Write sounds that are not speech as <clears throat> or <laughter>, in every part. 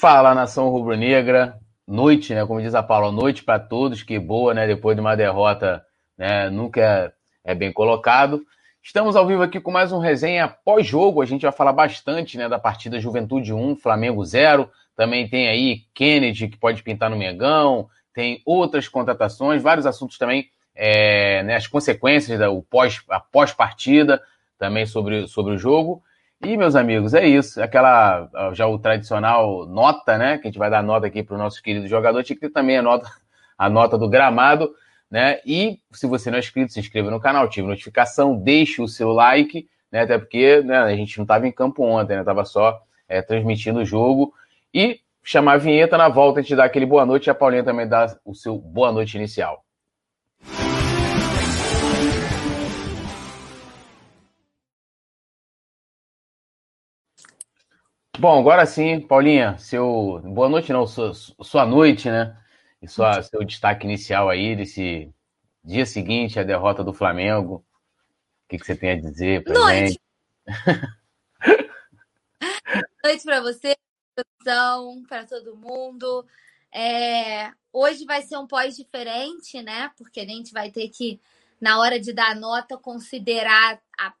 Fala, nação rubro-negra. Noite, né? Como diz a Paula, noite para todos. Que boa, né? Depois de uma derrota, né? Nunca é, é bem colocado. Estamos ao vivo aqui com mais um resenha pós-jogo. A gente vai falar bastante, né? Da partida Juventude 1, Flamengo 0. Também tem aí Kennedy, que pode pintar no Mengão. Tem outras contratações, vários assuntos também, é, né, as consequências da o pós, a pós-partida, também sobre, sobre o jogo. E, meus amigos, é isso. Aquela, já o tradicional nota, né? Que a gente vai dar nota aqui para o nosso querido jogador. Tinha que ter também a nota, a nota do gramado, né? E se você não é inscrito, se inscreva no canal, ative notificação, deixe o seu like, né? Até porque né, a gente não estava em campo ontem, né? Tava só é, transmitindo o jogo. E chamar a vinheta na volta, a gente dá aquele boa noite e a Paulinha também dá o seu boa noite inicial. Bom, agora sim, Paulinha, seu boa noite não, sua, sua noite, né? E sua, seu destaque inicial aí desse dia seguinte à derrota do Flamengo. O que, que você tem a dizer pra noite. gente? <laughs> noite para você, para todo mundo. É, hoje vai ser um pós diferente, né? Porque a gente vai ter que, na hora de dar nota, considerar a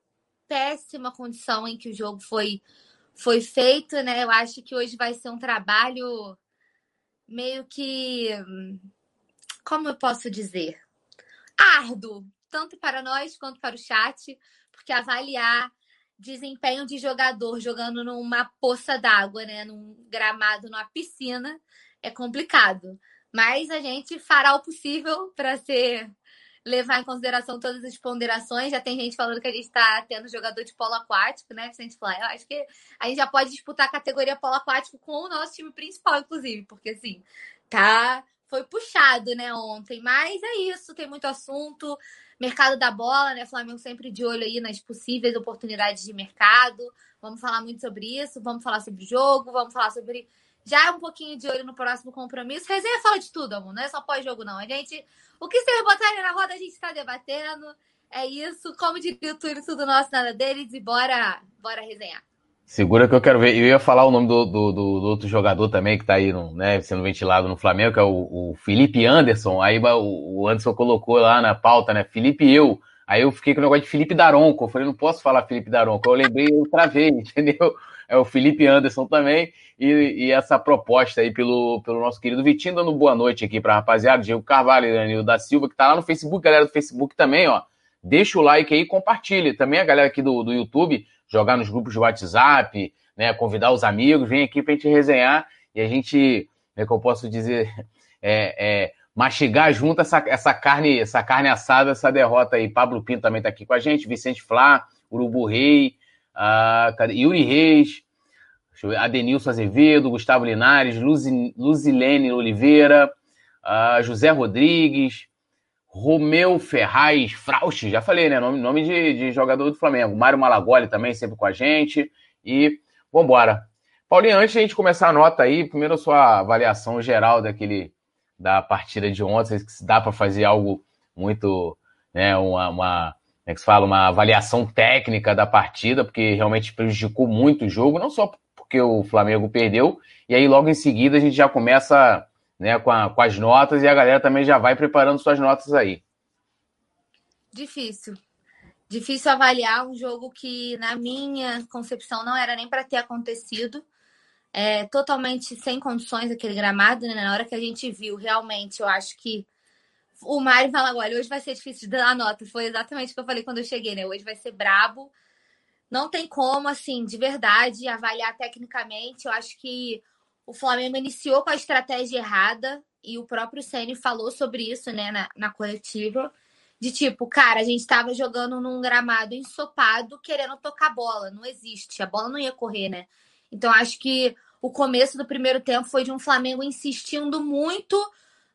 péssima condição em que o jogo foi foi feito, né? Eu acho que hoje vai ser um trabalho meio que. Como eu posso dizer? Árduo, tanto para nós quanto para o chat, porque avaliar desempenho de jogador jogando numa poça d'água, né? Num gramado, numa piscina, é complicado. Mas a gente fará o possível para ser levar em consideração todas as ponderações. Já tem gente falando que a gente está tendo jogador de polo aquático, né, Vicente Fly? Eu acho que a gente já pode disputar a categoria polo aquático com o nosso time principal, inclusive, porque assim, tá. Foi puxado, né, ontem. Mas é isso, tem muito assunto. Mercado da bola, né? Flamengo sempre de olho aí nas possíveis oportunidades de mercado. Vamos falar muito sobre isso, vamos falar sobre jogo, vamos falar sobre já é um pouquinho de olho no próximo compromisso. Resenha fala de tudo, amor. Não é só pós-jogo, não. A gente. O que vocês botarem na roda, a gente está debatendo. É isso. Como diria o Túlio, tudo nosso, nada deles. E bora, bora resenhar. Segura que eu quero ver. Eu ia falar o nome do, do, do, do outro jogador também que está aí no, né, sendo ventilado no Flamengo, que é o, o Felipe Anderson. Aí o, Anderson colocou lá na pauta, né? Felipe eu. Aí eu fiquei com o negócio de Felipe Daronco. Eu falei, não posso falar Felipe Daronco. Eu lembrei, eu travei, <laughs> entendeu? é o Felipe Anderson também, e, e, essa proposta aí pelo, pelo nosso querido Vitinho, dando boa noite aqui para rapaziada, Diego Carvalho Danilo da Silva, que tá lá no Facebook, galera do Facebook também, ó. Deixa o like aí e compartilhe. Também a galera aqui do, do YouTube, jogar nos grupos de WhatsApp, né, convidar os amigos, vem aqui pra gente resenhar e a gente, como é que eu posso dizer, <laughs> é, é, mastigar junto essa, essa carne, essa carne assada, essa derrota aí. Pablo Pinto também tá aqui com a gente, Vicente Flá, Urubu Rei, ah, Yuri Reis, Adenilson Azevedo, Gustavo Linares, Luzilene Oliveira, ah, José Rodrigues, Romeu Ferraz, Frausch, já falei, né? Nome, nome de, de jogador do Flamengo. Mário Malagoli também sempre com a gente. E vambora. Paulinho, antes de a gente começar a nota aí, primeiro a sua avaliação geral daquele da partida de ontem, se dá para fazer algo muito, né, uma, uma é que se fala, uma avaliação técnica da partida, porque realmente prejudicou muito o jogo, não só porque o Flamengo perdeu, e aí logo em seguida a gente já começa né, com, a, com as notas e a galera também já vai preparando suas notas aí. Difícil. Difícil avaliar um jogo que, na minha concepção, não era nem para ter acontecido. É, totalmente sem condições aquele gramado, né? Na hora que a gente viu, realmente, eu acho que o Mário fala, olha, hoje vai ser difícil de dar nota. Foi exatamente o que eu falei quando eu cheguei, né? Hoje vai ser brabo. Não tem como, assim, de verdade, avaliar tecnicamente. Eu acho que o Flamengo iniciou com a estratégia errada e o próprio Ceni falou sobre isso, né, na, na coletiva. de tipo, cara, a gente tava jogando num gramado ensopado, querendo tocar bola. Não existe, a bola não ia correr, né? Então acho que o começo do primeiro tempo foi de um Flamengo insistindo muito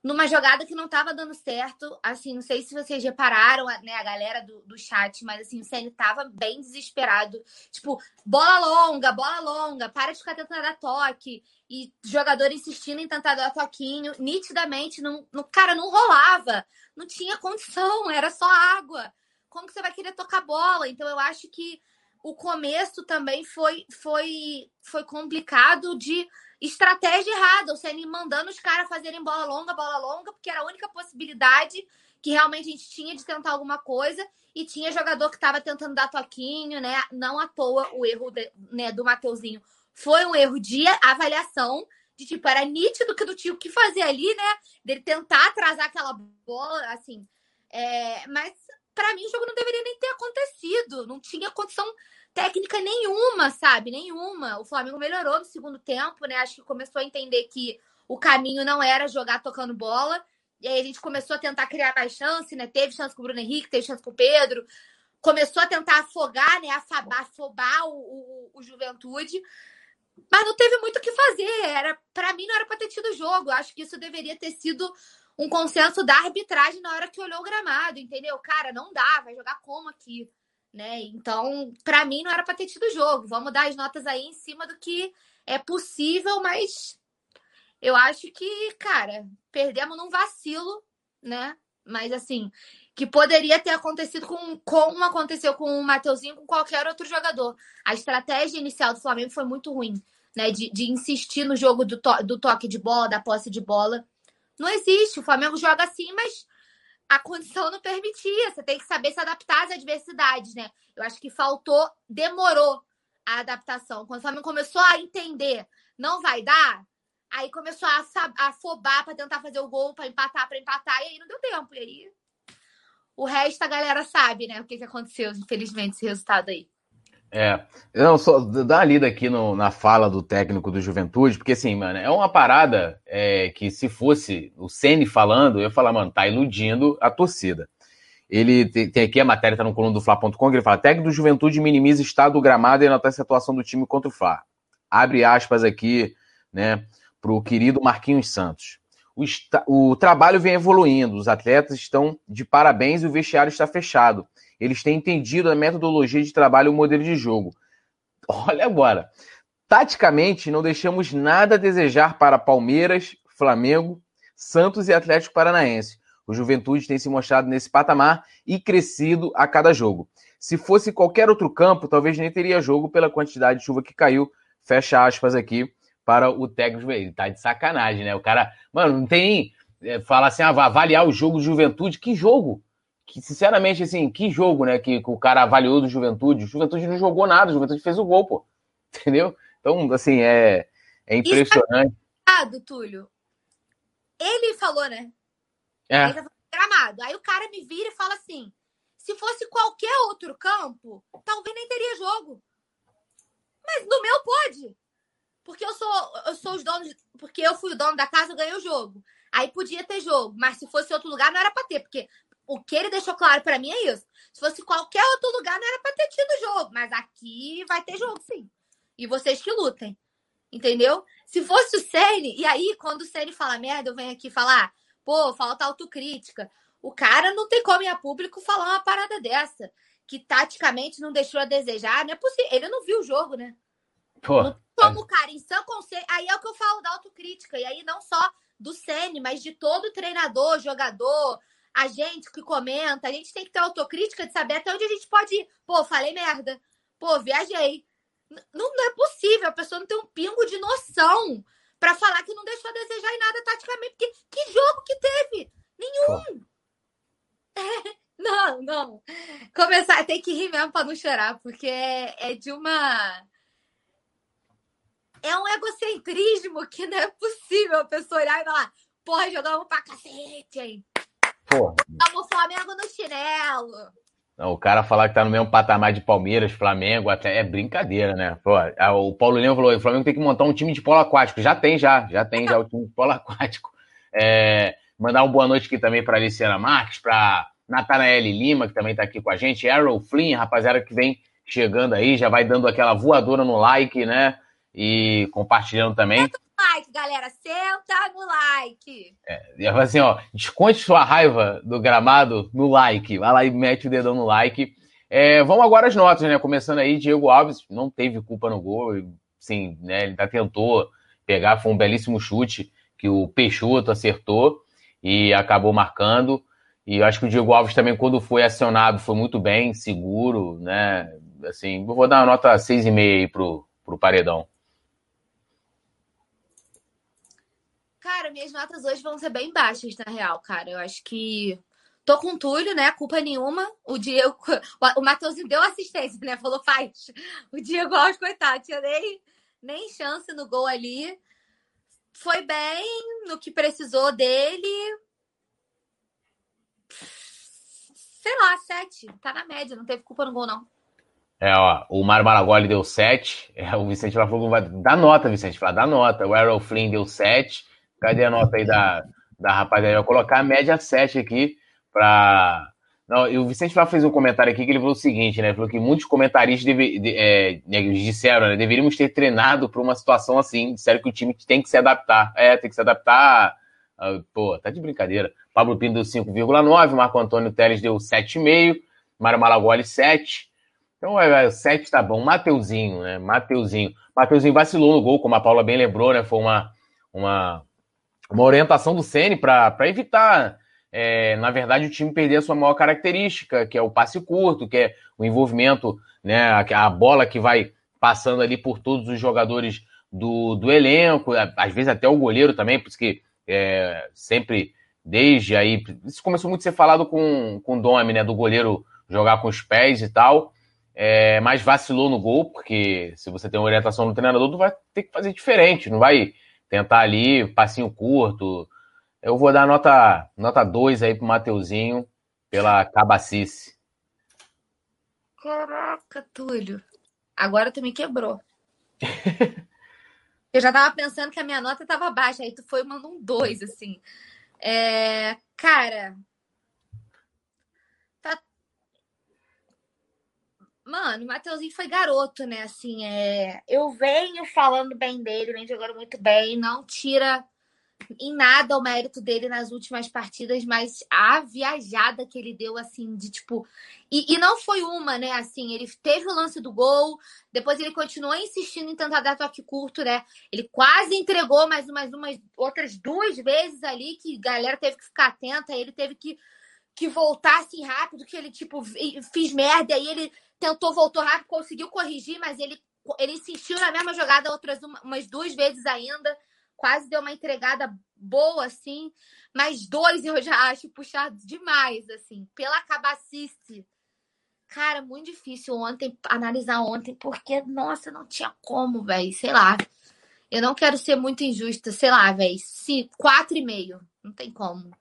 numa jogada que não estava dando certo. Assim, não sei se vocês repararam, né, a galera do, do chat, mas assim, o Ceni tava bem desesperado. Tipo, bola longa, bola longa, para de ficar tentando dar toque. E jogador insistindo em tentar dar toquinho, nitidamente, não, não, cara, não rolava. Não tinha condição, era só água. Como que você vai querer tocar bola? Então eu acho que o começo também foi foi foi complicado de estratégia errada, o Ceni mandando os caras fazerem bola longa, bola longa, porque era a única possibilidade que realmente a gente tinha de tentar alguma coisa e tinha jogador que estava tentando dar toquinho, né? Não à toa o erro de, né, do Mateuzinho foi um erro de avaliação, de tipo, era nítido que do tio que fazer ali, né? Dele tentar atrasar aquela bola, assim. É, mas para mim o jogo não deveria nem ter acontecido, não tinha condição técnica nenhuma, sabe? Nenhuma. O Flamengo melhorou no segundo tempo, né? Acho que começou a entender que o caminho não era jogar tocando bola. E aí a gente começou a tentar criar mais chance, né? Teve chance com o Bruno Henrique, teve chance com o Pedro. Começou a tentar afogar, né? Afabar, afobar o, o, o Juventude. Mas não teve muito o que fazer. Era, para mim, não era para ter tido jogo. Acho que isso deveria ter sido um consenso da arbitragem na hora que olhou o gramado, entendeu? Cara, não dá, vai jogar como aqui? Né? Então, para mim, não era para ter tido jogo. Vamos dar as notas aí em cima do que é possível, mas eu acho que, cara, perdemos num vacilo, né? Mas assim, que poderia ter acontecido com como aconteceu com o Mateuzinho, com qualquer outro jogador. A estratégia inicial do Flamengo foi muito ruim, né? De, de insistir no jogo do, to do toque de bola, da posse de bola. Não existe. O Flamengo joga assim, mas a condição não permitia. Você tem que saber se adaptar às adversidades, né? Eu acho que faltou, demorou a adaptação. Quando o Flamengo começou a entender, não vai dar, aí começou a, afobar para tentar fazer o gol, para empatar, para empatar, e aí não deu tempo. E aí o resto a galera sabe, né? O que, que aconteceu, infelizmente, esse resultado aí. É, não, só dá uma lida aqui no, na fala do técnico do Juventude, porque assim, mano, é uma parada é, que se fosse o Ceni falando, eu ia falar, mano, tá iludindo a torcida. Ele tem, tem aqui a matéria, tá no coluna do Fla.com, que ele fala: técnico do Juventude minimiza o estado do gramado e enaltece a atuação do time contra o Fla. Abre aspas aqui, né, pro querido Marquinhos Santos. O, o trabalho vem evoluindo, os atletas estão de parabéns e o vestiário está fechado eles têm entendido a metodologia de trabalho e o modelo de jogo. Olha agora. Taticamente, não deixamos nada a desejar para Palmeiras, Flamengo, Santos e Atlético Paranaense. O Juventude tem se mostrado nesse patamar e crescido a cada jogo. Se fosse qualquer outro campo, talvez nem teria jogo pela quantidade de chuva que caiu. Fecha aspas aqui para o técnico. Ele tá de sacanagem, né? O cara, mano, não tem. É, fala assim, ah, avaliar o jogo de juventude. Que jogo? Que, sinceramente, assim, que jogo, né, que, que, o cara avaliou do Juventude. O Juventude não jogou nada, o Juventude fez o gol, pô. <laughs> Entendeu? Então, assim, é, é impressionante. É Túlio. Ele falou, né? É. Ele tá gramado. Aí o cara me vira e fala assim: se fosse qualquer outro campo, talvez nem teria jogo. Mas no meu pode. Porque eu sou, eu sou os donos, porque eu fui o dono da casa, eu ganhei o jogo. Aí podia ter jogo, mas se fosse outro lugar não era para ter, porque o que ele deixou claro para mim é isso. Se fosse qualquer outro lugar, não era para ter tido jogo. Mas aqui vai ter jogo, sim. E vocês que lutem. Entendeu? Se fosse o Sene, e aí, quando o Sene fala merda, eu venho aqui falar, pô, falta autocrítica. O cara não tem como ir a público falar uma parada dessa. Que taticamente não deixou a desejar. Não é possível. Ele não viu o jogo, né? Pô, não como o cara em sã conselho. Aí é o que eu falo da autocrítica. E aí, não só do Sene, mas de todo treinador, jogador, a gente que comenta, a gente tem que ter autocrítica de saber até onde a gente pode ir. Pô, falei merda. Pô, viajei. Não, não é possível, a pessoa não tem um pingo de noção para falar que não deixou a desejar em nada taticamente. Porque que jogo que teve? Nenhum. <laughs> É, não, não. Começar, tem que rir mesmo para não chorar, porque é, é de uma é um egocentrismo que não é possível a pessoa olhar e falar, porra, jogamos pra cacete, hein? Porra. o Flamengo no chinelo. Não, o cara falar que tá no mesmo patamar de Palmeiras, Flamengo, até é brincadeira, né? Pô, o Paulo Leão falou: o Flamengo tem que montar um time de polo aquático. Já tem, já, já tem já o time de polo aquático. É, mandar uma boa noite aqui também para Aliciana Marques, para Natanael Lima, que também tá aqui com a gente, Errol Flynn, rapaziada que vem chegando aí, já vai dando aquela voadora no like, né? E compartilhando também. Like, galera, senta no like. É, assim, ó, desconte sua raiva do gramado no like. Vai lá e mete o dedão no like. É, vamos agora às notas, né? Começando aí, Diego Alves não teve culpa no gol, sim, né? Ele ainda tentou pegar, foi um belíssimo chute que o Peixoto acertou e acabou marcando. E eu acho que o Diego Alves também, quando foi acionado, foi muito bem, seguro, né? Assim, vou dar uma nota 6,5 aí pro, pro Paredão. Cara, minhas notas hoje vão ser bem baixas, na real, cara. Eu acho que tô com o Túlio, né? Culpa nenhuma. O Diego, <laughs> o Matheusinho deu assistência, né? Falou, faz. O Diego Alves, coitado, tinha nem, nem chance no gol ali. Foi bem no que precisou dele. Sei lá, sete. Tá na média, não teve culpa no gol, não. É, ó, o Mário Maragoli deu 7. É, o Vicente falou vai dar nota, Vicente. Vai dar nota. O Errol Flynn deu 7. Cadê a nota aí da, da rapaziada? Eu vou colocar a média 7 aqui pra. Não, e o Vicente Flá fez um comentário aqui que ele falou o seguinte, né? Falou que muitos comentaristas deve, de, é, né, disseram, né? Deveríamos ter treinado para uma situação assim. Disseram que o time tem que se adaptar. É, tem que se adaptar. Uh, pô, tá de brincadeira. Pablo Pinto deu 5,9, Marco Antônio Teles deu 7,5, Mário Malagoli 7. Então, é, 7 tá bom. Mateuzinho, né? Mateuzinho. Mateuzinho vacilou no gol, como a Paula bem lembrou, né? Foi uma, uma, uma orientação do Ceni para evitar, é, na verdade, o time perder a sua maior característica, que é o passe curto, que é o envolvimento, né? A, a bola que vai passando ali por todos os jogadores do, do elenco, às vezes até o goleiro também, porque é, sempre, desde aí, isso começou muito a ser falado com, com o Domi, né? Do goleiro jogar com os pés e tal é, mas vacilou no gol, porque se você tem uma orientação no treinador, tu vai ter que fazer diferente, não vai tentar ali, passinho curto. Eu vou dar nota nota 2 aí pro Mateuzinho pela cabacice. Caraca, Túlio. Agora tu me quebrou. <laughs> Eu já tava pensando que a minha nota tava baixa, aí tu foi mandando um 2, assim. É, cara, Mano, o Mateuzinho foi garoto, né? Assim, é... eu venho falando bem dele, vem jogando muito bem, não tira em nada o mérito dele nas últimas partidas, mas a viajada que ele deu, assim, de tipo. E, e não foi uma, né? Assim, ele teve o lance do gol, depois ele continuou insistindo em tentar dar toque curto, né? Ele quase entregou mais umas, umas outras duas vezes ali, que a galera teve que ficar atenta, ele teve que que voltasse rápido, que ele, tipo, fiz merda, aí ele tentou, voltou rápido, conseguiu corrigir, mas ele, ele insistiu na mesma jogada outras uma, umas duas vezes ainda, quase deu uma entregada boa, assim, mas dois eu já acho puxado demais, assim, pela cabacice. Cara, muito difícil ontem, analisar ontem, porque, nossa, não tinha como, velho, sei lá. Eu não quero ser muito injusta, sei lá, velho, quatro e meio, não tem como.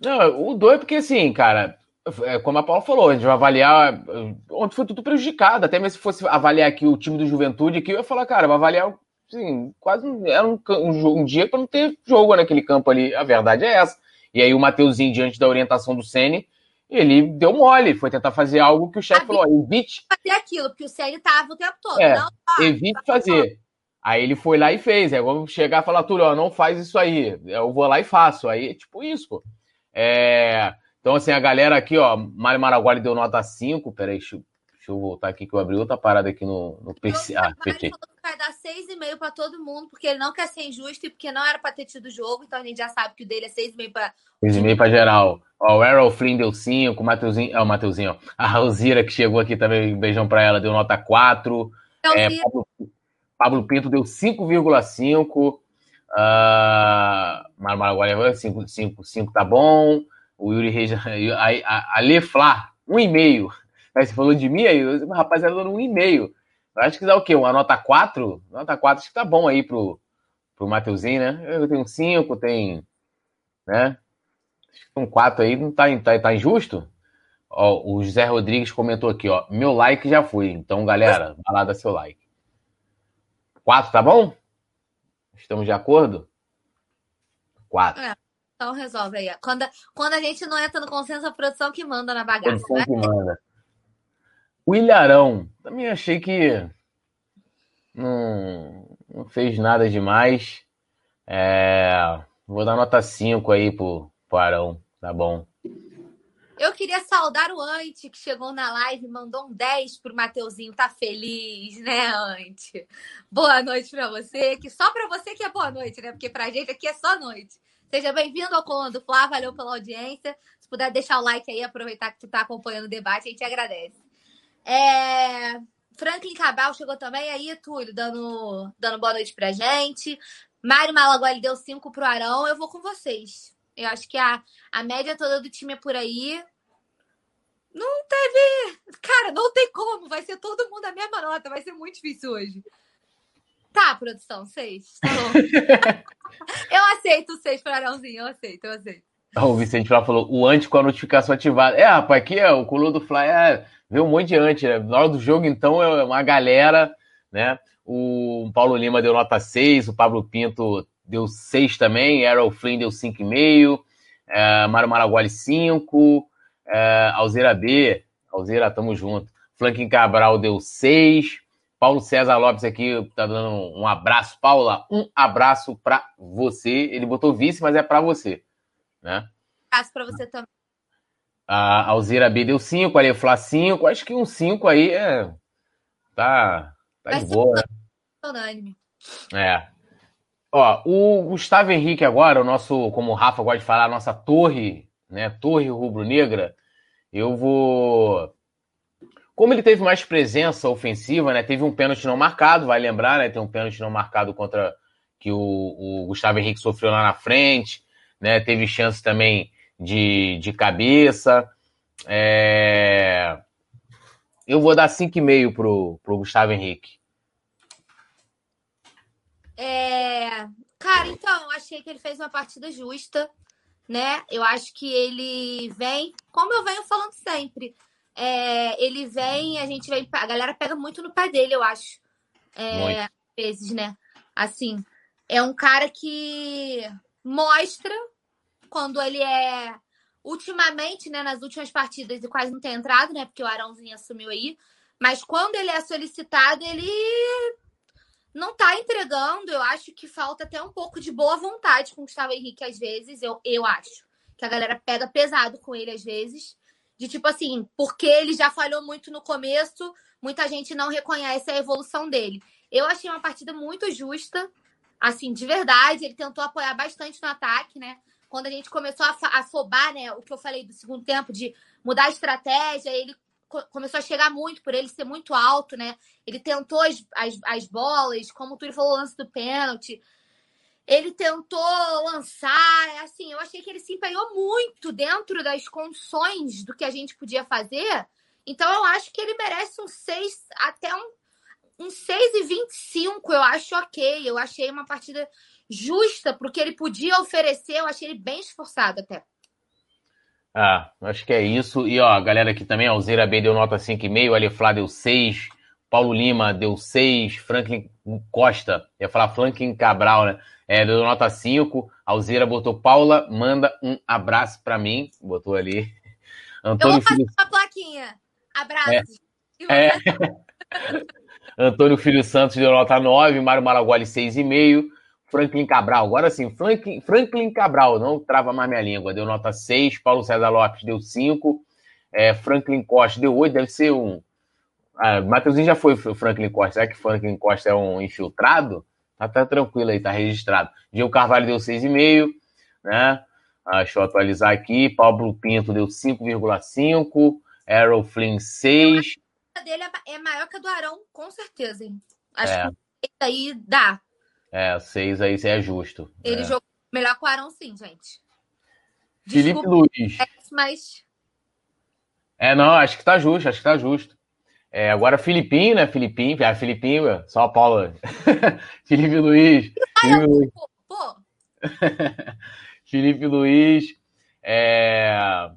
Não, o doido, porque assim, cara, como a Paula falou, a gente vai avaliar. Ontem foi tudo prejudicado. Até mesmo se fosse avaliar aqui o time do Juventude, aqui eu ia falar, cara, vai avaliar. Assim, quase era um, um, um dia para não ter jogo naquele campo ali. A verdade é essa. E aí o Mateuzinho, diante da orientação do Sene, ele deu mole, foi tentar fazer algo que o chefe falou: evite. Fazer aquilo, porque o Sene tava o tempo todo. É, não, ó, evite fazer. Aí ele foi lá e fez. Aí vamos chegar e falar, Túlio, ó, não faz isso aí. Eu vou lá e faço. Aí é tipo isso, pô. É. Então, assim, a galera aqui, ó, Mário Maraguari deu nota 5. Peraí, deixa, deixa eu voltar aqui que eu abri outra parada aqui no, no PC. Ah, PC. Vai dar 6,5 para todo mundo, porque ele não quer ser injusto e porque não era para ter tido jogo, então a gente já sabe que o dele é 6,5 para. 6,5 para geral. Ó, o Errol Flynn deu 5, o Mateuzinho. Ah, o Mateuzinho, ó. A Rosira, que chegou aqui também, um beijão para ela, deu nota 4. Então, é, Pablo, Pablo Pinto deu 5,5. Uh, Mário Maraguari, 5, 5, 5 tá bom o Yuri Reis, <laughs> a, a, a Leflar, um e-mail. Aí você falou de mim, aí o rapaziada dando um e-mail. Eu acho que dá o quê? Uma nota 4? Nota 4 acho que tá bom aí pro, pro Mateuzinho, né? Eu tenho 5, tem. Né? Acho que um 4 aí, não tá, tá, tá injusto? Ó, o José Rodrigues comentou aqui, ó. Meu like já foi. Então, galera, vai lá dar seu like. 4, tá bom? Estamos de acordo? 4. É. produção resolve aí. Quando, quando a gente não entra no consenso, a produção que manda na bagaça. Produção né? que manda. O Ilharão, também achei que não, não fez nada demais. É, vou dar nota 5 aí pro, pro Arão, tá bom. Eu queria saudar o Ante, que chegou na live e mandou um 10 pro Mateuzinho. Tá feliz, né, Ante? Boa noite para você, que só para você que é boa noite, né? Porque pra gente aqui é só noite. Seja bem-vindo ao Coluna do Flá, valeu pela audiência. Se puder deixar o like aí, aproveitar que tu tá acompanhando o debate, a gente agradece. É... Franklin Cabral chegou também aí, Túlio, dando, dando boa noite pra gente. Mário Malaguai deu 5 pro Arão. Eu vou com vocês. Eu acho que a, a média toda do time é por aí. Não teve. Cara, não tem como. Vai ser todo mundo a mesma nota. Vai ser muito difícil hoje. Tá, produção, seis. Tá bom. <laughs> eu aceito seis para Arãozinho. Eu aceito, eu aceito. O Vicente Flá falou: o anti com a notificação ativada. É, rapaz, aqui o coluna do Fly é, vê um monte de anti. Né? Na hora do jogo, então, é uma galera, né? O Paulo Lima deu nota 6, o Pablo Pinto deu 6 também, Errol Flynn deu 5,5, é, Mário Maraguali 5, é, Alzeira B, Alzeira, tamo junto. Flanking Cabral deu 6. Paulo César Lopes aqui tá dando um abraço. Paula, um abraço para você. Ele botou vice, mas é para você. Né? Abraço para você também. A Alzeira B deu 5, a Areflá 5. Acho que um 5 aí é. Tá, tá de boa. Né? É. Ó, o Gustavo Henrique agora, o nosso, como o Rafa gosta de falar, a nossa torre, né, torre rubro-negra, eu vou... Como ele teve mais presença ofensiva, né, teve um pênalti não marcado, vai lembrar, né, tem um pênalti não marcado contra que o, o Gustavo Henrique sofreu lá na frente, né, teve chance também de, de cabeça, é... Eu vou dar 5,5 pro, pro Gustavo Henrique. É... Cara, então, achei que ele fez uma partida justa, né? Eu acho que ele vem, como eu venho falando sempre, é... ele vem, a gente vem, a galera pega muito no pé dele, eu acho. É... Às vezes, né? Assim, é um cara que mostra quando ele é ultimamente, né, nas últimas partidas, e quase não tem entrado, né, porque o Arãozinho assumiu aí, mas quando ele é solicitado, ele não tá entregando. Eu acho que falta até um pouco de boa vontade com o Gustavo Henrique, às vezes. Eu, eu acho que a galera pega pesado com ele, às vezes. De tipo assim, porque ele já falhou muito no começo, muita gente não reconhece a evolução dele. Eu achei uma partida muito justa, assim, de verdade. Ele tentou apoiar bastante no ataque, né? Quando a gente começou a afobar, né? O que eu falei do segundo tempo, de mudar a estratégia, ele começou a chegar muito por ele ser muito alto, né? Ele tentou as, as, as bolas, como tu falou, o lance do pênalti. Ele tentou lançar, assim, eu achei que ele se empenhou muito dentro das condições do que a gente podia fazer. Então eu acho que ele merece um 6 até um, um 6 e 25, eu acho ok. Eu achei uma partida justa o que ele podia oferecer, eu achei ele bem esforçado até. Ah, acho que é isso. E ó, a galera aqui também, Alzeira B deu nota 5,5, Aleflá deu 6, Paulo Lima deu 6, Franklin Costa, ia falar Franklin Cabral, né? É, deu nota 5, Alzeira botou Paula, manda um abraço para mim, botou ali. Antônio <laughs> Eu vou Filho... uma plaquinha. Abraço. É. é. <laughs> Antônio Filho Santos deu nota 9, Mário Maragoli 6,5, Franklin Cabral, agora sim, Franklin, Franklin Cabral, não trava mais minha língua, deu nota 6, Paulo César Lopes deu 5, é, Franklin Costa deu 8, deve ser um. Ah, Matheusinho já foi o Franklin Costa, será que Franklin Costa é um infiltrado? Tá, tá tranquilo aí, tá registrado. Gil Carvalho deu 6,5, né? Ah, deixa eu atualizar aqui. Pablo Pinto deu 5,5, Errol Flynn 6. A dele é, é maior que a do Arão, com certeza, hein? Acho é. que aí dá. É, seis aí é justo. Ele é. jogou melhor com o Arão, sim, gente. Desculpa, Felipe Luiz. Mas. É, não, acho que tá justo, acho que tá justo. É, agora Filipinho, né? Filipinho, ah, Filipinho, só a Paula. Felipe Luiz. Felipe Luiz. <laughs> Felipe Luiz. É...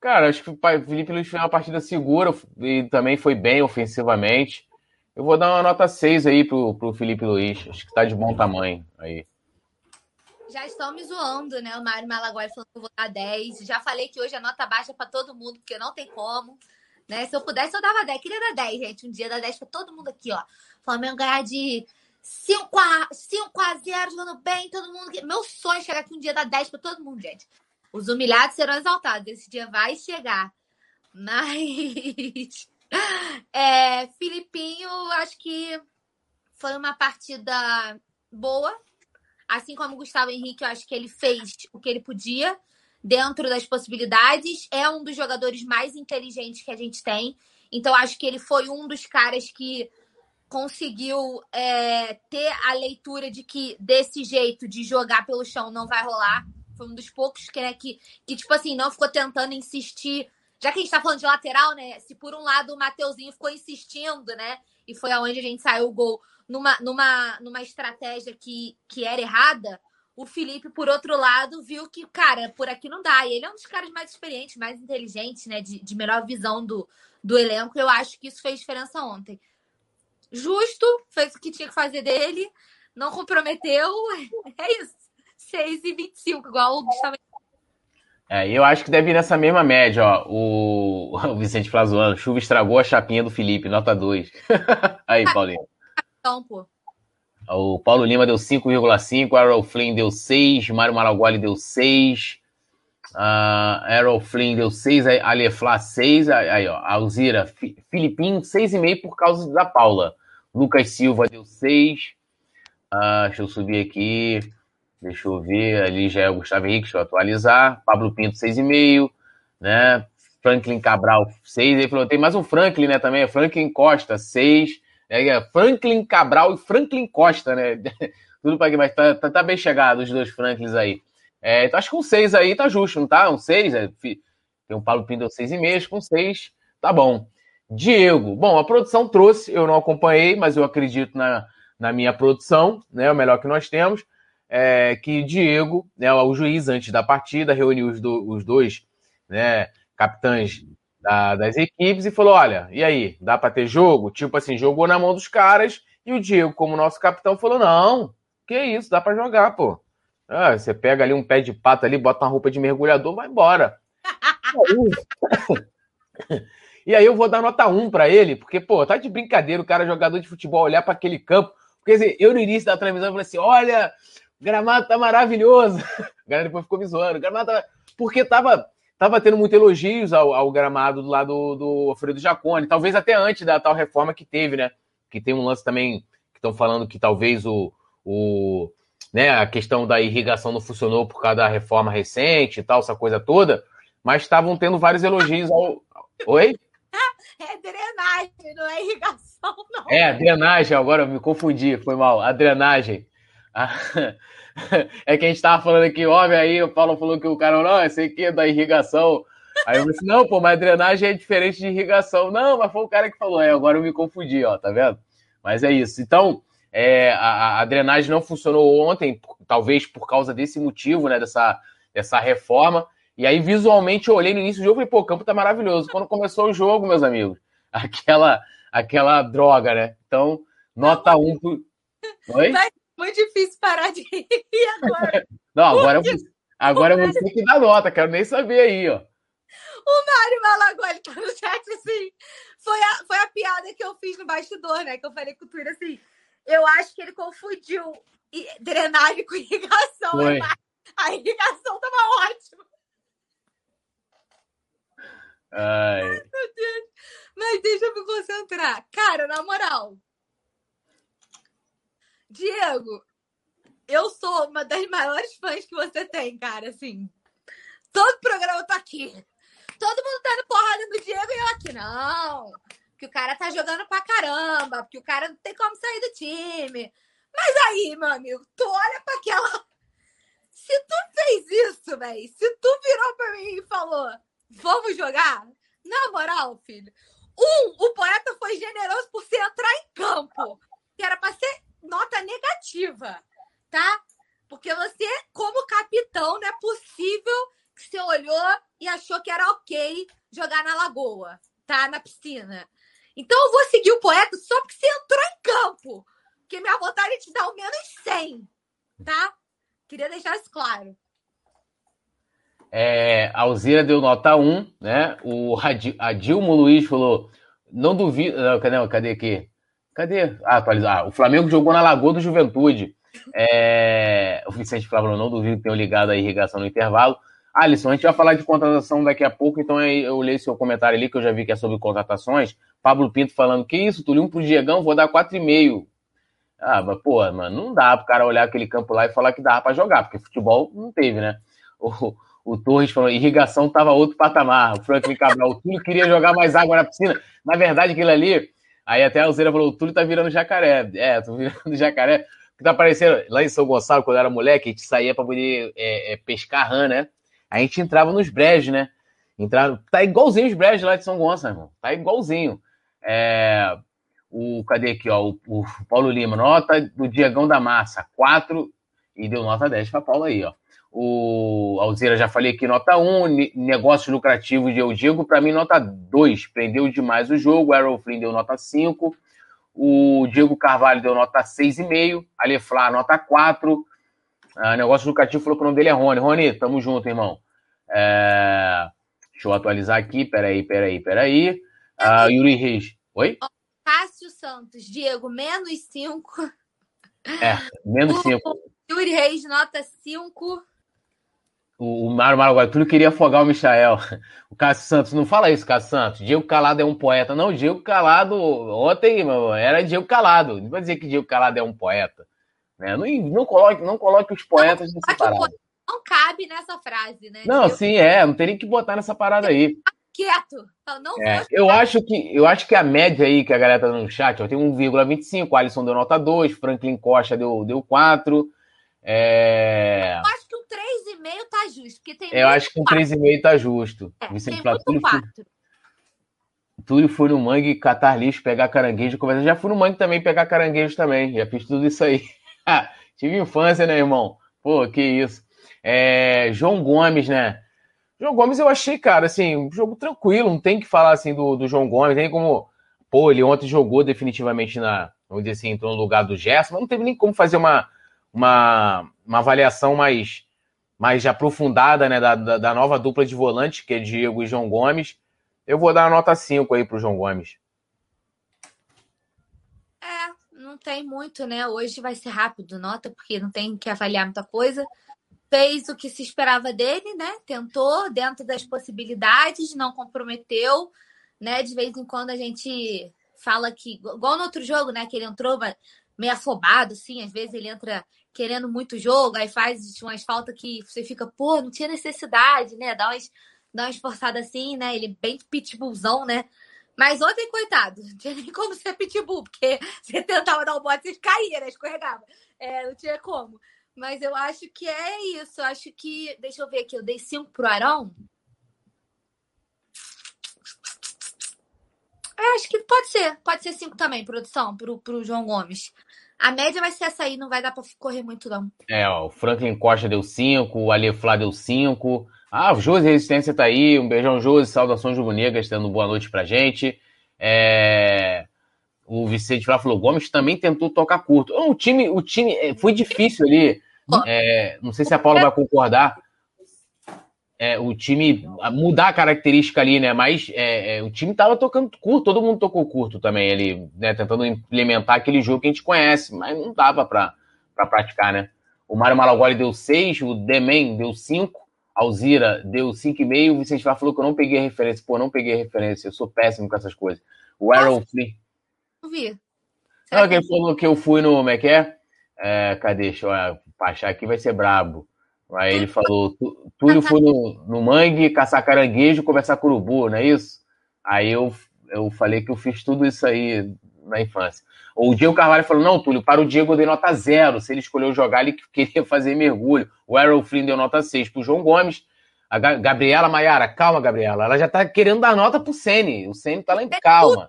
Cara, acho que o Felipe Luiz foi uma partida segura e também foi bem ofensivamente. Eu vou dar uma nota 6 aí pro, pro Felipe Luiz. Acho que tá de bom tamanho aí. Já estão me zoando, né? O Mário Malaguai falou que eu vou dar 10. Já falei que hoje a nota baixa para todo mundo, porque não tem como. Né? Se eu pudesse, eu dava 10. Queria dar 10, gente. Um dia dar 10 para todo mundo aqui, ó. Flamengo ganhar de 5 a, 5 a 0 jogando bem, todo mundo. Meu sonho é chegar aqui um dia dar 10 para todo mundo, gente. Os humilhados serão exaltados. Esse dia vai chegar. Mas. <laughs> É, Filipinho, acho que foi uma partida boa. Assim como o Gustavo Henrique, eu acho que ele fez o que ele podia dentro das possibilidades. É um dos jogadores mais inteligentes que a gente tem. Então, acho que ele foi um dos caras que conseguiu é, ter a leitura de que desse jeito de jogar pelo chão não vai rolar. Foi um dos poucos que, né, que, que tipo assim, não ficou tentando insistir. Já que a gente tá falando de lateral, né? Se por um lado o Mateuzinho ficou insistindo, né? E foi aonde a gente saiu o gol numa, numa, numa estratégia que, que era errada, o Felipe, por outro lado, viu que, cara, por aqui não dá. E ele é um dos caras mais experientes, mais inteligentes, né? De, de melhor visão do, do elenco. Eu acho que isso fez diferença ontem. Justo, fez o que tinha que fazer dele, não comprometeu. <laughs> É isso. 6 e 25, igual o Gustavo. É, eu acho que deve ir nessa mesma média, ó. O, <laughs> o Vicente Flazoano, chuva estragou a chapinha do Felipe, nota 2. <laughs> Aí, Paulinho. Então, pô. O Paulo Lima deu 5,5, Errol Flynn deu 6, Mário Malaguali deu 6, uh, Errol Flynn deu 6, Aleflá 6, aí ó, Alzira, Filipinho 6,5 por causa da Paula. Lucas Silva deu 6, uh, ah, deixa eu subir aqui, deixa eu ver, ali já é o Gustavo Henrique, deixa eu atualizar, Pablo Pinto 6,5, né, Franklin Cabral 6, ele falou, tem mais um Franklin, né, também, Franklin Costa 6, é, é, Franklin Cabral e Franklin Costa, né? <laughs> Tudo para mas tá, tá, tá, bem chegado os dois Franklins aí. É, então acho que um 6 aí tá justo, não tá? Um 6, é, tem o Paulo Pinto 6,5, com 6, tá bom. Diego, bom, a produção trouxe, eu não acompanhei, mas eu acredito na, na minha produção, né? O melhor que nós temos. É, que Diego, né, o juiz antes da partida, reuniu os, do, os dois né, capitães da, das equipes e falou: olha, e aí, dá para ter jogo? Tipo assim, jogou na mão dos caras e o Diego, como nosso capitão, falou: não, que isso, dá para jogar, pô. Ah, você pega ali um pé de pato ali, bota uma roupa de mergulhador, vai embora. e aí eu vou dar nota 1 para ele, porque, pô, tá de brincadeira o cara, jogador de futebol, olhar para aquele campo. Porque assim, eu no início da televisão falei assim: olha, gramado tá maravilhoso. <laughs> A galera depois ficou me zoando. Gramado tá... Porque tava estava tendo muitos elogios ao, ao, gramado do lado do Alfredo Jacone, talvez até antes da tal reforma que teve, né? Que tem um lance também que estão falando que talvez o, o né, a questão da irrigação não funcionou por causa da reforma recente e tal, essa coisa toda, mas estavam tendo vários elogios ao. Oi? <laughs> É drenagem, não é irrigação, não. É, drenagem, agora eu me confundi, foi mal. A drenagem. <laughs> é que a gente tava falando aqui, óbvio, aí o Paulo falou que o cara, não, esse aqui é da irrigação. Aí eu disse, não, pô, mas drenagem é diferente de irrigação. Não, mas foi o cara que falou, é, agora eu me confundi, ó, tá vendo? Mas é isso. Então, é, a, a, drenagem não funcionou ontem, talvez por causa desse motivo, né, dessa, dessa reforma. E aí, visualmente, eu olhei no início do jogo e falei, pô, o campo tá maravilhoso. Quando começou o jogo, meus amigos, <laughs> aquela, aquela droga, né? Então, nota 1 um pro... Oi? Muito difícil parar de rir agora. <laughs> Não, agora, agora você que dá nota, quero nem saber aí, ó. O Mário Malagoli ele tá no chat assim. Foi a, foi a piada que eu fiz no bastidor, né? Que eu falei com o Twitter assim. Eu acho que ele confundiu drenagem com irrigação. Foi. A irrigação tava ótima. Ai. Ai, meu Deus. Mas deixa eu me concentrar. Cara, na moral, Diego, eu sou uma das maiores fãs que você tem, cara. Assim, todo programa eu tô aqui. Todo mundo tá dando porrada no Diego e eu aqui, não. Que o cara tá jogando pra caramba, porque o cara não tem como sair do time. Mas aí, meu amigo, tu olha pra aquela. Se tu fez isso, velho, se tu virou pra mim e falou, vamos jogar? Na moral, filho. Um, o poeta foi generoso por você entrar em campo. Que era pra ser nota negativa, tá? Porque você, como capitão, não é possível que você olhou e achou que era ok jogar na lagoa, tá? Na piscina. Então eu vou seguir o poeta só porque você entrou em campo. Porque minha vontade é te dar o menos 100, tá? Queria deixar isso claro. É, a Alzira deu nota 1, né? O Adilmo Luiz falou: não duvido. Cadê, cadê aqui? Cadê? Ah, atualizar. Ah, o Flamengo jogou na Lagoa do Juventude. É, o Vicente falou: não duvido que tenham ligado a irrigação no intervalo. Alisson, a gente vai falar de contratação daqui a pouco, então eu leio seu comentário ali, que eu já vi que é sobre contratações. Pablo Pinto falando: que isso, um pro Diegão, vou dar 4,5. Ah, mas, pô, mano, não dá pro cara olhar aquele campo lá e falar que dá para jogar, porque futebol não teve, né? O, o Torres falou, irrigação tava outro patamar. O Franklin Cabral, o Túlio queria jogar mais água na piscina. Na verdade, aquilo ali, aí até a Alzeira falou, o Túlio tá virando jacaré. É, tô virando <laughs> jacaré. Que tá parecendo, lá em São Gonçalo, quando eu era moleque, a gente saía pra poder é, é, pescar rã, né? A gente entrava nos brejos, né? Entrava, tá igualzinho os brejos lá de São Gonçalo, irmão. Tá igualzinho. É, o, cadê aqui, ó? O, o, Paulo Lima, nota do Diegão da Massa, 4 e deu nota 10 para Paulo aí, ó. O Alzeira, já falei aqui, nota 1, negócios lucrativos de Eu Digo, para mim, nota 2, prendeu demais o jogo, o Errol Flynn deu nota 5, o Diego Carvalho deu nota 6,5, a Leflar nota 4, a negócio lucrativo falou que o nome dele é Rony. Rony, tamo junto, irmão. É... Deixa eu atualizar aqui, peraí, peraí, peraí. Uh, Yuri Reis. Oi? Cássio Santos, Diego, menos 5. É, menos 5. Yuri Reis, nota 5. O, o Mário Maraguai, tudo queria afogar o Michael. O Cássio Santos, não fala isso, Cássio Santos. Diego Calado é um poeta. Não, Diego Calado, ontem meu, era Diego Calado. Não vai dizer que Diego Calado é um poeta. Né? Não, não, coloque, não coloque os poetas nessa parada. Não cabe nessa frase, né? Não, Diego... sim, é. Não teria que botar nessa parada aí quieto. Não é, eu, acho que, eu acho que a média aí que a galera tá no chat, ó, tem 1,25, Alisson deu nota 2, Franklin Costa deu, deu 4. É... Eu acho que 3,5 tá justo. Porque tem eu acho que um 3,5 tá justo. É, Vicente tem Túlio, 4. Túlio foi no mangue catar lixo, pegar caranguejo, conversa. Já fui no mangue também pegar caranguejo também. Já fiz tudo isso aí. <laughs> Tive infância, né, irmão? Pô, que isso. É, João Gomes, né? João Gomes eu achei, cara, assim, um jogo tranquilo, não tem que falar assim do, do João Gomes, tem como. Pô, ele ontem jogou definitivamente na. Vamos dizer assim, entrou no lugar do Gerson, mas não teve nem como fazer uma, uma, uma avaliação mais, mais aprofundada, né, da, da, nova dupla de volante, que é Diego e João Gomes. Eu vou dar uma nota 5 aí pro João Gomes. É, não tem muito, né? Hoje vai ser rápido, nota, porque não tem que avaliar muita coisa fez o que se esperava dele, né? Tentou dentro das possibilidades, não comprometeu, né? De vez em quando a gente fala que, igual no outro jogo, né? Que ele entrou meio afobado, assim, às vezes ele entra querendo muito jogo, aí faz umas faltas que você fica, pô, não tinha necessidade, né? Dá umas, dá uma esforçada assim, né? Ele bem pitbullzão, né? Mas ontem, coitado, <laughs> não tinha nem como ser pitbull, porque <laughs> você tentava dar o bote, você caía, né? Escorregava. É, não tinha como. Mas eu acho que é isso. Eu acho que. Deixa eu ver aqui, eu dei 5 pro Arão. Eu acho que pode ser. Pode ser 5 também, produção, pro, pro João Gomes. A média vai ser essa aí, não vai dar pra correr muito, não. É, ó, o Franklin Costa deu 5, o Ali Flá deu 5. Ah, o Josi Resistência tá aí. Um beijão, Josi. Saudações rubro-negras, dando boa noite pra gente. É o Vicente Flá falou, Gomes também tentou tocar curto. O time, o time é, foi difícil ali. É, não sei se a Paula vai concordar. É, o time mudar a característica ali, né? Mas é, é, o time tava tocando curto, todo mundo tocou curto também ali, né? Tentando implementar aquele jogo que a gente conhece, mas não dava para praticar, né? O Mário Malagoli deu 6, o Demen deu 5, a Alzira deu 5,5, o Vicente Flá falou que eu não peguei a referência. Pô, não peguei a referência, eu sou péssimo com essas coisas. O Arrow. Não vi. Não, quem falou que eu fui no. Como é que é? é cadê? Deixa eu achar aqui, vai ser brabo. Aí ele falou: Túlio foi no, no mangue caçar caranguejo conversar com urubu, não é isso? Aí eu, eu falei que eu fiz tudo isso aí na infância. O Diego Carvalho falou: não, Túlio, para o Diego eu dei nota zero. Se ele escolheu jogar, ele <laughs> queria fazer mergulho. O Errol Flynn deu nota 6 pro João Gomes. A Gabriela Maiara, calma, Gabriela. Ela já tá querendo dar nota pro Sene. O Sene tá lá em calma.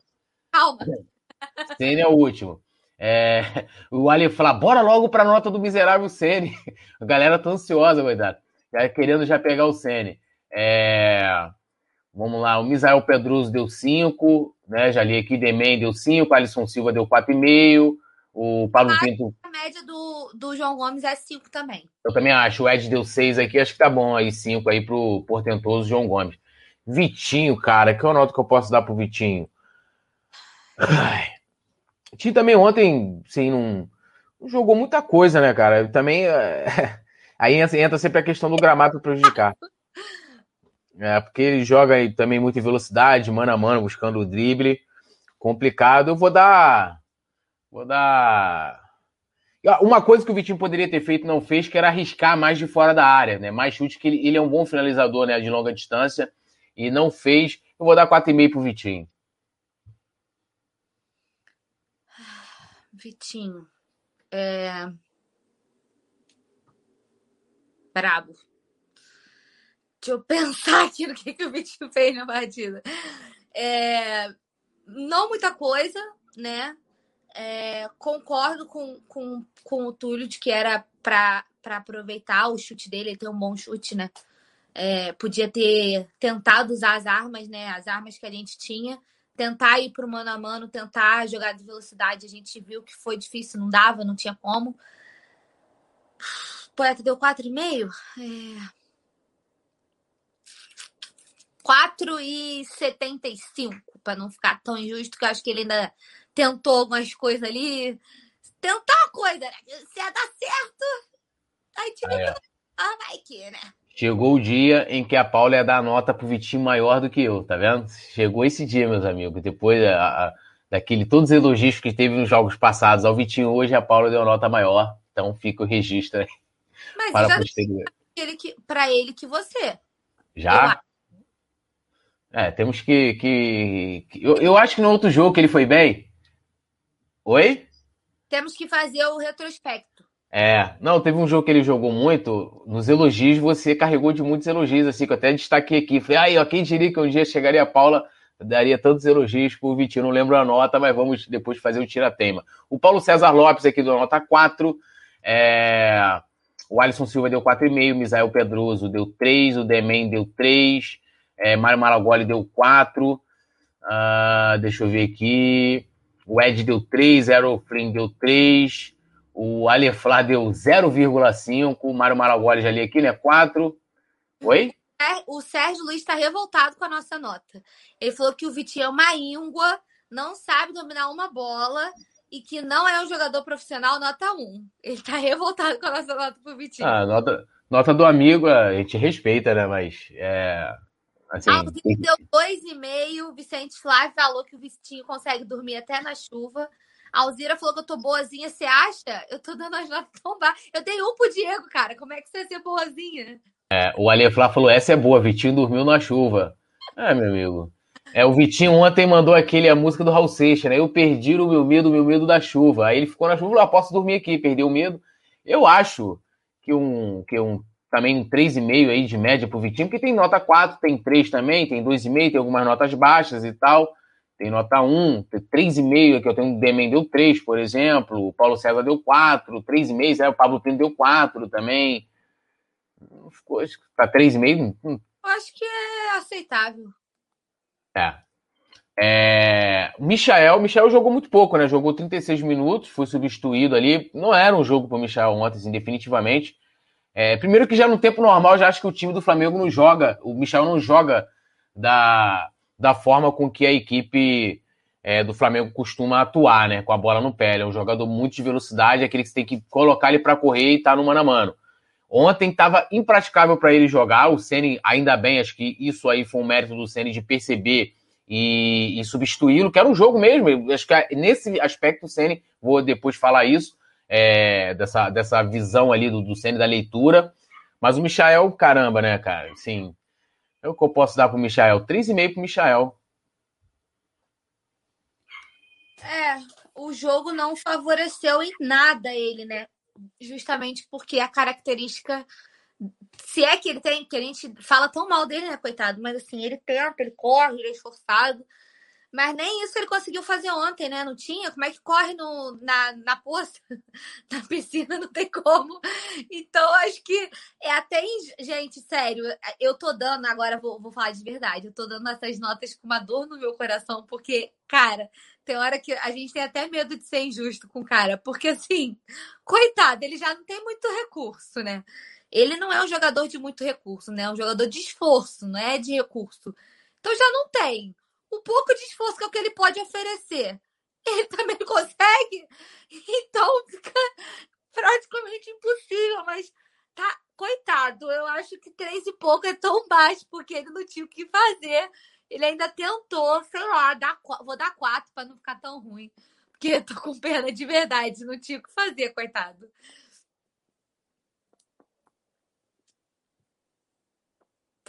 Calma. <laughs> Sene é o último. É, <laughs> o Ali fala, bora logo para a nota do miserável Sene. <laughs> A galera tá ansiosa, coitado. Já querendo já pegar o Sene. É, vamos lá, o Misael Pedroso deu 5, né? Já li aqui, Demen deu 5, Alisson Silva deu 4,5, o Pablo a Pinto. A média do, do, do João Gomes é 5 também. Eu também acho. O Ed deu 6 aqui, acho que tá bom aí, 5 aí pro portentoso João Gomes. Vitinho, cara, que é o nota que eu posso dar pro Vitinho? Ai. O time também ontem, assim, não, não, jogou muita coisa, né, cara? Também. É... <laughs> Aí entra sempre a questão do gramado prejudicar. É, porque ele joga também muito em velocidade, mano a mano, buscando o drible. Complicado. Eu vou dar. Vou dar. Uma coisa que o Vitinho poderia ter feito não fez, que era arriscar mais de fora da área, né? Mais chute, que ele, ele é um bom finalizador, né? De longa distância. E não fez. Eu vou dar 4,5 pro Vitinho. Vitinho. É... Brabo. Deixa eu pensar aqui no que, que o Vitinho fez na partida. É... Não muita coisa, né? É... Concordo com, com, com o Túlio de que era para aproveitar o chute dele, ele tem um bom chute, né? É, podia ter tentado usar as armas, né? As armas que a gente tinha tentar ir para o mano a mano, tentar jogar de velocidade. A gente viu que foi difícil, não dava, não tinha como. O poeta deu 4,5? É... 4,75, para não ficar tão injusto, que eu acho que ele ainda tentou algumas coisas ali. Tentar uma coisa, né? Se ia dar certo, aí time ah, é. ah, vai que, né? Chegou o dia em que a Paula ia dar nota pro Vitinho maior do que eu, tá vendo? Chegou esse dia, meus amigos. Depois a, a, daquele todos os elogios que teve nos jogos passados ao Vitinho, hoje a Paula deu nota maior. Então fica o registro aí. Mas para já ele que, pra ele que você. Já? Eu... É, temos que. que, que eu, eu acho que no outro jogo que ele foi bem. Oi? Temos que fazer o retrospecto. É, não, teve um jogo que ele jogou muito, nos elogios você carregou de muitos elogios, assim, que eu até destaquei aqui. Falei, aí, ó, quem diria que um dia chegaria a Paula, daria tantos elogios pro Vitinho, não lembro a nota, mas vamos depois fazer o tira-teima. O Paulo César Lopes aqui deu nota 4, é... o Alisson Silva deu 4,5, o Misael Pedroso deu 3, o Demen deu 3, é, Mário Malagoli deu 4, uh, ah, deixa eu ver aqui, o Ed deu 3, Aerofrim deu 3, o Aleflar deu 0,5. O Mário Maragoli já li aqui, né? 4. Oi? É, o Sérgio Luiz está revoltado com a nossa nota. Ele falou que o Vitinho é uma íngua, não sabe dominar uma bola e que não é um jogador profissional nota 1. Ele está revoltado com a nossa nota pro Vitinho. Ah, nota, nota do amigo, a gente respeita, né? Mas é. Assim, ah, o Vitinho deu 2,5. Vicente Flávio falou que o Vitinho consegue dormir até na chuva. A Alzira falou que eu tô boazinha. Você acha? Eu tô dando as notas tão baixas. Eu dei um pro Diego, cara. Como é que você ia ser boazinha? É, o Ale Flá falou: essa é boa, Vitinho dormiu na chuva. É, meu amigo. É, o Vitinho ontem mandou aquele, a música do Raul Seixas, né? Eu perdi o meu medo, o meu medo da chuva. Aí ele ficou na chuva, falou, ah, posso dormir aqui, perdeu o medo. Eu acho que um, que um também um 3,5 aí de média pro Vitinho, porque tem nota 4, tem 3 também, tem 2,5, tem algumas notas baixas e tal tem nota 1, 3,5, que eu tenho o Demen deu 3, por exemplo, o Paulo César deu 4, 3,5, é, o Pablo Pinto deu 4 também. Ficou, tá 3,5? Hum. Acho que é aceitável. É. é. Michael, Michael jogou muito pouco, né? Jogou 36 minutos, foi substituído ali. Não era um jogo para o Michael ontem, assim, definitivamente. É, primeiro que já no tempo normal, já acho que o time do Flamengo não joga, o Michel não joga da da forma com que a equipe é, do Flamengo costuma atuar, né? Com a bola no pé. Ele é um jogador muito de velocidade, aquele que você tem que colocar ele para correr e estar tá no mano a mano. Ontem estava impraticável para ele jogar. O Ceni, ainda bem, acho que isso aí foi um mérito do Ceni de perceber e, e substituí-lo, que era um jogo mesmo. Acho que nesse aspecto o Ceni, vou depois falar isso, é, dessa, dessa visão ali do, Ceni da leitura. Mas o Michael, caramba, né, cara? Assim, é o que eu posso dar pro Michael? 3,5 pro Michael. É, o jogo não favoreceu em nada ele, né? Justamente porque a característica. Se é que ele tem, que a gente fala tão mal dele, né, coitado? Mas assim, ele tenta, ele corre, ele é esforçado. Mas nem isso ele conseguiu fazer ontem, né? Não tinha? Como é que corre no, na, na poça? <laughs> Na piscina não tem como. Então, acho que é até. Gente, sério, eu tô dando, agora vou, vou falar de verdade, eu tô dando essas notas com uma dor no meu coração, porque, cara, tem hora que a gente tem até medo de ser injusto com o cara, porque assim, coitado, ele já não tem muito recurso, né? Ele não é um jogador de muito recurso, né? É um jogador de esforço, não é de recurso. Então já não tem o pouco de esforço que é o que ele pode oferecer. Ele também consegue. Então fica praticamente impossível, mas tá, coitado, eu acho que três e pouco é tão baixo, porque ele não tinha o que fazer. Ele ainda tentou, sei lá, dar, vou dar quatro para não ficar tão ruim. Porque tô com pena de verdade, não tinha o que fazer, coitado.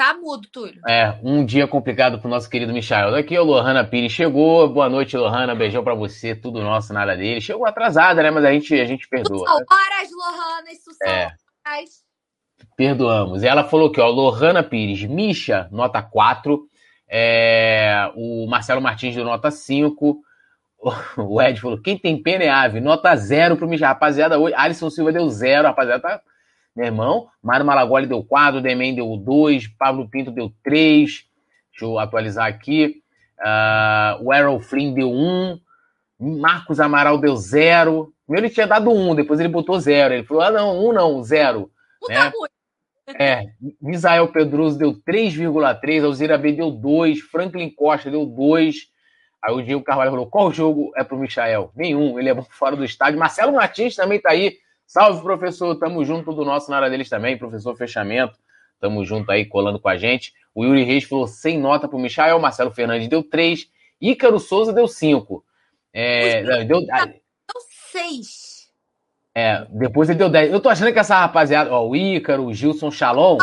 Tá mudo, Túlio. É, um dia complicado pro nosso querido Michael. Daqui o Lohana Pires chegou. Boa noite, Lohana. Beijão pra você. Tudo nosso, nada dele. Chegou atrasada, né? Mas a gente, a gente perdoa. São né? horas, Lohana. Isso são é. horas. Perdoamos. Ela falou que, ó, Lohana Pires, Misha, nota 4. É, o Marcelo Martins deu nota 5. O Ed falou: quem tem pena é ave, nota 0 pro Misha. Rapaziada, hoje, Alisson Silva deu 0. Rapaziada, tá meu irmão. Mário Malagoli deu 4, Demen deu 2, Pablo Pinto deu 3. Deixa eu atualizar aqui. Uh, o Errol Flynn deu 1. Marcos Amaral deu 0. Primeiro ele tinha dado 1, depois ele botou 0. Ele falou: ah, não, 1 não, 0. Né? É, Misael Pedroso deu 3,3, Alzira B deu 2, Franklin Costa deu 2. Aí o Diego Carvalho falou: qual jogo é pro Michael? Nenhum, ele é <laughs> fora do estádio. Marcelo Martins também tá aí Salve, professor. Tamo junto do nosso na área deles também. Professor Fechamento. Tamo junto aí, colando com a gente. O Yuri Reis falou sem nota pro Michael. Marcelo Fernandes deu três. Ícaro Souza deu cinco. É, deu, deu seis. É, depois ele deu dez. Eu tô achando que essa rapaziada, ó, o Ícaro, o Gilson Shalom.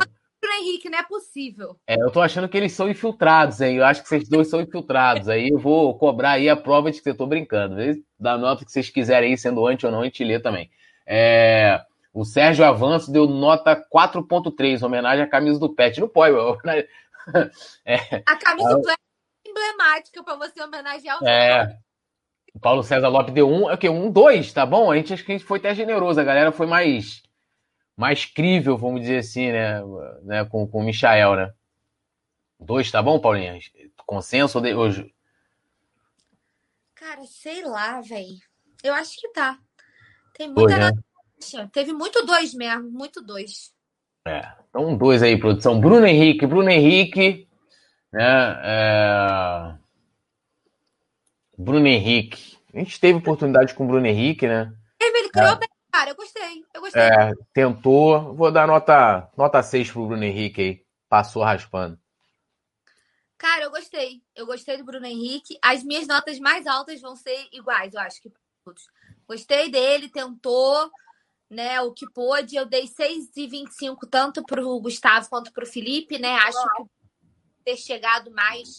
Henrique, não é possível. É, eu tô achando que eles são infiltrados, hein? Eu acho que vocês dois são infiltrados. Aí eu vou cobrar aí a prova de que eu tô brincando. Da nota que vocês quiserem aí, sendo anti ou não, a gente lê também. É, o Sérgio Avanço deu nota 4.3, homenagem à camisa do Pet. Não pode, <laughs> é, A camisa do Pet é emblemática para você homenagear o É. O Paulo César Lopes deu um, é o quê? Um, dois, tá bom? A gente acho que a gente foi até generoso, a galera foi mais mais crível, vamos dizer assim, né? né? Com, com o Michael, né? Dois, tá bom, Paulinha? Consenso hoje? Cara, sei lá, velho. Eu acho que tá. Tem muita dois, né? Teve muito dois mesmo, muito dois. É, então dois aí, produção. Bruno Henrique, Bruno Henrique, né? É... Bruno Henrique. A gente teve oportunidade com o Bruno Henrique, né? Ele criou é. bem, cara. Eu gostei. Eu gostei. É, tentou. Vou dar nota, nota 6 pro Bruno Henrique aí. Passou raspando. Cara, eu gostei. Eu gostei do Bruno Henrique. As minhas notas mais altas vão ser iguais, eu acho que todos. Gostei dele, tentou, né, o que pôde. Eu dei 6,25 tanto para o Gustavo quanto para o Felipe, né? Acho que ter chegado mais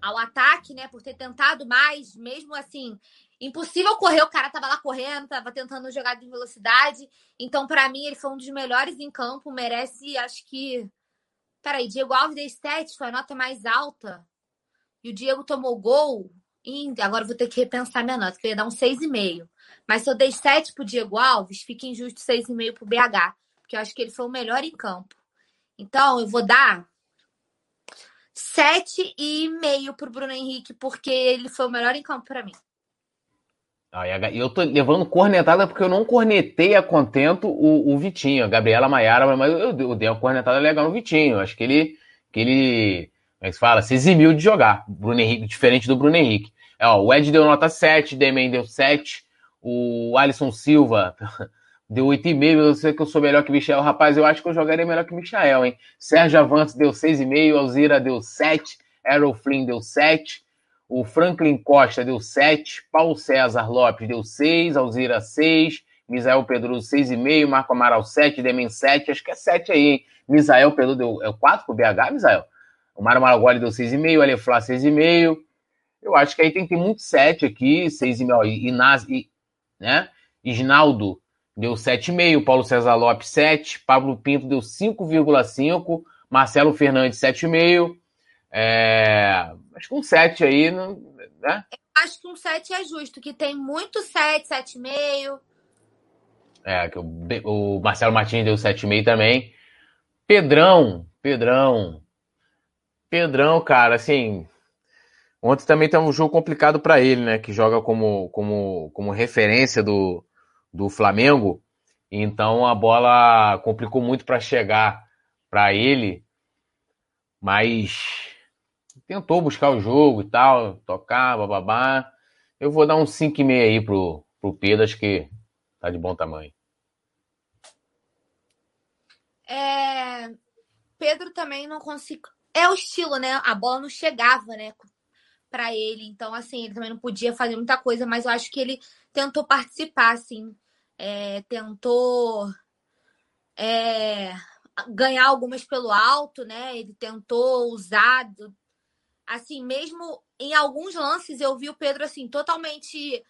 ao ataque, né, por ter tentado mais, mesmo assim, impossível correr, o cara tava lá correndo, tava tentando jogar de velocidade. Então, para mim, ele foi um dos melhores em campo, merece, acho que Peraí, Diego Alves deu 7, foi a nota mais alta. E o Diego tomou gol. E agora vou ter que repensar minha nota, que eu ia dar um 6,5. Mas se eu dei 7 pro Diego Alves, fica injusto 6,5 pro BH. Porque eu acho que ele foi o melhor em campo. Então, eu vou dar 7,5 pro Bruno Henrique, porque ele foi o melhor em campo para mim. E eu tô levando cornetada porque eu não cornetei a contento o, o Vitinho, a Gabriela Maiara, mas eu, eu, dei uma cornetada legal no Vitinho. Acho que ele, que ele, como é que se fala? Se eximiu de jogar. Bruno Henrique, diferente do Bruno Henrique. É, ó, o Ed deu nota 7, Demen deu 7, o Alisson Silva <laughs> deu 8,5. Eu sei que eu sou melhor que Michel. Rapaz, eu acho que eu jogaria melhor que Michel, hein? Sérgio Avantes deu 6,5. Alzira deu 7. Errol Flynn deu 7. O Franklin Costa deu 7. Paulo César Lopes deu 6. Alzira 6. Misael Pedroso 6,5. Marco Amaral 7. Demen 7. Acho que é 7 aí, hein? Misael Pedroso deu é 4 pro BH, Misael? O Mário Maragoli deu 6,5. O Aleflá 6,5. Eu acho que aí tem que ter muito 7 aqui. 6,5. E, e, e, né? Isnaldo deu 7,5, Paulo César Lopes 7, Pablo Pinto deu 5,5, Marcelo Fernandes 7,5. É, acho que um 7 aí né? Eu acho que um 7 é justo, que tem muito 7, 7,5. É, que o, o Marcelo Martins deu 7,5 também. Pedrão, Pedrão. Pedrão, cara, assim. Ontem também tem um jogo complicado para ele, né? Que joga como, como, como referência do, do Flamengo. Então a bola complicou muito para chegar para ele, mas tentou buscar o jogo e tal, tocar, bababá. Eu vou dar um 5,5 aí pro, pro Pedro, acho que tá de bom tamanho. É... Pedro também não consigo. É o estilo, né? A bola não chegava, né? Para ele. Então, assim, ele também não podia fazer muita coisa, mas eu acho que ele tentou participar, assim. É... Tentou é... ganhar algumas pelo alto, né? Ele tentou usar. Assim, mesmo em alguns lances, eu vi o Pedro, assim, totalmente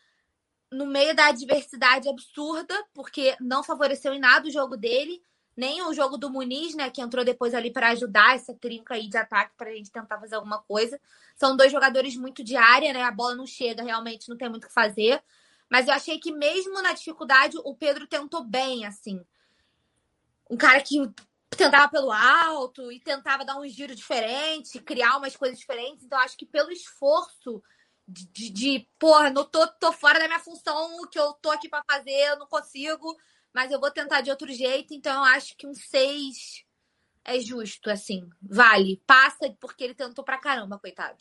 no meio da adversidade absurda, porque não favoreceu em nada o jogo dele nem o jogo do Muniz, né, que entrou depois ali para ajudar essa trinca aí de ataque para a gente tentar fazer alguma coisa. São dois jogadores muito de área, né? A bola não chega, realmente não tem muito o que fazer. Mas eu achei que mesmo na dificuldade, o Pedro tentou bem, assim. Um cara que tentava pelo alto e tentava dar um giro diferente, criar umas coisas diferentes. Então, acho que pelo esforço de, de, de porra, não tô, tô fora da minha função, o que eu tô aqui para fazer, eu não consigo mas eu vou tentar de outro jeito, então eu acho que um 6 é justo, assim. Vale. Passa porque ele tentou pra caramba, coitado.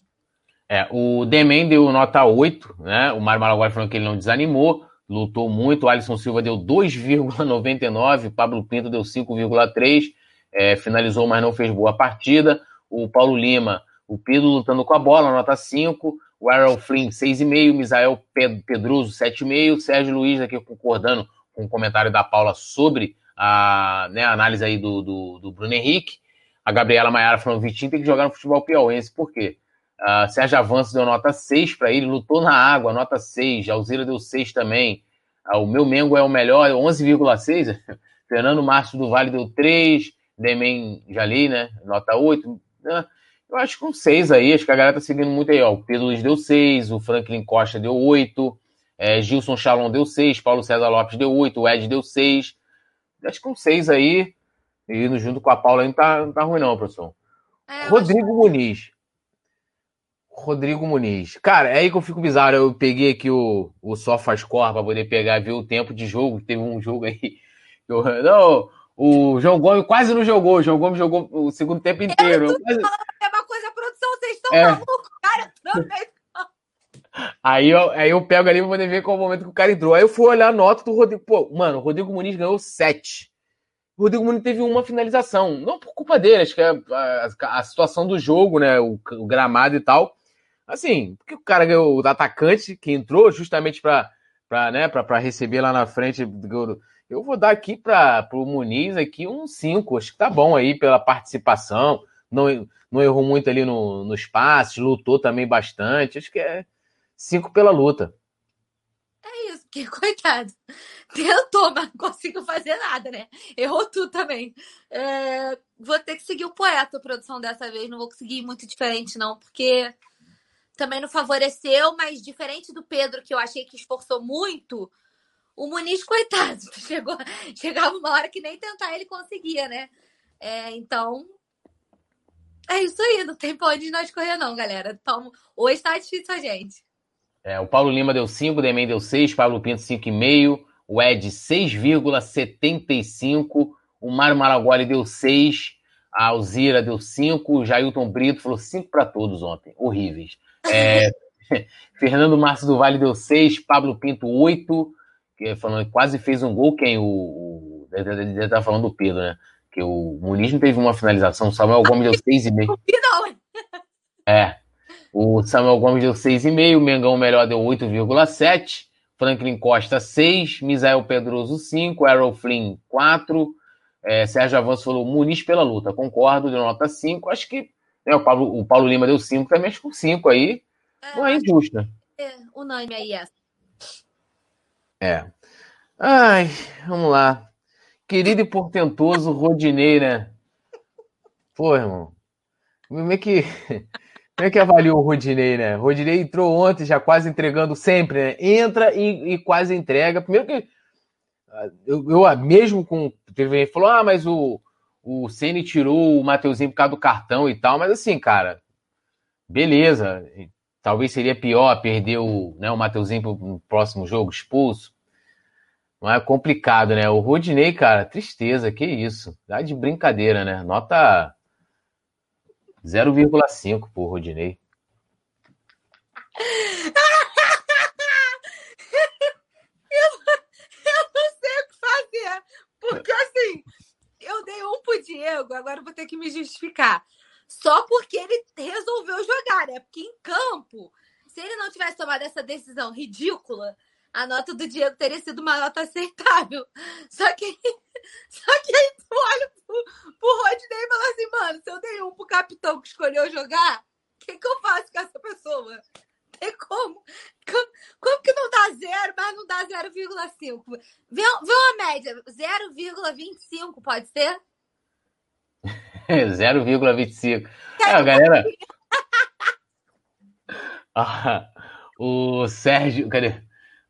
É, o Demen deu nota 8, né? O Mário Malaguai falou que ele não desanimou, lutou muito. O Alisson Silva deu 2,99, Pablo Pinto deu 5,3, é, finalizou, mas não fez boa partida. O Paulo Lima, o Pedro lutando com a bola, nota 5. O Errol Flynn, 6,5. Misael Pedroso, 7,5. Sérgio Luiz, aqui concordando com um comentário da Paula sobre a, né, a análise aí do, do, do, Bruno Henrique. A Gabriela Maiara falando: Vitinho tem que jogar no futebol piauense. Por quê? Uh, Sérgio Avanço deu nota 6 para ele, lutou na água, nota 6. Alzira deu 6 também. Uh, o meu Mengo é o melhor, 11,6. <laughs> Fernando Márcio do Vale deu 3. Demen Jali, né? Nota 8. Uh, eu acho que um 6 aí. Acho que a galera tá seguindo muito aí. Ó. O Pedro Luiz deu 6. O Franklin Costa deu 8. É, Gilson Chalon deu 6, Paulo César Lopes deu 8, o Ed deu 6. Acho que um 6 aí, e junto com a Paula não tá, não tá ruim, não, professor. É, Rodrigo acho... Muniz. Rodrigo Muniz. Cara, é aí que eu fico bizarro. Eu peguei aqui o, o SofaScore para poder pegar ver o tempo de jogo. Teve um jogo aí. Eu, não, o João Gomes quase não jogou. O João Gomes jogou o segundo tempo inteiro. Eu tô quase... falando a mesma coisa, produção. Vocês estão é. malucos, cara. Também Aí eu, aí eu pego ali pra poder ver qual o momento que o cara entrou. Aí eu fui olhar a nota do Rodrigo. Pô, mano, o Rodrigo Muniz ganhou 7. O Rodrigo Muniz teve uma finalização. Não por culpa dele, acho que é a, a, situação do jogo, né? O, o, gramado e tal. Assim, porque o cara ganhou o atacante que entrou justamente pra, pra, né, pra, pra receber lá na frente. Eu vou dar aqui para pro Muniz aqui um 5. Acho que tá bom aí pela participação. Não, não errou muito ali no, no espaço, lutou também bastante. Acho que é cinco pela luta. É isso, que <laughs> coitado. Tentou, mas não conseguiu fazer nada, né? Errou tudo também. É, vou ter que seguir o poeta, a produção dessa vez. Não vou conseguir muito diferente, não, porque também não favoreceu, mas diferente do Pedro, que eu achei que esforçou muito, o Muniz, coitado, <laughs> chegou, chegava uma hora que nem tentar ele conseguia, né? É, então, é isso aí, não tem pra onde nós correr, não, galera. Então, hoje tá difícil a gente. É, o Paulo Lima deu 5, o Demen deu 6, Pablo Pinto 5,5, o Ed 6,75, o Mário Maragoli deu 6, a Alzira deu 5, o Jailton Brito falou 5 para todos ontem, horríveis. É, <laughs> Fernando Márcio do Vale deu 6, Pablo Pinto 8, que falando, quase fez um gol, quem? O, o deve estar falando do Pedro, né? Que o Muniz não teve uma finalização, o Samuel Gomes deu 6,5. <laughs> É, o Samuel Gomes deu 6,5, o Mengão melhor deu 8,7, Franklin Costa 6, Misael Pedroso 5, Errol Flynn 4, é, Sérgio Avanço falou Muniz pela luta, concordo, deu nota 5, acho que né, o, Paulo, o Paulo Lima deu 5, também acho que com 5 aí é, não é injusto. É, unânime aí essa. É. Ai, vamos lá. Querido e portentoso Rodinei, né? Pô, irmão. Como é que Como é que avalia o Rodinei, né? O Rodinei entrou ontem, já quase entregando sempre, né? Entra e, e quase entrega. Primeiro que eu, eu mesmo com. Teve falou: ah, mas o, o Ceni tirou o Mateuzinho por causa do cartão e tal, mas assim, cara, beleza. Talvez seria pior perder o, né, o Mateuzinho no próximo jogo expulso. Não é complicado, né? O Rodinei, cara, tristeza, que isso. Dá de brincadeira, né? Nota 0,5 por Rodinei. <laughs> eu, eu não sei o que fazer. Porque assim, eu dei um pro Diego, agora vou ter que me justificar. Só porque ele resolveu jogar, né? Porque em campo, se ele não tivesse tomado essa decisão ridícula, a nota do Diego teria sido uma nota aceitável. Só que, <laughs> só que aí tu olha pro, pro Rodney e fala assim, mano, se eu dei um pro capitão que escolheu jogar, o que, que eu faço com essa pessoa? Tem como? Como, que não dá zero, mas não dá 0,5? Vê, vê uma média, 0,25 pode ser? <laughs> 0,25. É, galera. <laughs> ah, o Sérgio, cadê?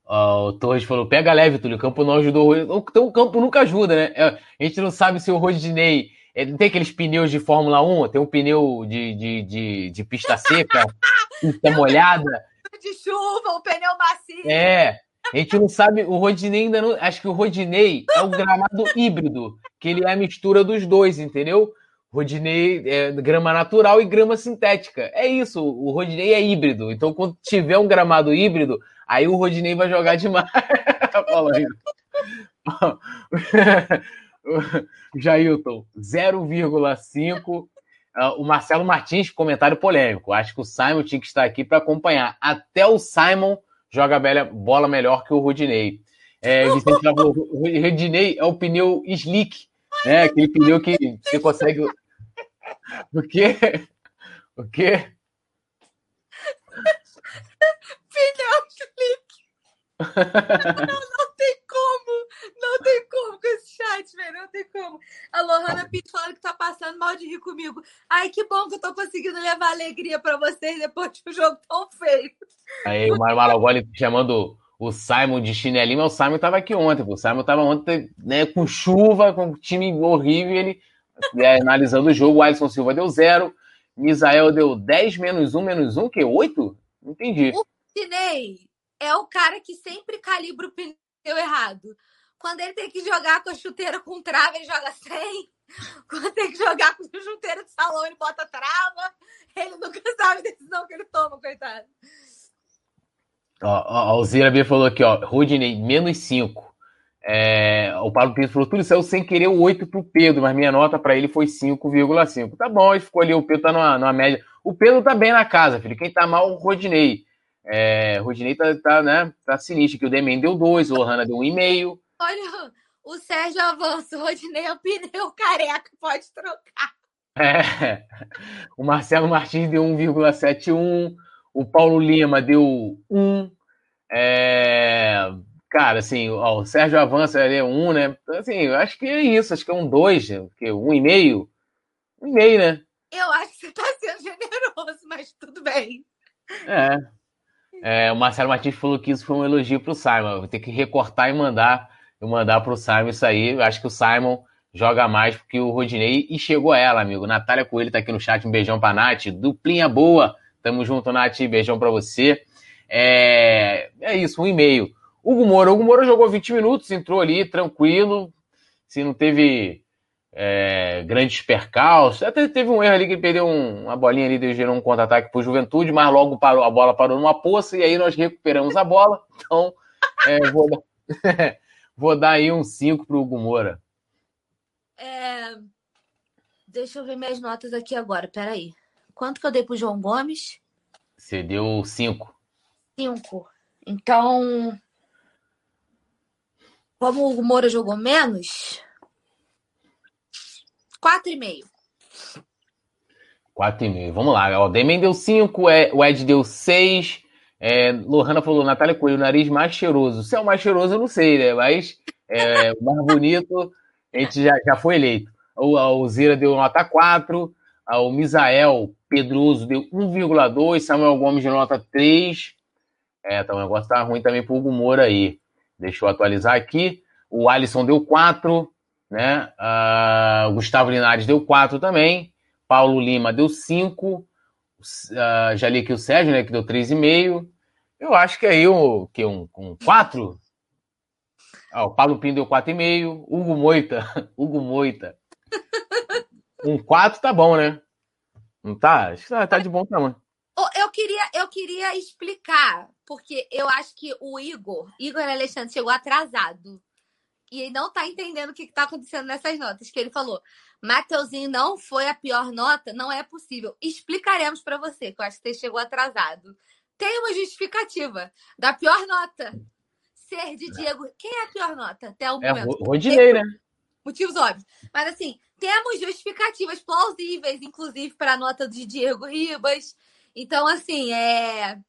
O Torres falou: pega leve, Túlio, o campo não ajudou. Então o campo nunca ajuda, né? É, a gente não sabe se o Rodinei. Ele tem aqueles pneus de Fórmula 1, tem um pneu de, de, de, de pista seca, <laughs> pista molhada. De chuva, um pneu macio. É. A gente não sabe, o Rodinei ainda não. Acho que o Rodinei é o gramado híbrido, que ele é a mistura dos dois, entendeu? Rodinei é grama natural e grama sintética. É isso, o Rodinei é híbrido. Então, quando tiver um gramado híbrido, Aí o Rodinei vai jogar demais. <laughs> Fala aí. <laughs> Jailton, 0,5. Ah, o Marcelo Martins, comentário polêmico. Acho que o Simon tinha que estar aqui para acompanhar. Até o Simon joga bola melhor que o Rodinei. É, Vicente o Rodinei é o pneu slick, né? Aquele pneu que você consegue. O quê? O quê? Pneu não, não tem como. Não tem como com esse chat, velho. Não tem como. A Lohana Pinto falando que tá passando mal de rir comigo. Ai, que bom que eu tô conseguindo levar alegria pra vocês depois de um jogo tão feio. Aí o Mário Malagoli chamando o Simon de chinelinho, mas o Simon tava aqui ontem. O Simon tava ontem né, com chuva, com um time horrível. Ele é, analisando o jogo. O Alisson Silva deu zero. Misael deu 10 menos 1 menos 1, que? 8? Não entendi. O Chinei é o cara que sempre calibra o pneu errado. Quando ele tem que jogar com a chuteira com trava, ele joga sem. Quando tem que jogar com a chuteira de salão, ele bota trava. Ele nunca sabe a decisão que ele toma, coitado. Ó, ó, o Zira B falou aqui, ó, Rudney, menos 5. É, o Paulo Pinto falou, tudo saiu sem querer o 8 pro Pedro, mas minha nota para ele foi 5,5. Tá bom, ele ficou ali, o Pedro tá numa, numa média. O Pedro tá bem na casa, filho. Quem tá mal, o Rodinei. É, Rodinei tá, tá, né, tá sinistro, que o Demen deu dois, o Lohana deu um e meio. Olha, o Sérgio avança, o Rodinei é o pneu careca, pode trocar. É, <laughs> o Marcelo Martins deu 1,71, o Paulo Lima deu 1. É, cara, assim, ó, o Sérgio avança é 1, né? Então, assim, eu acho que é isso, acho que é um 2, que um e meio. Um e meio, né? Eu acho que você tá sendo generoso, mas tudo bem. É, é, o Marcelo Martins falou que isso foi um elogio para o Simon. Vou ter que recortar e mandar, e mandar para o Simon isso aí. Eu acho que o Simon joga mais que o Rodinei e chegou ela, amigo. Natália Coelho tá aqui no chat, um beijão pra Nath. Duplinha boa. Tamo junto, Nath. Beijão para você. É, é isso, um e-mail. Hugo Moura. Hugo Moura jogou 20 minutos, entrou ali tranquilo. Se não teve é, grandes percalços. Até teve um erro ali que ele perdeu um, uma bolinha ali, gerou um contra-ataque para Juventude, mas logo parou, a bola parou numa poça e aí nós recuperamos a bola. Então, é, vou, dar, <laughs> vou dar aí um 5 para o Hugo Moura. É... Deixa eu ver minhas notas aqui agora, peraí. Quanto que eu dei para o João Gomes? Você deu 5. 5. Então, como o Moura jogou menos, 4,5. 4,5. Vamos lá. O Demen deu 5, é, o Ed deu 6. É, Lohana falou, Natália Coelho, o nariz mais cheiroso. Se é o mais cheiroso, eu não sei, né? Mas é, o mais <laughs> bonito, a gente já, já foi eleito. O, o Zira deu nota 4. O Misael, Pedroso deu 1,2, Samuel Gomes de nota 3. É, então o negócio tá ruim também pro Hugo Moura aí. Deixa eu atualizar aqui. O Alisson deu 4, né? Uh, Gustavo Linares deu 4 também. Paulo Lima deu 5. Uh, ah, já li aqui o Sérgio, né? Que deu 3,5. Eu acho que aí o que um, um 4. Ah, o Paulo Pinto deu 4,5. Hugo Moita. <laughs> Hugo Moita. Um 4 tá bom, né? Não tá? Acho que tá, tá de bom tamanho. Eu queria, eu queria explicar, porque eu acho que o Igor, Igor Alexandre, chegou atrasado. E ele não tá entendendo o que, que tá acontecendo nessas notas. Que ele falou: Mateuzinho não foi a pior nota, não é possível. Explicaremos para você, que eu acho que você chegou atrasado. Tem uma justificativa da pior nota ser de Diego. Quem é a pior nota até o é momento? Rodinei, né? Motivos óbvios. Mas assim, temos justificativas plausíveis, inclusive, para a nota de Diego Ribas. Então, assim, é.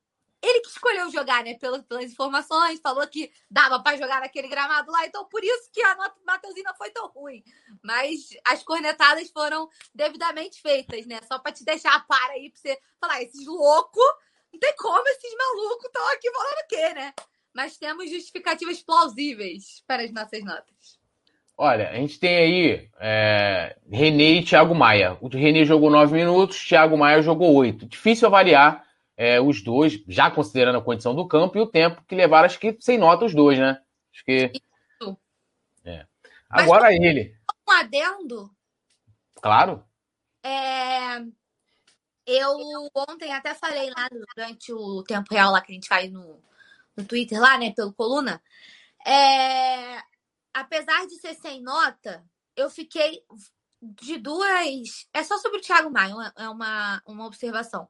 Ele que escolheu jogar, né? Pelas, pelas informações, falou que dava para jogar naquele gramado lá, então por isso que a nota do Matheusinho não foi tão ruim. Mas as cornetadas foram devidamente feitas, né? Só para te deixar a par aí, para você falar, esses loucos, não tem como esses malucos estão aqui falando o quê, né? Mas temos justificativas plausíveis para as nossas notas. Olha, a gente tem aí é, René e Thiago Maia. O René jogou 9 minutos, Thiago Maia jogou 8. Difícil avaliar é, os dois, já considerando a condição do campo e o tempo que levaram, acho que sem nota os dois, né? Acho que. Isso. É. Agora Mas, ele. Um adendo? Claro. É, eu ontem até falei lá durante o tempo real lá que a gente faz no, no Twitter lá, né, pelo Coluna. É, apesar de ser sem nota, eu fiquei de duas. É só sobre o Thiago Maia, é uma, uma observação.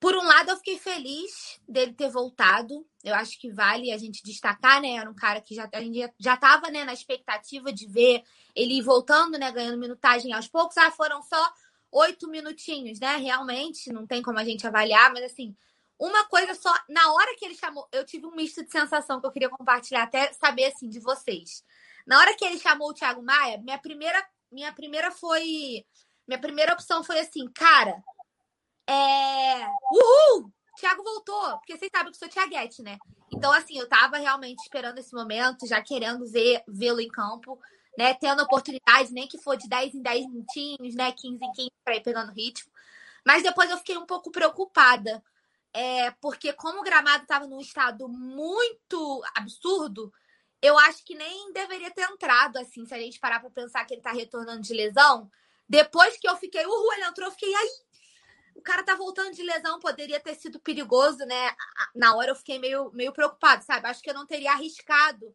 Por um lado, eu fiquei feliz dele ter voltado. Eu acho que vale a gente destacar, né? Era um cara que já, a gente já estava né, na expectativa de ver ele voltando, né? Ganhando minutagem aos poucos. Ah, foram só oito minutinhos, né? Realmente, não tem como a gente avaliar, mas assim, uma coisa só, na hora que ele chamou, eu tive um misto de sensação que eu queria compartilhar, até saber assim de vocês. Na hora que ele chamou o Thiago Maia, minha primeira, minha primeira foi. Minha primeira opção foi assim, cara. É. Uhul! Thiago voltou, porque vocês sabem que eu sou Thiaguete, né? Então, assim, eu tava realmente esperando esse momento, já querendo vê-lo em campo, né? Tendo oportunidade, nem que for de 10 em 10 minutinhos, né? 15 em 15 para ir pegando ritmo. Mas depois eu fiquei um pouco preocupada, é, porque como o gramado estava num estado muito absurdo, eu acho que nem deveria ter entrado, assim, se a gente parar para pensar que ele tá retornando de lesão. Depois que eu fiquei, uhul, ele entrou, eu fiquei, aí, o cara tá voltando de lesão, poderia ter sido perigoso, né? Na hora eu fiquei meio, meio preocupado, sabe? Acho que eu não teria arriscado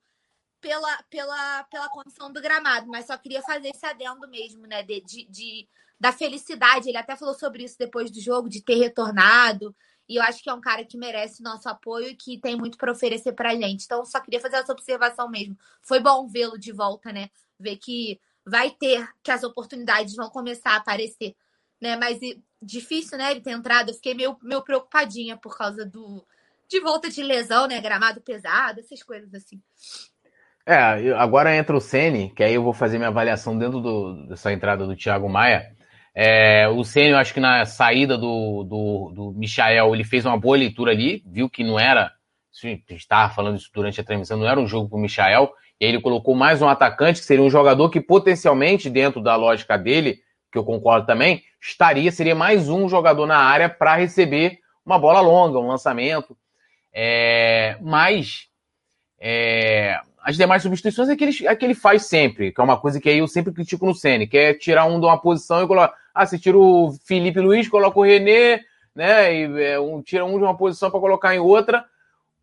pela, pela, pela condição do gramado, mas só queria fazer esse adendo mesmo, né? De, de, de, da felicidade. Ele até falou sobre isso depois do jogo, de ter retornado, e eu acho que é um cara que merece nosso apoio e que tem muito para oferecer para a gente. Então, só queria fazer essa observação mesmo. Foi bom vê-lo de volta, né? Ver que vai ter, que as oportunidades vão começar a aparecer, né? Mas difícil, né? Ele ter entrado. Eu fiquei meio, meio preocupadinha por causa do de volta de lesão, né? Gramado pesado, essas coisas assim. É, agora entra o Sene, que aí eu vou fazer minha avaliação dentro do, dessa entrada do Thiago Maia. É, o eu acho que na saída do, do, do Michael, ele fez uma boa leitura ali, viu que não era. Estava falando isso durante a transmissão, não era um jogo para o Michael. E aí ele colocou mais um atacante, que seria um jogador que potencialmente, dentro da lógica dele, que eu concordo também, estaria, seria mais um jogador na área para receber uma bola longa, um lançamento. É, mas é, as demais substituições é que, ele, é que ele faz sempre, que é uma coisa que aí eu sempre critico no Senna, que é tirar um de uma posição e colocar. Ah, você tira o Felipe Luiz, coloca o René, né? E é, um, tira um de uma posição para colocar em outra.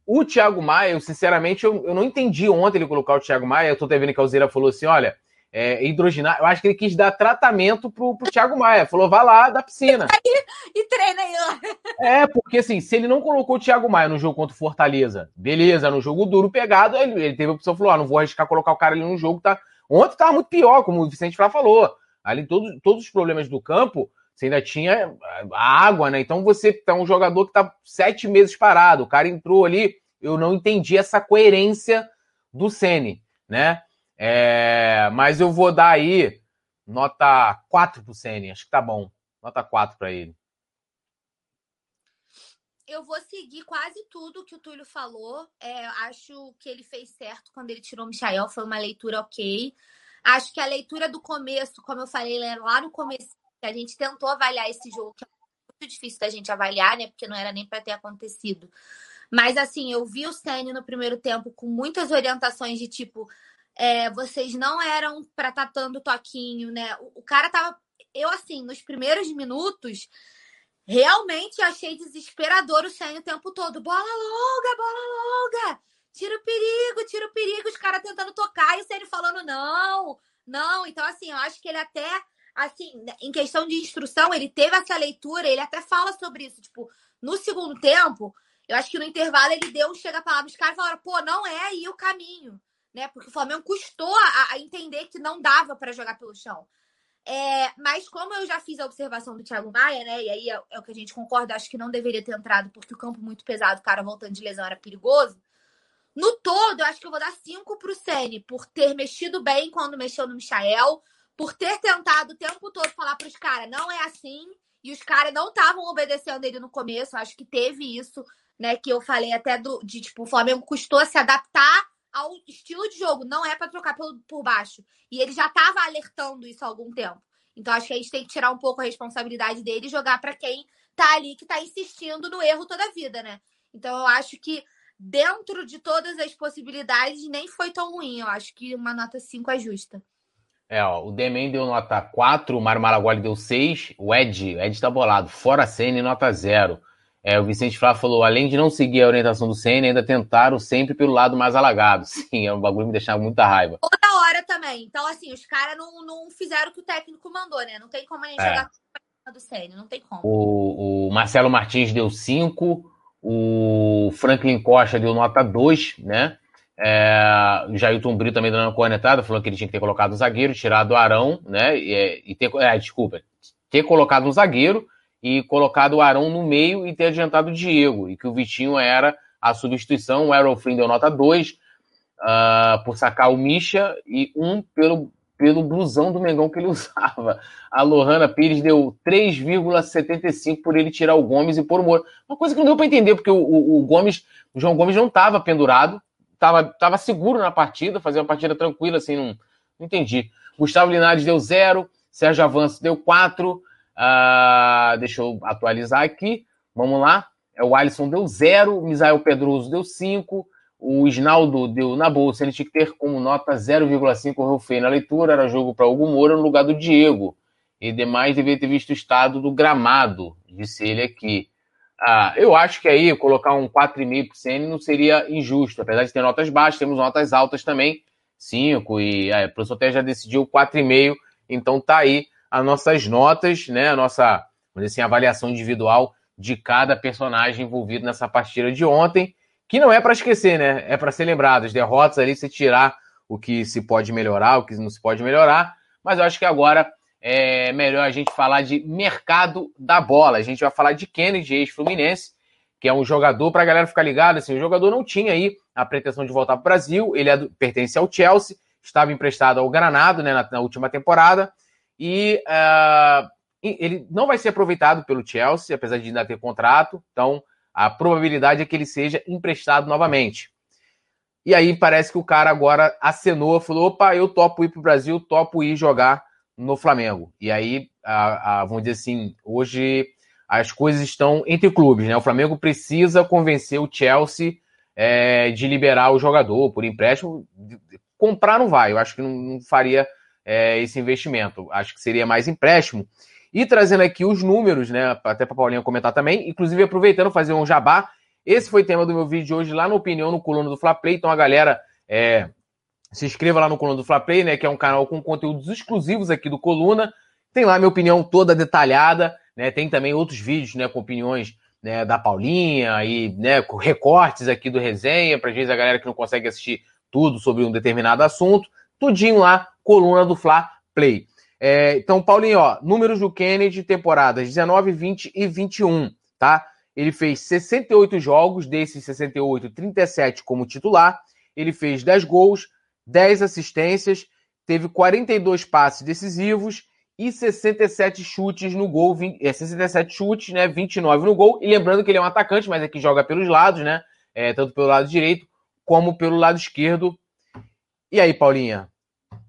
O Thiago Maia, eu, sinceramente, eu, eu não entendi ontem ele colocar o Thiago Maia. Eu tô até vendo que a Alzeira falou assim: olha, é, hidroginar. Eu acho que ele quis dar tratamento pro, pro Thiago Maia. Falou, vá lá da piscina. <laughs> e treina aí lá. É, porque assim, se ele não colocou o Thiago Maia no jogo contra o Fortaleza, beleza, no jogo duro pegado, ele, ele teve a opção, falou: ah, não vou arriscar colocar o cara ali no jogo, tá. Ontem tava muito pior, como o Vicente Flá falou. Ali todos, todos os problemas do campo, você ainda tinha a água, né? Então você tá um jogador que tá sete meses parado. O cara entrou ali, eu não entendi essa coerência do Sene, né? É, mas eu vou dar aí nota 4 pro Sene, acho que tá bom. Nota 4 para ele. eu vou seguir quase tudo que o Túlio falou. É, acho que ele fez certo quando ele tirou o Michael, foi uma leitura ok. Acho que a leitura do começo, como eu falei lá no começo, a gente tentou avaliar esse jogo, que é muito difícil da gente avaliar, né? Porque não era nem para ter acontecido. Mas assim, eu vi o Senna no primeiro tempo com muitas orientações de tipo, é, vocês não eram para estar tá dando toquinho, né? O, o cara tava. Eu, assim, nos primeiros minutos, realmente achei desesperador o Senna o tempo todo. Bola longa, bola longa! Tira o perigo, tira o perigo, os caras tentando tocar e o Senna falando não, não. Então, assim, eu acho que ele até, assim, em questão de instrução, ele teve essa leitura, ele até fala sobre isso. Tipo, no segundo tempo, eu acho que no intervalo ele deu um chega-palavra, os caras falaram, pô, não é aí o caminho, né? Porque o Flamengo custou a, a entender que não dava para jogar pelo chão. É, mas como eu já fiz a observação do Thiago Maia, né? E aí é, é, o que a gente concorda, acho que não deveria ter entrado, porque o campo muito pesado, o cara voltando de lesão era perigoso. No todo, eu acho que eu vou dar cinco pro Sene, por ter mexido bem quando mexeu no Michael, por ter tentado o tempo todo falar pros caras, não é assim, e os caras não estavam obedecendo ele no começo, acho que teve isso né? Que eu falei até do, de tipo, o Flamengo custou se adaptar ao estilo de jogo, não é para trocar por, por baixo. E ele já estava alertando isso há algum tempo. Então acho que a gente tem que tirar um pouco a responsabilidade dele e jogar para quem tá ali que tá insistindo no erro toda a vida, né? Então eu acho que dentro de todas as possibilidades nem foi tão ruim. Eu acho que uma nota 5 é justa. É, ó, o Demen deu nota 4, o Mário Maragoli deu 6, o Ed, o Ed tá bolado, fora a cena nota 0. É, o Vicente Flá falou, além de não seguir a orientação do Senna, ainda tentaram sempre pelo lado mais alagado. <laughs> Sim, é um bagulho que me deixava muita raiva. Toda hora também. Então, assim, os caras não, não fizeram o que o técnico mandou, né? Não tem como a gente é. jogar do Senna, não tem como. O, o Marcelo Martins deu 5, o Franklin Costa deu nota 2, né? É, o Jailton Brito também dando uma cornetada, falando que ele tinha que ter colocado o zagueiro, tirado o Arão, né? E, e ter, é, desculpa, ter colocado um zagueiro e colocado o Arão no meio e ter adiantado o Diego, e que o Vitinho era a substituição, o Flynn deu nota 2 uh, ah, por sacar o Misha e um pelo, pelo blusão do Mengão que ele <laughs> usava. A Lohana Pires deu 3,75 por ele tirar o Gomes e pôr o Moro. Uma coisa que não deu para entender, porque o, o, o, Gomes, o João Gomes não estava pendurado, estava tava seguro na partida, fazia uma partida tranquila, assim, não, não entendi. Gustavo Linares deu 0, Sérgio Avanço deu 4, Uh, deixa eu atualizar aqui. Vamos lá. É, o Alisson deu zero, o Misael Pedroso deu 5, o Isnaldo deu na bolsa. Ele tinha que ter como nota 0,5 o feio na leitura. Era jogo para Hugo Moura no lugar do Diego. E demais deveria ter visto o estado do gramado, disse ele aqui. Ah, eu acho que aí colocar um 4,5 para o CN não seria injusto. Apesar de ter notas baixas, temos notas altas também, 5. E é, o professor até já decidiu 4,5. Então tá aí as nossas notas, né? A nossa, vamos dizer assim, avaliação individual de cada personagem envolvido nessa partida de ontem, que não é para esquecer, né? É para ser lembrado. As derrotas ali, você tirar o que se pode melhorar, o que não se pode melhorar. Mas eu acho que agora é melhor a gente falar de mercado da bola. A gente vai falar de Kennedy, ex-Fluminense, que é um jogador, para a galera ficar ligada, assim, o jogador não tinha aí a pretensão de voltar para o Brasil, ele é, pertence ao Chelsea, estava emprestado ao Granado né, na, na última temporada, e uh, ele não vai ser aproveitado pelo Chelsea, apesar de ainda ter contrato, então a probabilidade é que ele seja emprestado novamente. E aí parece que o cara agora acenou, falou: opa, eu topo ir para o Brasil, topo ir jogar no Flamengo. E aí, a, a, vamos dizer assim, hoje as coisas estão entre clubes, né? O Flamengo precisa convencer o Chelsea é, de liberar o jogador por empréstimo. Comprar não vai, eu acho que não, não faria é, esse investimento. Acho que seria mais empréstimo. E trazendo aqui os números, né? Até para Paulinha comentar também, inclusive aproveitando fazer um jabá. Esse foi o tema do meu vídeo de hoje lá no Opinião no Coluna do Fla Play. Então a galera é, se inscreva lá no Coluna do Fla Play, né? Que é um canal com conteúdos exclusivos aqui do Coluna. Tem lá minha opinião toda detalhada, né? Tem também outros vídeos, né? Com opiniões né, da Paulinha e né, recortes aqui do resenha, para vezes a galera que não consegue assistir tudo sobre um determinado assunto. Tudinho lá coluna do Fla Play. É, então, Paulinho, ó, números do Kennedy, temporadas 19, 20 e 21, tá? Ele fez 68 jogos, desses 68, 37 como titular. Ele fez 10 gols, 10 assistências, teve 42 passes decisivos e 67 chutes no gol, 20, é, 67 chutes, né, 29 no gol. E lembrando que ele é um atacante, mas é que joga pelos lados, né, é, tanto pelo lado direito como pelo lado esquerdo. E aí, Paulinha,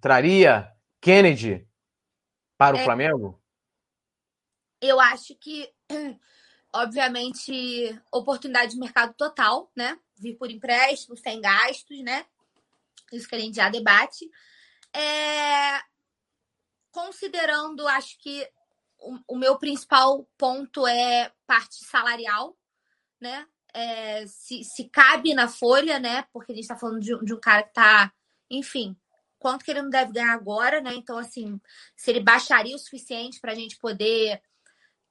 traria Kennedy para o é, Flamengo? Eu acho que, <clears throat> obviamente, oportunidade de mercado total, né? Vir por empréstimo, sem gastos, né? Isso que a gente já debate. É... Considerando, acho que o, o meu principal ponto é parte salarial, né? É, se, se cabe na folha, né? Porque a gente está falando de, de, um cara que está, enfim, quanto que ele não deve ganhar agora, né? Então, assim, se ele baixaria o suficiente para a gente poder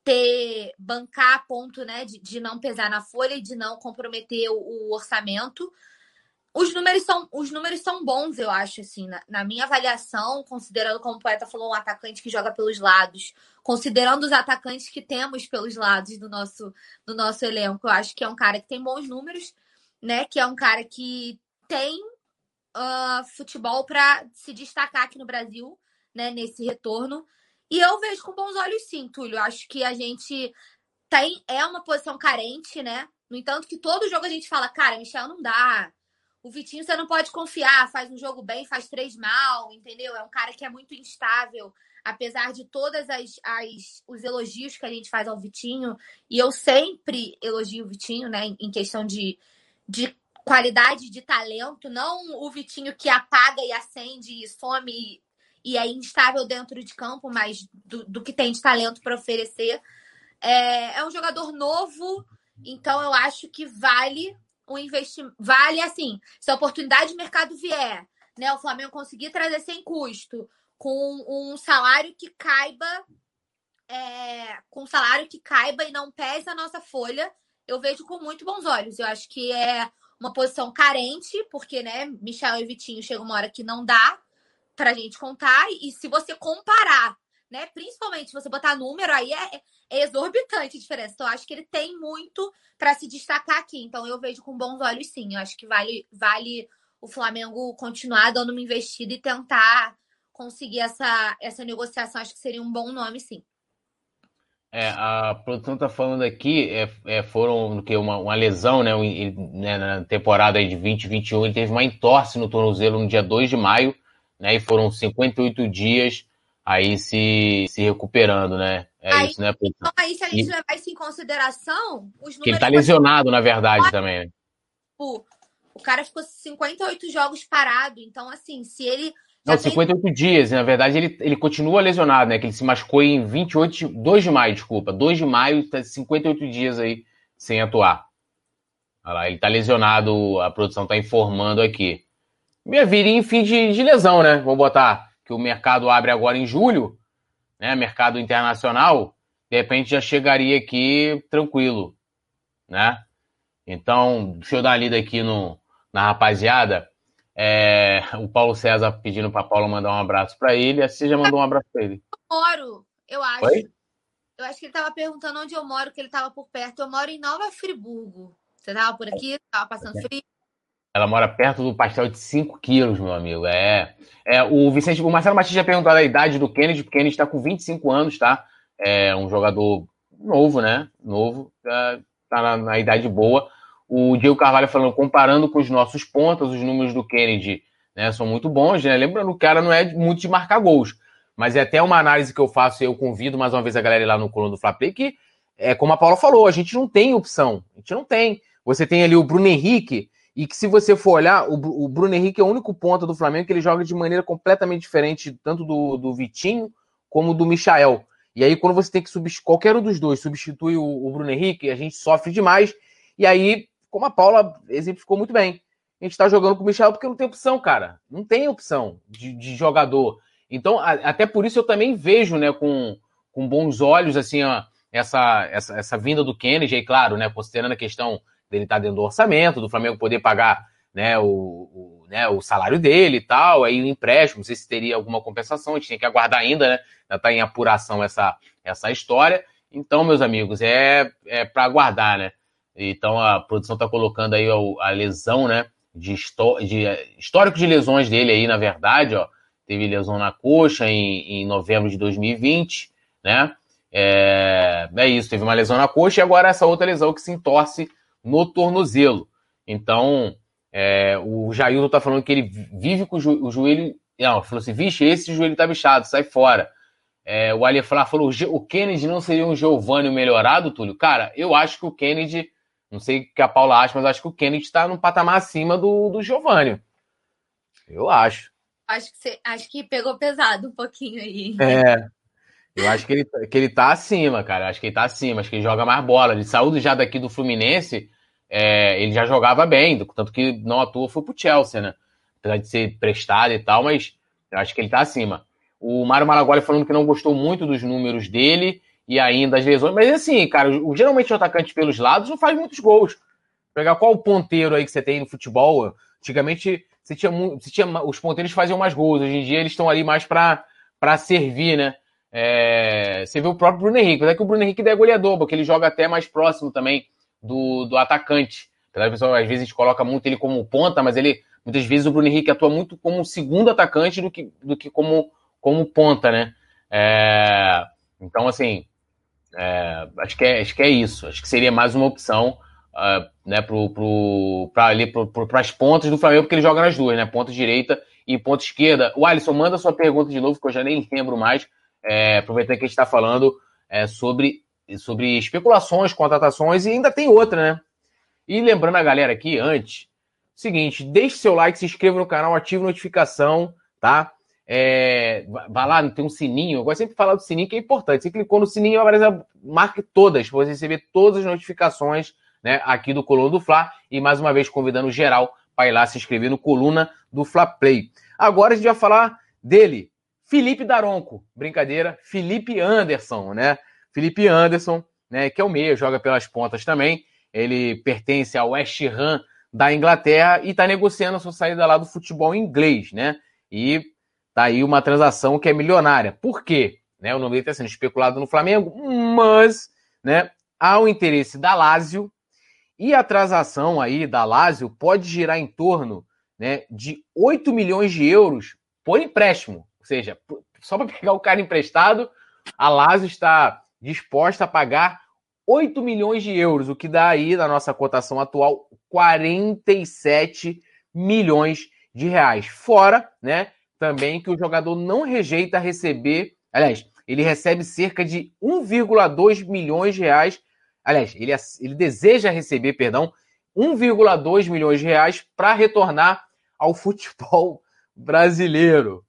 ter bancar a ponto, né, de, de não pesar na folha e de não comprometer o, o orçamento. Os números são, os números são bons, eu acho, assim, na, na, minha avaliação, considerando, como o poeta falou, um atacante que joga pelos lados, considerando os atacantes que temos pelos lados do nosso, do nosso elenco, eu acho que é um cara que tem bons números, né? Que é um cara que tem uh, futebol para se destacar aqui no Brasil, né? Nesse retorno. E eu vejo com bons olhos, sim, Túlio. Acho que a gente tem, é uma posição carente, né? No entanto, que todo jogo a gente fala, cara, Michel não dá o Vitinho você não pode confiar, faz um jogo bem, faz três mal, entendeu? É um cara que é muito instável, apesar de todas as, as os elogios que a gente faz ao Vitinho, e eu sempre elogio o Vitinho, né, em questão de, de qualidade de talento, não o Vitinho que apaga e acende e some e é instável dentro de campo, mas do, do que tem de talento para oferecer. É, é um jogador novo, então eu acho que vale um investimento. Vale assim, se a oportunidade de mercado vier, né? O Flamengo conseguir trazer sem custo, com um salário que caiba, é, com um salário que caiba e não pese a nossa folha, eu vejo com muito bons olhos. Eu acho que é uma posição carente, porque, né, Michel e Vitinho chega uma hora que não dá pra gente contar. E se você comparar, né, principalmente se você botar número, aí é, é exorbitante a diferença. Então, eu acho que ele tem muito para se destacar aqui. Então, eu vejo com bons olhos, sim. Eu acho que vale, vale o Flamengo continuar dando uma investida e tentar conseguir essa, essa negociação. Acho que seria um bom nome, sim. É, a produção está falando aqui, é, é, foram que uma, uma lesão, né, né, na temporada de 2021, ele teve uma entorse no tornozelo no dia 2 de maio, né, e foram 58 dias aí se, se recuperando, né? É aí, isso, né, Então, aí, se a gente e... levar isso em consideração, os números. Que ele tá lesionado, na verdade, também, né? O, o cara ficou 58 jogos parado, então, assim, se ele. Não, 58 tem... dias, na verdade, ele, ele continua lesionado, né? Que ele se machucou em 28, 2 de maio, desculpa. 2 de maio, tá 58 dias aí sem atuar. Olha lá, ele tá lesionado, a produção tá informando aqui. Minha vida em fim de, de lesão, né? Vou botar que o mercado abre agora em julho, né, mercado internacional, de repente já chegaria aqui tranquilo, né? Então, deixa eu dar uma lida aqui no, na rapaziada. É, o Paulo César pedindo para Paulo mandar um abraço para ele. A Cia já mandou um abraço para ele. Eu moro, eu acho. Oi? Eu acho que ele estava perguntando onde eu moro, que ele estava por perto. Eu moro em Nova Friburgo. Você estava por aqui? Estava passando frio? Ela mora perto do pastel de 5 quilos, meu amigo. É. é o Vicente, o Marcelo Matias já perguntou a idade do Kennedy, porque o Kennedy está com 25 anos, tá? É um jogador novo, né? Novo, tá, tá na, na, idade boa. O Diego Carvalho falando, comparando com os nossos pontas, os números do Kennedy né, são muito bons, né? Lembrando, o cara não é muito de marcar gols. Mas é até uma análise que eu faço e eu convido mais uma vez a galera lá no colo do Flamengo, que é como a Paula falou, a gente não tem opção. A gente não tem. Você tem ali o Bruno Henrique, e que se você for olhar, o, o Bruno Henrique é o único ponta do Flamengo que ele joga de maneira completamente diferente, tanto do, do Vitinho como do Michael. E aí, quando você tem que substituir qualquer um dos dois, substitui o, o, Bruno Henrique, a gente sofre demais. E aí, como a Paula exemplificou muito bem, a gente tá jogando com o Michel porque não tem opção, cara. Não tem opção de, de jogador. Então, a, até por isso eu também vejo, né, com, com bons olhos, assim, ó, essa, essa, essa vinda do Kennedy, aí, claro, né, considerando a questão dele estar tá dentro do orçamento, do Flamengo poder pagar né, o, o, né, o salário dele e tal, aí o empréstimo, não sei se teria alguma compensação, a gente tem que aguardar ainda, né? Já está em apuração essa, essa história. Então, meus amigos, é, é para aguardar, né? Então a produção está colocando aí a, lesão, né? De, de, histórico de lesões dele aí, na verdade, ó. teve lesão na coxa em, em novembro de 2020, né? É, é isso, teve uma lesão na coxa e agora essa outra lesão que se entorce no tornozelo. Então, é, o Jailton tá falando que ele vive com o, jo o joelho. Não, falou assim: vixe, esse joelho tá bichado, sai fora. É, o Ali falou: o Kennedy não seria um Giovanni melhorado, Túlio? Cara, eu acho que o Kennedy, não sei o que a Paula acha, mas acho que o Kennedy tá num patamar acima do, do Giovanni. Eu acho. Acho que, você, acho que pegou pesado um pouquinho aí. É. Eu acho que ele, que ele tá acima, cara. Acho que ele tá acima. Acho que ele joga mais bola. Ele saiu já daqui do Fluminense. É, ele já jogava bem, tanto que não atua foi pro Chelsea, né? Apesar de ser prestado e tal, mas eu acho que ele tá acima. O Mário Malagoli falando que não gostou muito dos números dele e ainda as lesões. Mas assim, cara, geralmente o atacante pelos lados não faz muitos gols. Pegar qual ponteiro aí que você tem no futebol? Antigamente você tinha, você tinha os ponteiros faziam mais gols. Hoje em dia eles estão ali mais para servir, né? É, você vê o próprio Bruno Henrique, até que o Bruno Henrique é goleador, porque ele joga até mais próximo também do, do atacante. Apesar pessoal, às vezes, coloca muito ele como ponta, mas ele muitas vezes o Bruno Henrique atua muito como segundo atacante do que, do que como, como ponta, né? É, então, assim, é, acho, que é, acho que é isso. Acho que seria mais uma opção uh, né, pro, pro, ali, pro, pro, as pontas do Flamengo, porque ele joga nas duas, né? Ponta direita e ponta esquerda. O Alisson, manda sua pergunta de novo, que eu já nem lembro mais. É, aproveitando que a gente está falando é, sobre, sobre especulações, contratações, e ainda tem outra, né? E lembrando a galera aqui, antes, seguinte, deixe seu like, se inscreva no canal, ative notificação, tá? É, vai lá, tem um sininho. Eu gosto sempre de falar do sininho, que é importante. Você clicou no sininho, aparece, marque todas, para você receber todas as notificações né, aqui do Coluna do Fla. E mais uma vez convidando geral para ir lá se inscrever no Coluna do Fla Play. Agora a gente vai falar dele, Felipe Daronco, brincadeira, Felipe Anderson, né? Felipe Anderson, né, que é o meio, joga pelas pontas também. Ele pertence ao West Ham da Inglaterra e está negociando a sua saída lá do futebol inglês, né? E tá aí uma transação que é milionária. Por quê? Né, o nome dele está sendo especulado no Flamengo, mas né, há o interesse da Lazio e a transação aí da Lazio pode girar em torno né, de 8 milhões de euros por empréstimo seja, só para pegar o cara emprestado, a Lazio está disposta a pagar 8 milhões de euros, o que dá aí, na nossa cotação atual, 47 milhões de reais. Fora, né, também que o jogador não rejeita receber, aliás, ele recebe cerca de 1,2 milhões de reais, aliás, ele, ele deseja receber, perdão, 1,2 milhões de reais para retornar ao <laughs> futebol brasileiro.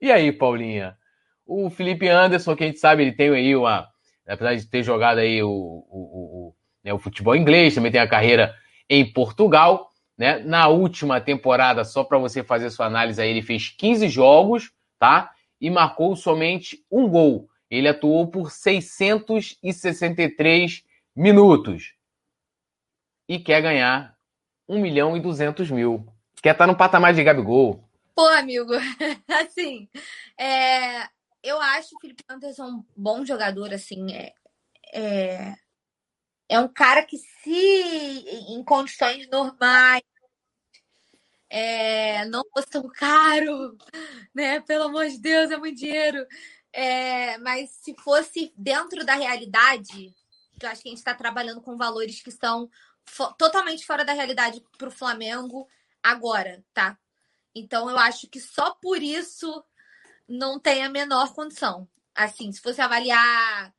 E aí, Paulinha? O Felipe Anderson, que a gente sabe, ele tem aí uma. Apesar de ter jogado aí o, o, o, né, o futebol inglês, também tem a carreira em Portugal. Né? Na última temporada, só para você fazer sua análise aí, ele fez 15 jogos, tá? E marcou somente um gol. Ele atuou por 663 minutos. E quer ganhar 1 milhão e 200 mil. Quer estar tá no patamar de Gabigol. Pô, amigo, <laughs> assim, é, eu acho o Felipe Anderson um bom jogador, assim, é, é, é um cara que se em condições normais é, não fosse tão caro, né? Pelo amor de Deus, é muito dinheiro. É, mas se fosse dentro da realidade, eu acho que a gente está trabalhando com valores que estão fo totalmente fora da realidade para o Flamengo agora, tá? Então, eu acho que só por isso não tem a menor condição. Assim, se fosse avaliar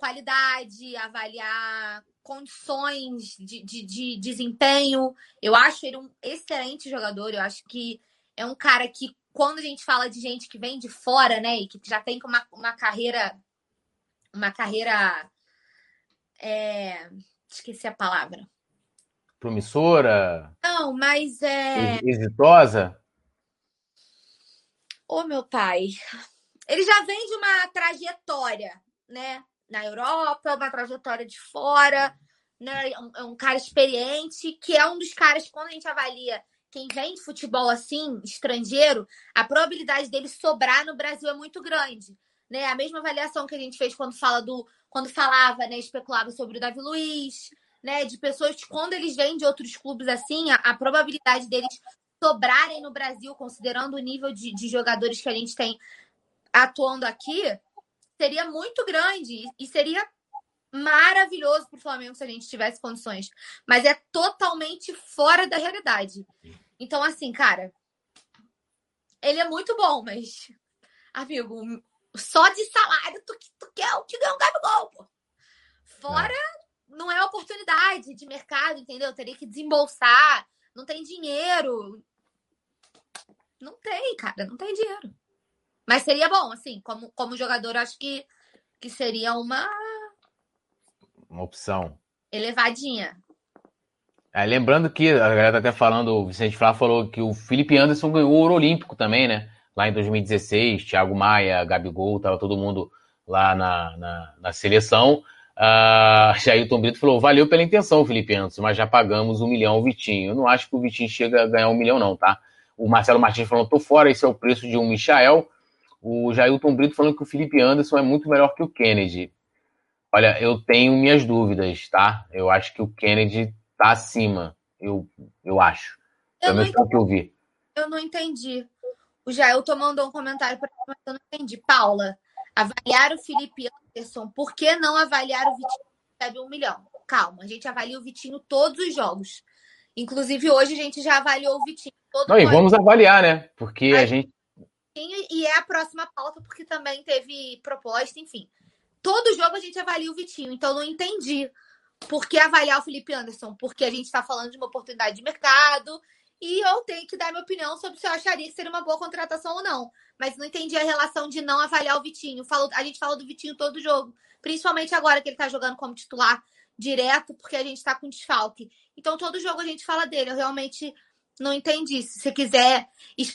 qualidade, avaliar condições de, de, de, desempenho, eu acho ele um excelente jogador. Eu acho que é um cara que, quando a gente fala de gente que vem de fora, né, e que já tem uma, uma carreira. Uma carreira. É... Esqueci a palavra. Promissora? Não, mas é. Exitosa? Ô, meu pai, ele já vem de uma trajetória, né? Na Europa, uma trajetória de fora, né? É um cara experiente, que é um dos caras, quando a gente avalia quem vem de futebol assim, estrangeiro, a probabilidade dele sobrar no Brasil é muito grande. Né? A mesma avaliação que a gente fez quando fala do. quando falava, né, especulava sobre o Davi Luiz, né? De pessoas que, quando eles vêm de outros clubes assim, a, a probabilidade deles sobrarem no Brasil, considerando o nível de, de jogadores que a gente tem atuando aqui, seria muito grande e seria maravilhoso para o Flamengo se a gente tivesse condições. Mas é totalmente fora da realidade. Então, assim, cara, ele é muito bom, mas, amigo, só de salário tu, tu quer o que ganha um Gabigol, pô. Fora, é. não é oportunidade de mercado, entendeu? Teria que desembolsar, não tem dinheiro. Não tem, cara, não tem dinheiro. Mas seria bom, assim, como, como jogador, acho que, que seria uma. Uma opção. Elevadinha. É, lembrando que, a galera tá até falando, o Vicente Flá falou que o Felipe Anderson ganhou o ouro olímpico também, né? Lá em 2016, Thiago Maia, Gabigol, tava todo mundo lá na, na, na seleção. Uh, <laughs> Jailton Brito falou: valeu pela intenção, Felipe Anderson, mas já pagamos um milhão ao Vitinho. Eu não acho que o Vitinho chega a ganhar um milhão, não, tá? O Marcelo Martins falou: tô fora, esse é o preço de um Michael. O Jailton Brito falando que o Felipe Anderson é muito melhor que o Kennedy. Olha, eu tenho minhas dúvidas, tá? Eu acho que o Kennedy tá acima. Eu, eu acho. Eu não, entendi. que eu vi. Eu não entendi. O Jailton mandou um comentário para mim, mas eu não entendi. Paula, avaliar o Felipe Anderson, por que não avaliar o Vitinho que recebe um milhão? Calma, a gente avalia o Vitinho todos os jogos. Inclusive, hoje a gente já avaliou o Vitinho. Todo não, e vamos avaliar, né? Porque a, a gente e é a próxima pauta, porque também teve proposta, enfim. Todo jogo a gente avalia o Vitinho, então não entendi por que avaliar o Felipe Anderson, porque a gente está falando de uma oportunidade de mercado e eu tenho que dar minha opinião sobre se eu acharia que seria uma boa contratação ou não. Mas não entendi a relação de não avaliar o Vitinho. Falou, a gente fala do Vitinho todo jogo, principalmente agora que ele está jogando como titular direto, porque a gente está com desfalque. Então todo jogo a gente fala dele. Eu realmente não entendi. Se você quiser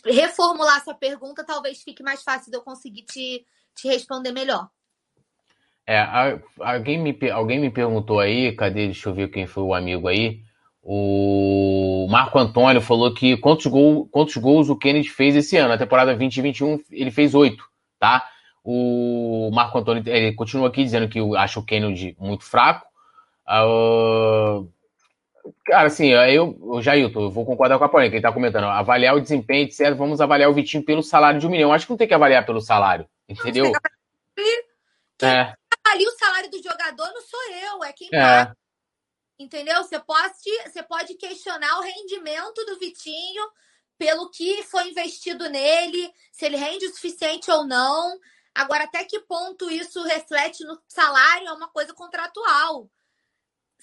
reformular sua pergunta, talvez fique mais fácil de eu conseguir te, te responder melhor. É, alguém me, alguém me perguntou aí, cadê? Deixa eu ver quem foi o amigo aí. O Marco Antônio falou que quantos, gol, quantos gols o Kennedy fez esse ano? Na temporada 2021, ele fez oito, tá? O Marco Antônio ele continua aqui dizendo que acha o Kennedy muito fraco. Uh, Cara, assim, eu, o Jailton, eu vou concordar com a Paulinha, que ele tá comentando, avaliar o desempenho, etc. Vamos avaliar o Vitinho pelo salário de um milhão. Acho que não tem que avaliar pelo salário, entendeu? Quem é. avalia o salário do jogador não sou eu, é quem é. paga. Entendeu? Você pode, você pode questionar o rendimento do Vitinho pelo que foi investido nele, se ele rende o suficiente ou não. Agora, até que ponto isso reflete no salário é uma coisa contratual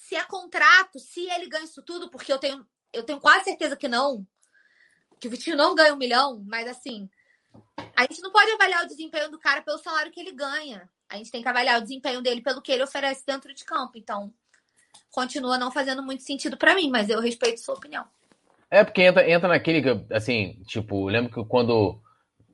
se é contrato, se ele ganha isso tudo, porque eu tenho, eu tenho quase certeza que não, que o Vitinho não ganha um milhão, mas assim, a gente não pode avaliar o desempenho do cara pelo salário que ele ganha. A gente tem que avaliar o desempenho dele pelo que ele oferece dentro de campo. Então, continua não fazendo muito sentido para mim, mas eu respeito sua opinião. É, porque entra, entra naquele, assim, tipo, lembro que quando,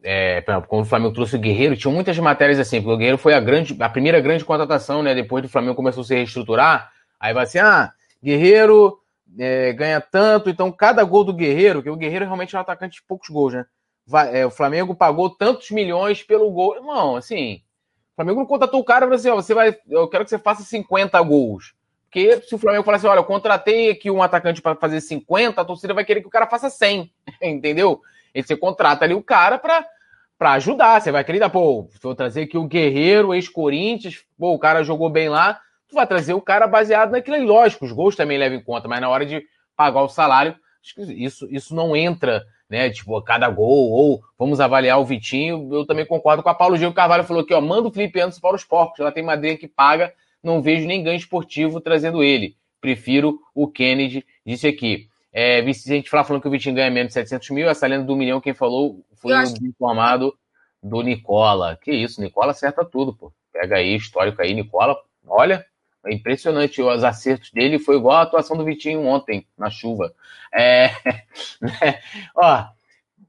é, quando o Flamengo trouxe o Guerreiro, tinha muitas matérias assim, porque o Guerreiro foi a, grande, a primeira grande contratação, né, depois do Flamengo começou a se reestruturar, Aí vai assim, ah, Guerreiro é, ganha tanto, então cada gol do Guerreiro, que o Guerreiro realmente é um atacante de poucos gols, né? Vai, é, o Flamengo pagou tantos milhões pelo gol. Irmão, assim, o Flamengo não contratou o cara para assim, ó, você vai, eu quero que você faça 50 gols. Porque se o Flamengo falar assim, olha, eu contratei aqui um atacante para fazer 50, a torcida vai querer que o cara faça 100, <laughs> entendeu? E você contrata ali o cara para para ajudar, você vai querer, pô, vou trazer aqui o Guerreiro, ex-Corinthians, pô, o cara jogou bem lá, tu vai trazer o cara baseado naquilo aí. Lógico, os gols também levam em conta, mas na hora de pagar o salário, isso, isso não entra, né? Tipo, a cada gol, ou vamos avaliar o Vitinho. Eu também concordo com a Paulo Gil Carvalho, falou que, ó, manda o Felipe Anderson para os porcos. Ela tem madeira que paga, não vejo nem ganho esportivo trazendo ele. Prefiro o Kennedy, disse aqui. É, Vicente Flá falando que o Vitinho ganha menos de 700 mil, essa lenda do milhão, quem falou foi o informado do Nicola. Que isso, Nicola acerta tudo, pô. Pega aí, histórico aí, Nicola. Olha, é impressionante os acertos dele, foi igual a atuação do Vitinho ontem, na chuva. É, <laughs> né? Ó,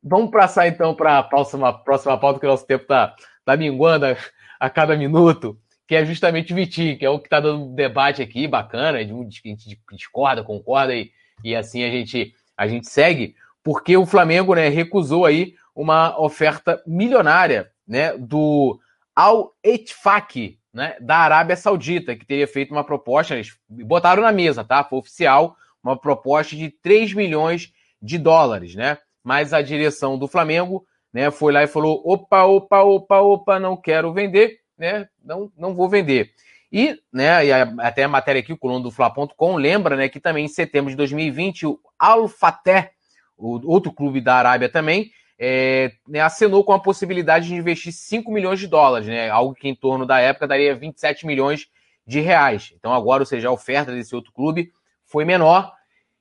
vamos passar então para a próxima, próxima pauta, que o nosso tempo está tá minguando a, a, cada minuto, que é justamente o Vitinho, que é o que está dando debate aqui, bacana, a gente discorda, concorda, e, e assim a gente, a gente segue, porque o Flamengo né, recusou aí uma oferta milionária né, do Al Etfaq, né, da Arábia Saudita, que teria feito uma proposta, eles botaram na mesa, tá? Foi oficial, uma proposta de 3 milhões de dólares, né? mas a direção do Flamengo né, foi lá e falou: opa, opa, opa, opa, não quero vender, né? Não, não vou vender. E, né, e até a matéria aqui, o colono do Fla.com, lembra né, que também em setembro de 2020, o Al Fateh, outro clube da Arábia também, é, né, acenou com a possibilidade de investir 5 milhões de dólares, né, algo que em torno da época daria 27 milhões de reais. Então agora, ou seja, a oferta desse outro clube foi menor.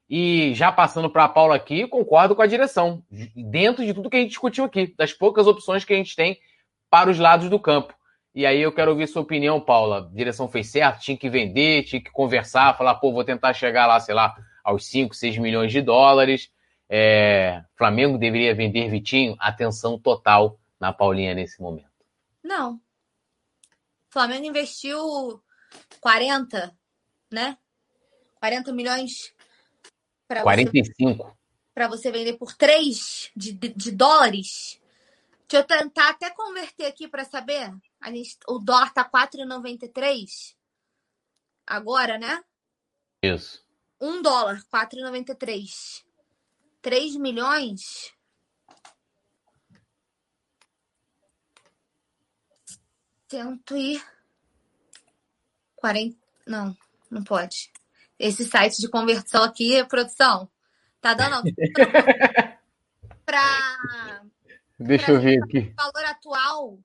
E já passando para a Paula aqui, concordo com a direção, dentro de tudo que a gente discutiu aqui, das poucas opções que a gente tem para os lados do campo. E aí eu quero ouvir sua opinião, Paula. A direção fez certo? Tinha que vender, tinha que conversar, falar, pô, vou tentar chegar lá, sei lá, aos 5, 6 milhões de dólares. É... Flamengo deveria vender Vitinho? Atenção total na Paulinha nesse momento. Não. O Flamengo investiu 40, né? 40 milhões para 45. Para você vender por 3 de, de, de dólares. Deixa eu tentar até converter aqui para saber. A gente, o dólar tá 4,93 agora, né? Isso. 1 dólar, 4,93. 3 milhões. Cento e quarenta. Não, não pode. Esse site de conversão aqui, produção, tá dando <laughs> para Deixa pra eu ver aqui. Valor atual,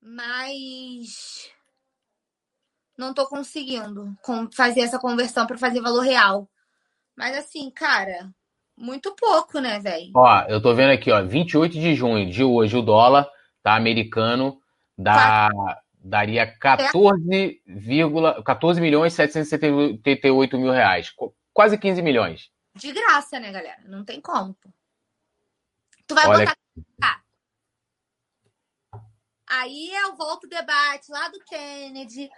mas não tô conseguindo fazer essa conversão para fazer valor real. Mas assim, cara, muito pouco, né, velho? Ó, eu tô vendo aqui, ó, 28 de junho de hoje o dólar tá americano dá daria 14, 14 milhões 778 mil reais, quase 15 milhões. De graça, né, galera? Não tem como. Pô. Tu vai Olha... botar. Ah. Aí eu volto o debate lá do Kennedy.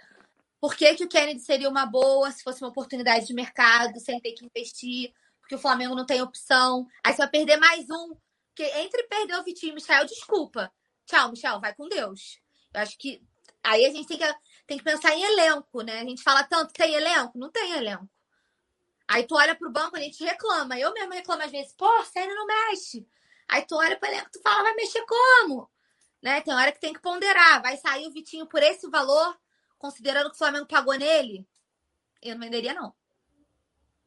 Por que, que o Kennedy seria uma boa se fosse uma oportunidade de mercado, sem ter que investir? Porque o Flamengo não tem opção. Aí você vai perder mais um. Porque entre perder o Vitinho e o Michel, desculpa. Tchau, Michel, vai com Deus. Eu acho que aí a gente tem que, tem que pensar em elenco, né? A gente fala tanto, tem elenco? Não tem elenco. Aí tu olha pro banco, a gente reclama. Eu mesmo reclamo às vezes, pô, sério, não mexe. Aí tu olha para elenco, tu fala, vai mexer como? Né? Tem hora que tem que ponderar. Vai sair o Vitinho por esse valor, considerando que o Flamengo pagou nele? Eu não venderia, não.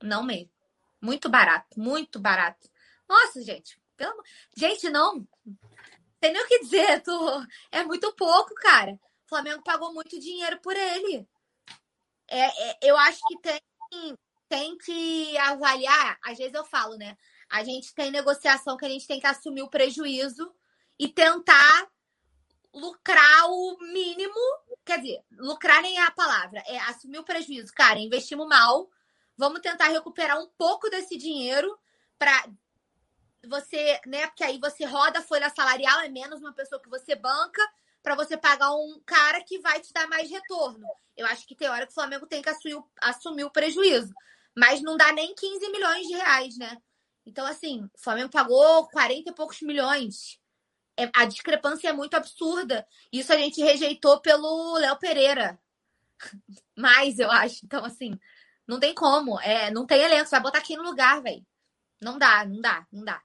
Não mesmo. Muito barato, muito barato. Nossa, gente. Pelo... Gente, não. Tem nem o que dizer. Tu... É muito pouco, cara. O Flamengo pagou muito dinheiro por ele. É, é, eu acho que tem, tem que avaliar. Às vezes eu falo, né? A gente tem negociação que a gente tem que assumir o prejuízo e tentar lucrar o mínimo. Quer dizer, lucrar nem é a palavra, é assumir o prejuízo. Cara, investimos mal, vamos tentar recuperar um pouco desse dinheiro para você, né? Porque aí você roda a folha salarial, é menos uma pessoa que você banca para você pagar um cara que vai te dar mais retorno. Eu acho que tem hora que o Flamengo tem que assumir, assumir o prejuízo. Mas não dá nem 15 milhões de reais, né? Então, assim, o Flamengo pagou 40 e poucos milhões. É, a discrepância é muito absurda. Isso a gente rejeitou pelo Léo Pereira. <laughs> Mais, eu acho. Então, assim, não tem como. É, não tem elenco. Você vai botar aqui no lugar, velho. Não dá, não dá, não dá.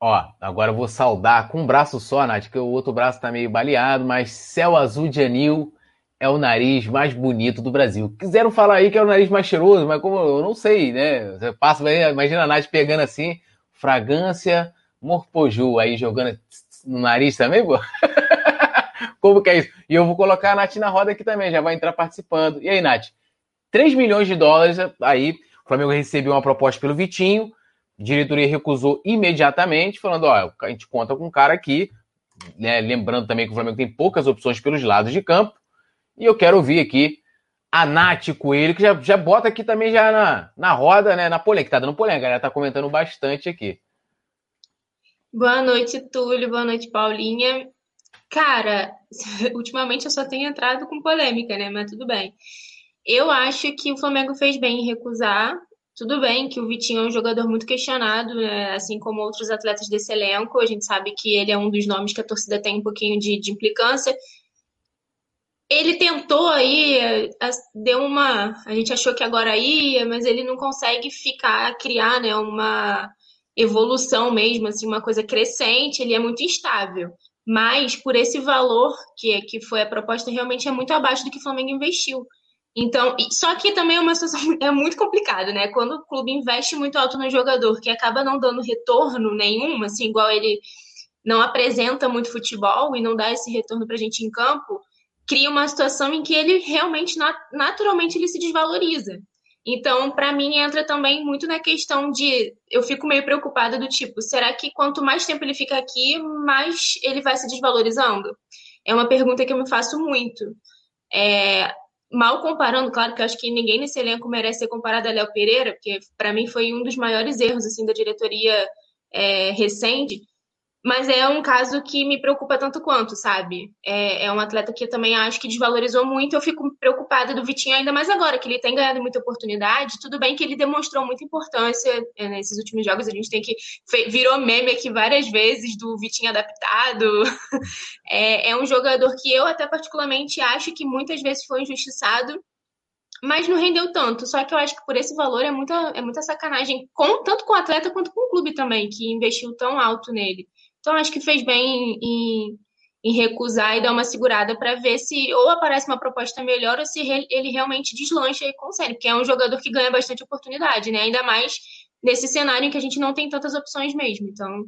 Ó, agora eu vou saudar com um braço só, Nath, que o outro braço tá meio baleado, mas céu azul de anil é o nariz mais bonito do Brasil. Quiseram falar aí que é o nariz mais cheiroso, mas como eu não sei, né? Você passa, imagina a Nath pegando assim, fragrância Morpoju, aí jogando no nariz também, pô? <laughs> como que é isso? E eu vou colocar a Nath na roda aqui também, já vai entrar participando. E aí, Nath? 3 milhões de dólares, aí o Flamengo recebeu uma proposta pelo Vitinho, a diretoria recusou imediatamente, falando, ó, a gente conta com um cara aqui, né? Lembrando também que o Flamengo tem poucas opções pelos lados de campo, e eu quero ouvir aqui a Nath Coelho, que já, já bota aqui também já na, na roda, né? Na polêmica, que tá dando polêmica, a galera tá comentando bastante aqui. Boa noite, Túlio. Boa noite, Paulinha. Cara, <laughs> ultimamente eu só tenho entrado com polêmica, né? Mas tudo bem. Eu acho que o Flamengo fez bem em recusar. Tudo bem que o Vitinho é um jogador muito questionado, né? assim como outros atletas desse elenco. A gente sabe que ele é um dos nomes que a torcida tem um pouquinho de, de implicância. Ele tentou aí, deu uma. A gente achou que agora ia, mas ele não consegue ficar, criar né, uma, evolução mesmo, assim, uma coisa crescente, ele é muito instável. Mas por esse valor que, que foi a proposta, realmente é muito abaixo do que o Flamengo investiu. Então, só que também é uma situação <laughs> é muito complicada, né? Quando o clube investe muito alto no jogador, que acaba não dando retorno nenhum, assim, igual ele não apresenta muito futebol e não dá esse retorno pra gente em campo, cria uma situação em que ele realmente, naturalmente, ele se desvaloriza. Então, para mim, entra também muito na questão de. Eu fico meio preocupada do tipo, será que quanto mais tempo ele fica aqui, mais ele vai se desvalorizando? É uma pergunta que eu me faço muito. É, mal comparando, claro que eu acho que ninguém nesse elenco merece ser comparado a Léo Pereira, porque para mim foi um dos maiores erros assim da diretoria é, recente, mas é um caso que me preocupa tanto quanto, sabe? É, é, um atleta que eu também acho que desvalorizou muito. Eu fico preocupada do Vitinho, ainda mais agora, que ele tem ganhado muita oportunidade. Tudo bem que ele demonstrou muita importância é, nesses últimos jogos. A gente tem que. Virou meme aqui várias vezes do Vitinho adaptado. <laughs> É, é um jogador que eu, até particularmente, acho que muitas vezes foi injustiçado mas não rendeu tanto. Só que eu acho que por esse valor é muita, é muita sacanagem, com, tanto com o atleta quanto com o clube também, que investiu tão alto nele. Então, acho que fez bem em, em recusar e dar uma segurada para ver se ou aparece uma proposta melhor ou se ele realmente deslancha e consegue, porque é um jogador que ganha bastante oportunidade, né? Ainda mais nesse cenário em que a gente não tem tantas opções mesmo. Então,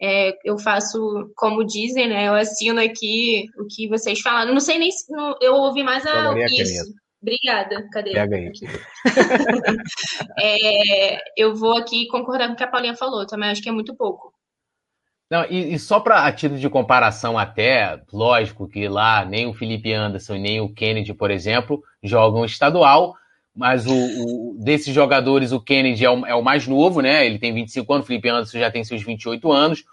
é, eu faço como dizem, né? Eu assino aqui o que vocês falaram. Não sei nem se não, eu ouvi mais a, isso. Obrigada, cadê? Pega aí. <laughs> é, eu vou aqui concordar com o que a Paulinha falou, também acho que é muito pouco. Não, e, e só para a título de comparação até, lógico que lá nem o Felipe Anderson nem o Kennedy, por exemplo, jogam estadual, mas o, o desses jogadores o Kennedy é o, é o, mais novo, né? Ele tem 25 anos, o Felipe Anderson já tem seus 28 anos.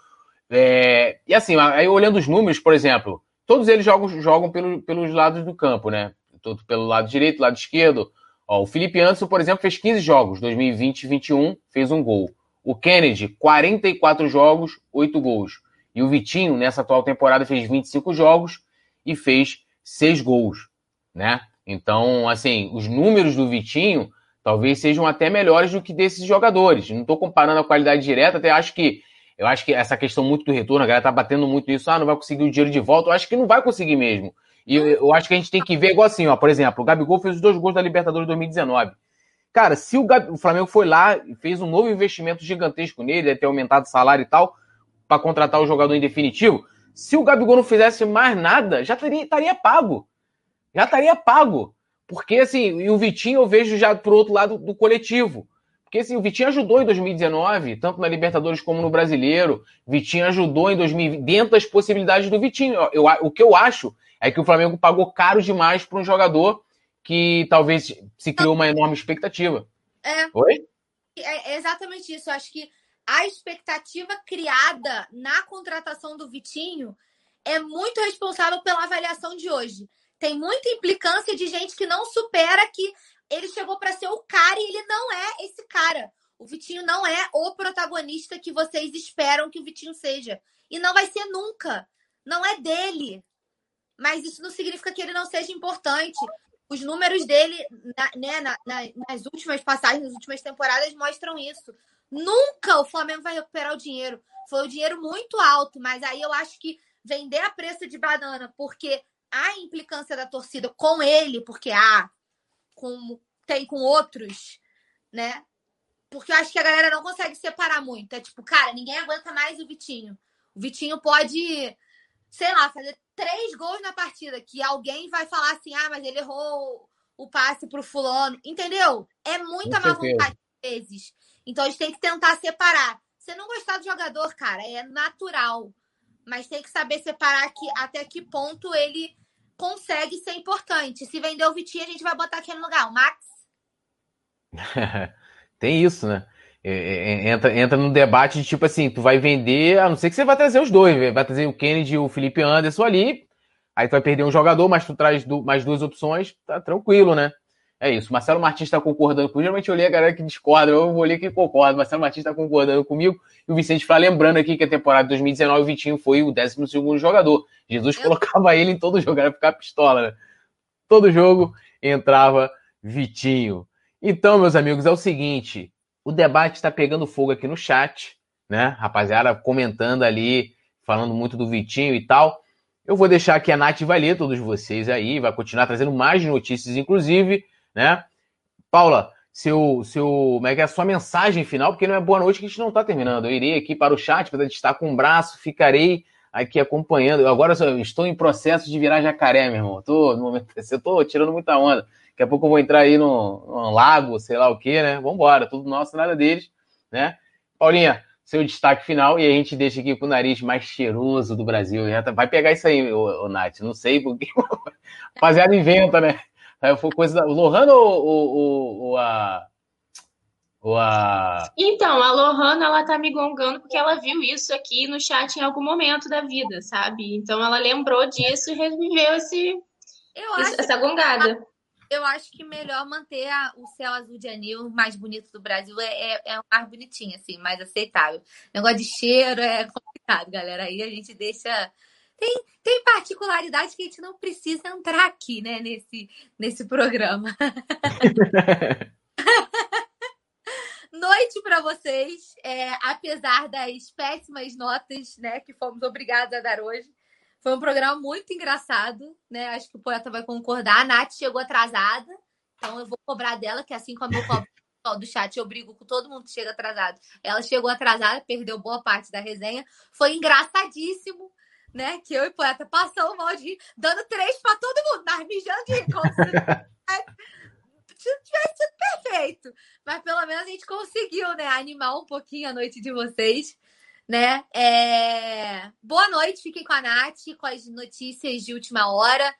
É, e assim, aí olhando os números, por exemplo, todos eles jogam, jogam pelo, pelos lados do campo, né? Tanto pelo lado direito, lado esquerdo. Ó, o Felipe Anderson, por exemplo, fez 15 jogos, 2020 e 2021, fez um gol. O Kennedy, 44 jogos, 8 gols. E o Vitinho, nessa atual temporada, fez 25 jogos e fez 6 gols, né? Então, assim, os números do Vitinho talvez sejam até melhores do que desses jogadores. Não estou comparando a qualidade direta, até acho que eu acho que essa questão muito do retorno, a galera tá batendo muito nisso, ah, não vai conseguir o dinheiro de volta. Eu acho que não vai conseguir mesmo. E eu, eu acho que a gente tem que ver igual assim, ó. Por exemplo, o Gabigol fez os dois gols da Libertadores 2019. Cara, se o, o, Flamengo foi lá e fez um novo investimento gigantesco nele, ter aumentado o salário e tal, para contratar o jogador em definitivo, se o Gabigol não fizesse mais nada, já teria, estaria pago. Já estaria pago. Porque, assim, e o Vitinho eu vejo já pro outro lado do coletivo. Porque, assim, o Vitinho ajudou em 2019, tanto na Libertadores como no Brasileiro. Vitinho ajudou em 2020, dentro das possibilidades do Vitinho. Eu, o que eu acho é que o Flamengo pagou caro demais para um jogador que talvez se criou uma enorme expectativa. É. Oi? É exatamente isso. Eu acho que a expectativa criada na contratação do Vitinho é muito responsável pela avaliação de hoje. Tem muita implicância de gente que não supera que ele chegou para ser o cara e ele não é esse cara. O Vitinho não é o protagonista que vocês esperam que o Vitinho seja. E não vai ser nunca. Não é dele. Mas isso não significa que ele não seja importante os números dele na, né, na, na, nas últimas passagens, nas últimas temporadas, mostram isso. Nunca o Flamengo vai recuperar o dinheiro. Foi o dinheiro muito alto, mas aí eu acho que vender a preço de banana, porque a implicância da torcida com ele, porque há, ah, com, tem com outros, né? Porque eu acho que a galera não consegue separar muito. É tipo, cara, ninguém aguenta mais o Vitinho. O Vitinho pode, sei lá, fazer três gols na partida, que alguém vai falar assim, ah, mas ele errou o passe pro fulano, entendeu? É muita má vontade às vezes. Então a gente tem que tentar separar. Você não gostar do jogador, cara, é natural. Mas tem que saber separar que, até que ponto ele consegue ser importante. Se vender o Vitinho, a gente vai botar aqui no lugar, o Max. <laughs> tem isso, né? É, é, é, entra, entra no debate de tipo assim, tu vai vender, a não ser que você vai trazer os dois, vai trazer o Kennedy e o Felipe Anderson ali, aí tu vai perder um jogador, mas tu traz do, mais duas opções, tá tranquilo, né? É isso. Marcelo Martins está concordando comigo. Geralmente eu li a galera que discorda, eu vou ler que concorda. Marcelo Martins está concordando comigo. E o Vicente está lembrando aqui que a temporada de 2019 o Vitinho foi o 12 jogador. Jesus eu... colocava ele em todo jogo, era ficar pistola, né? Todo jogo entrava Vitinho. Então, meus amigos, é o seguinte: o debate está pegando fogo aqui no chat. né? Rapaziada comentando ali, falando muito do Vitinho e tal. Eu vou deixar que a Nath vai ler todos vocês aí, vai continuar trazendo mais notícias, inclusive, né? Paula, seu, seu, como é que é a sua mensagem final, porque não é boa noite que a gente não está terminando. Eu irei aqui para o chat, para estar com o braço, ficarei aqui acompanhando. Agora estou em processo de virar jacaré, meu irmão. Tô, no momento, <laughs> eu tô tirando muita onda. Daqui a pouco eu vou entrar aí no, no lago, sei lá o que, né? Vambora, tudo nosso, nada deles, né? Paulinha, seu destaque final e a gente deixa aqui com o nariz mais cheiroso do Brasil. Já tá, vai pegar isso aí, ô, ô, Nath. Não sei porque. <laughs> Rapaziada, inventa, né? Foi coisa da. O Lohan ou, ou, ou, a. Ou a. Então, a Lohana, ela tá me gongando porque ela viu isso aqui no chat em algum momento da vida, sabe? Então ela lembrou disso e reviveu esse, essa gongada eu acho que melhor manter a, o céu azul de anil mais bonito do Brasil é, é, é mais bonitinho, assim, mais aceitável. Negócio de cheiro é complicado, galera. Aí a gente deixa. Tem, tem particularidades que a gente não precisa entrar aqui, né, nesse, nesse programa. <laughs> Noite para vocês, é, apesar das péssimas notas né, que fomos obrigados a dar hoje. Foi um programa muito engraçado, né? Acho que o poeta vai concordar. A Nath chegou atrasada, então eu vou cobrar dela, que assim como eu cobro <laughs> do chat, eu brigo com todo mundo que chega atrasado. Ela chegou atrasada, perdeu boa parte da resenha. Foi engraçadíssimo, né? Que eu e o poeta passamos mal de dando três para todo mundo, mas mijando de como <laughs> se tivesse sido perfeito. Mas pelo menos a gente conseguiu, né? Animar um pouquinho a noite de vocês né? É... Boa noite, fiquem com a Nath, com as notícias de última hora.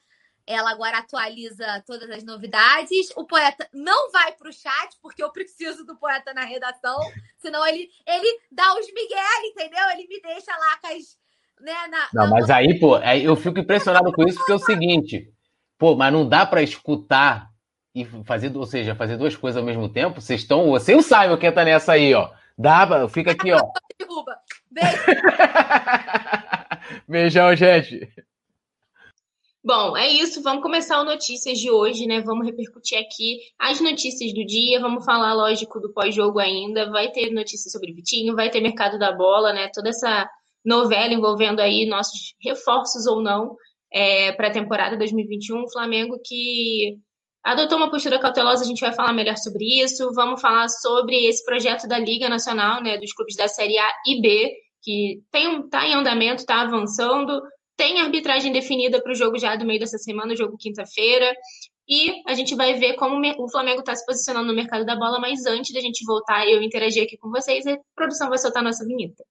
Ela agora atualiza todas as novidades. O poeta não vai para o chat, porque eu preciso do poeta na redação. Senão ele, ele dá os migué, entendeu? Ele me deixa lá com as. Né, na, não, na... mas aí, pô, eu fico impressionado com isso, porque é o seguinte, pô, mas não dá para escutar e fazer, ou seja, fazer duas coisas ao mesmo tempo. Vocês estão. Você e o Simon que tá nessa aí, ó. Dá, fica aqui, ó. Beijo. Beijão, gente. Bom, é isso. Vamos começar o Notícias de hoje, né? Vamos repercutir aqui as notícias do dia. Vamos falar, lógico, do pós-jogo ainda. Vai ter notícias sobre Vitinho, vai ter mercado da bola, né? Toda essa novela envolvendo aí nossos reforços ou não é, para a temporada 2021. O Flamengo que adotou uma postura cautelosa, a gente vai falar melhor sobre isso. Vamos falar sobre esse projeto da Liga Nacional, né? Dos clubes da Série A e B que está em andamento, está avançando, tem arbitragem definida para o jogo já do meio dessa semana, o jogo quinta-feira. E a gente vai ver como o Flamengo está se posicionando no mercado da bola, mas antes da gente voltar e eu interagir aqui com vocês, a produção vai soltar a nossa vinheta.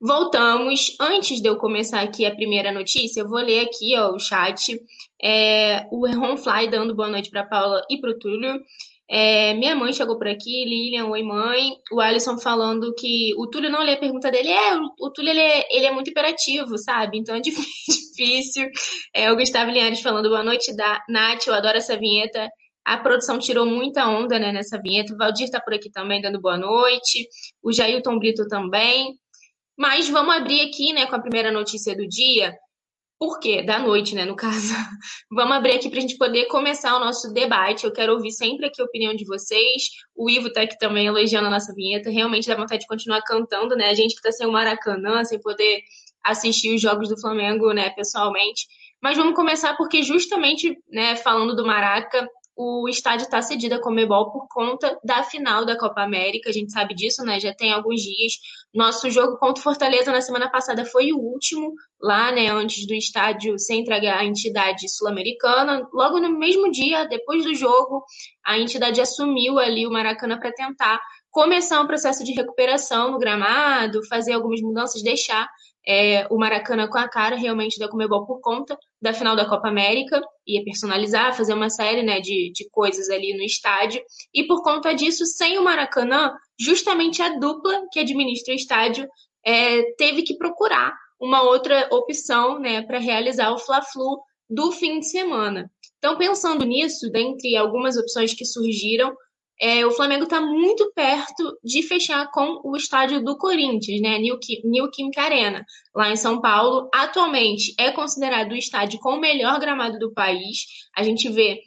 Voltamos. Antes de eu começar aqui a primeira notícia, eu vou ler aqui ó, o chat. É, o Ron Fly dando boa noite para Paula e para o Túlio. É, minha mãe chegou por aqui, Lilian, oi mãe. O Alisson falando que o Túlio não lê a pergunta dele. É, o, Túlio ele é, ele é, muito imperativo, sabe? Então é <laughs> difícil. É, o Gustavo Linhares falando boa noite, da Nath, eu adoro essa vinheta. A produção tirou muita onda né, nessa vinheta. O Valdir está por aqui também dando boa noite. O Jailton Brito também. Mas vamos abrir aqui, né, com a primeira notícia do dia. Por quê? Da noite, né, no caso. <laughs> Vamos abrir aqui para a gente poder começar o nosso debate. Eu quero ouvir sempre aqui a opinião de vocês. O Ivo está aqui também elogiando a nossa vinheta. Realmente dá vontade de continuar cantando, né? A gente que está sem o Maracanã, sem poder assistir os jogos do Flamengo, né, pessoalmente. Mas vamos começar porque justamente, né, falando do Maraca, o estádio está cedido a Comebol por conta da final da Copa América. A gente sabe disso, né? Já tem alguns dias. Nosso jogo contra o Fortaleza na semana passada foi o último lá, né? Antes do estádio ser entregue à entidade sul-americana. Logo no mesmo dia, depois do jogo, a entidade assumiu ali o Maracanã para tentar começar um processo de recuperação no gramado, fazer algumas mudanças, deixar é, o Maracanã com a cara realmente da Comebol por conta da final da Copa América, ia personalizar, fazer uma série né, de, de coisas ali no estádio, e por conta disso, sem o Maracanã, justamente a dupla que administra o estádio é, teve que procurar uma outra opção né, para realizar o Fla-Flu do fim de semana. Então, pensando nisso, dentre algumas opções que surgiram, é, o Flamengo está muito perto de fechar com o estádio do Corinthians, né? New Química Arena, lá em São Paulo. Atualmente é considerado o estádio com o melhor gramado do país. A gente vê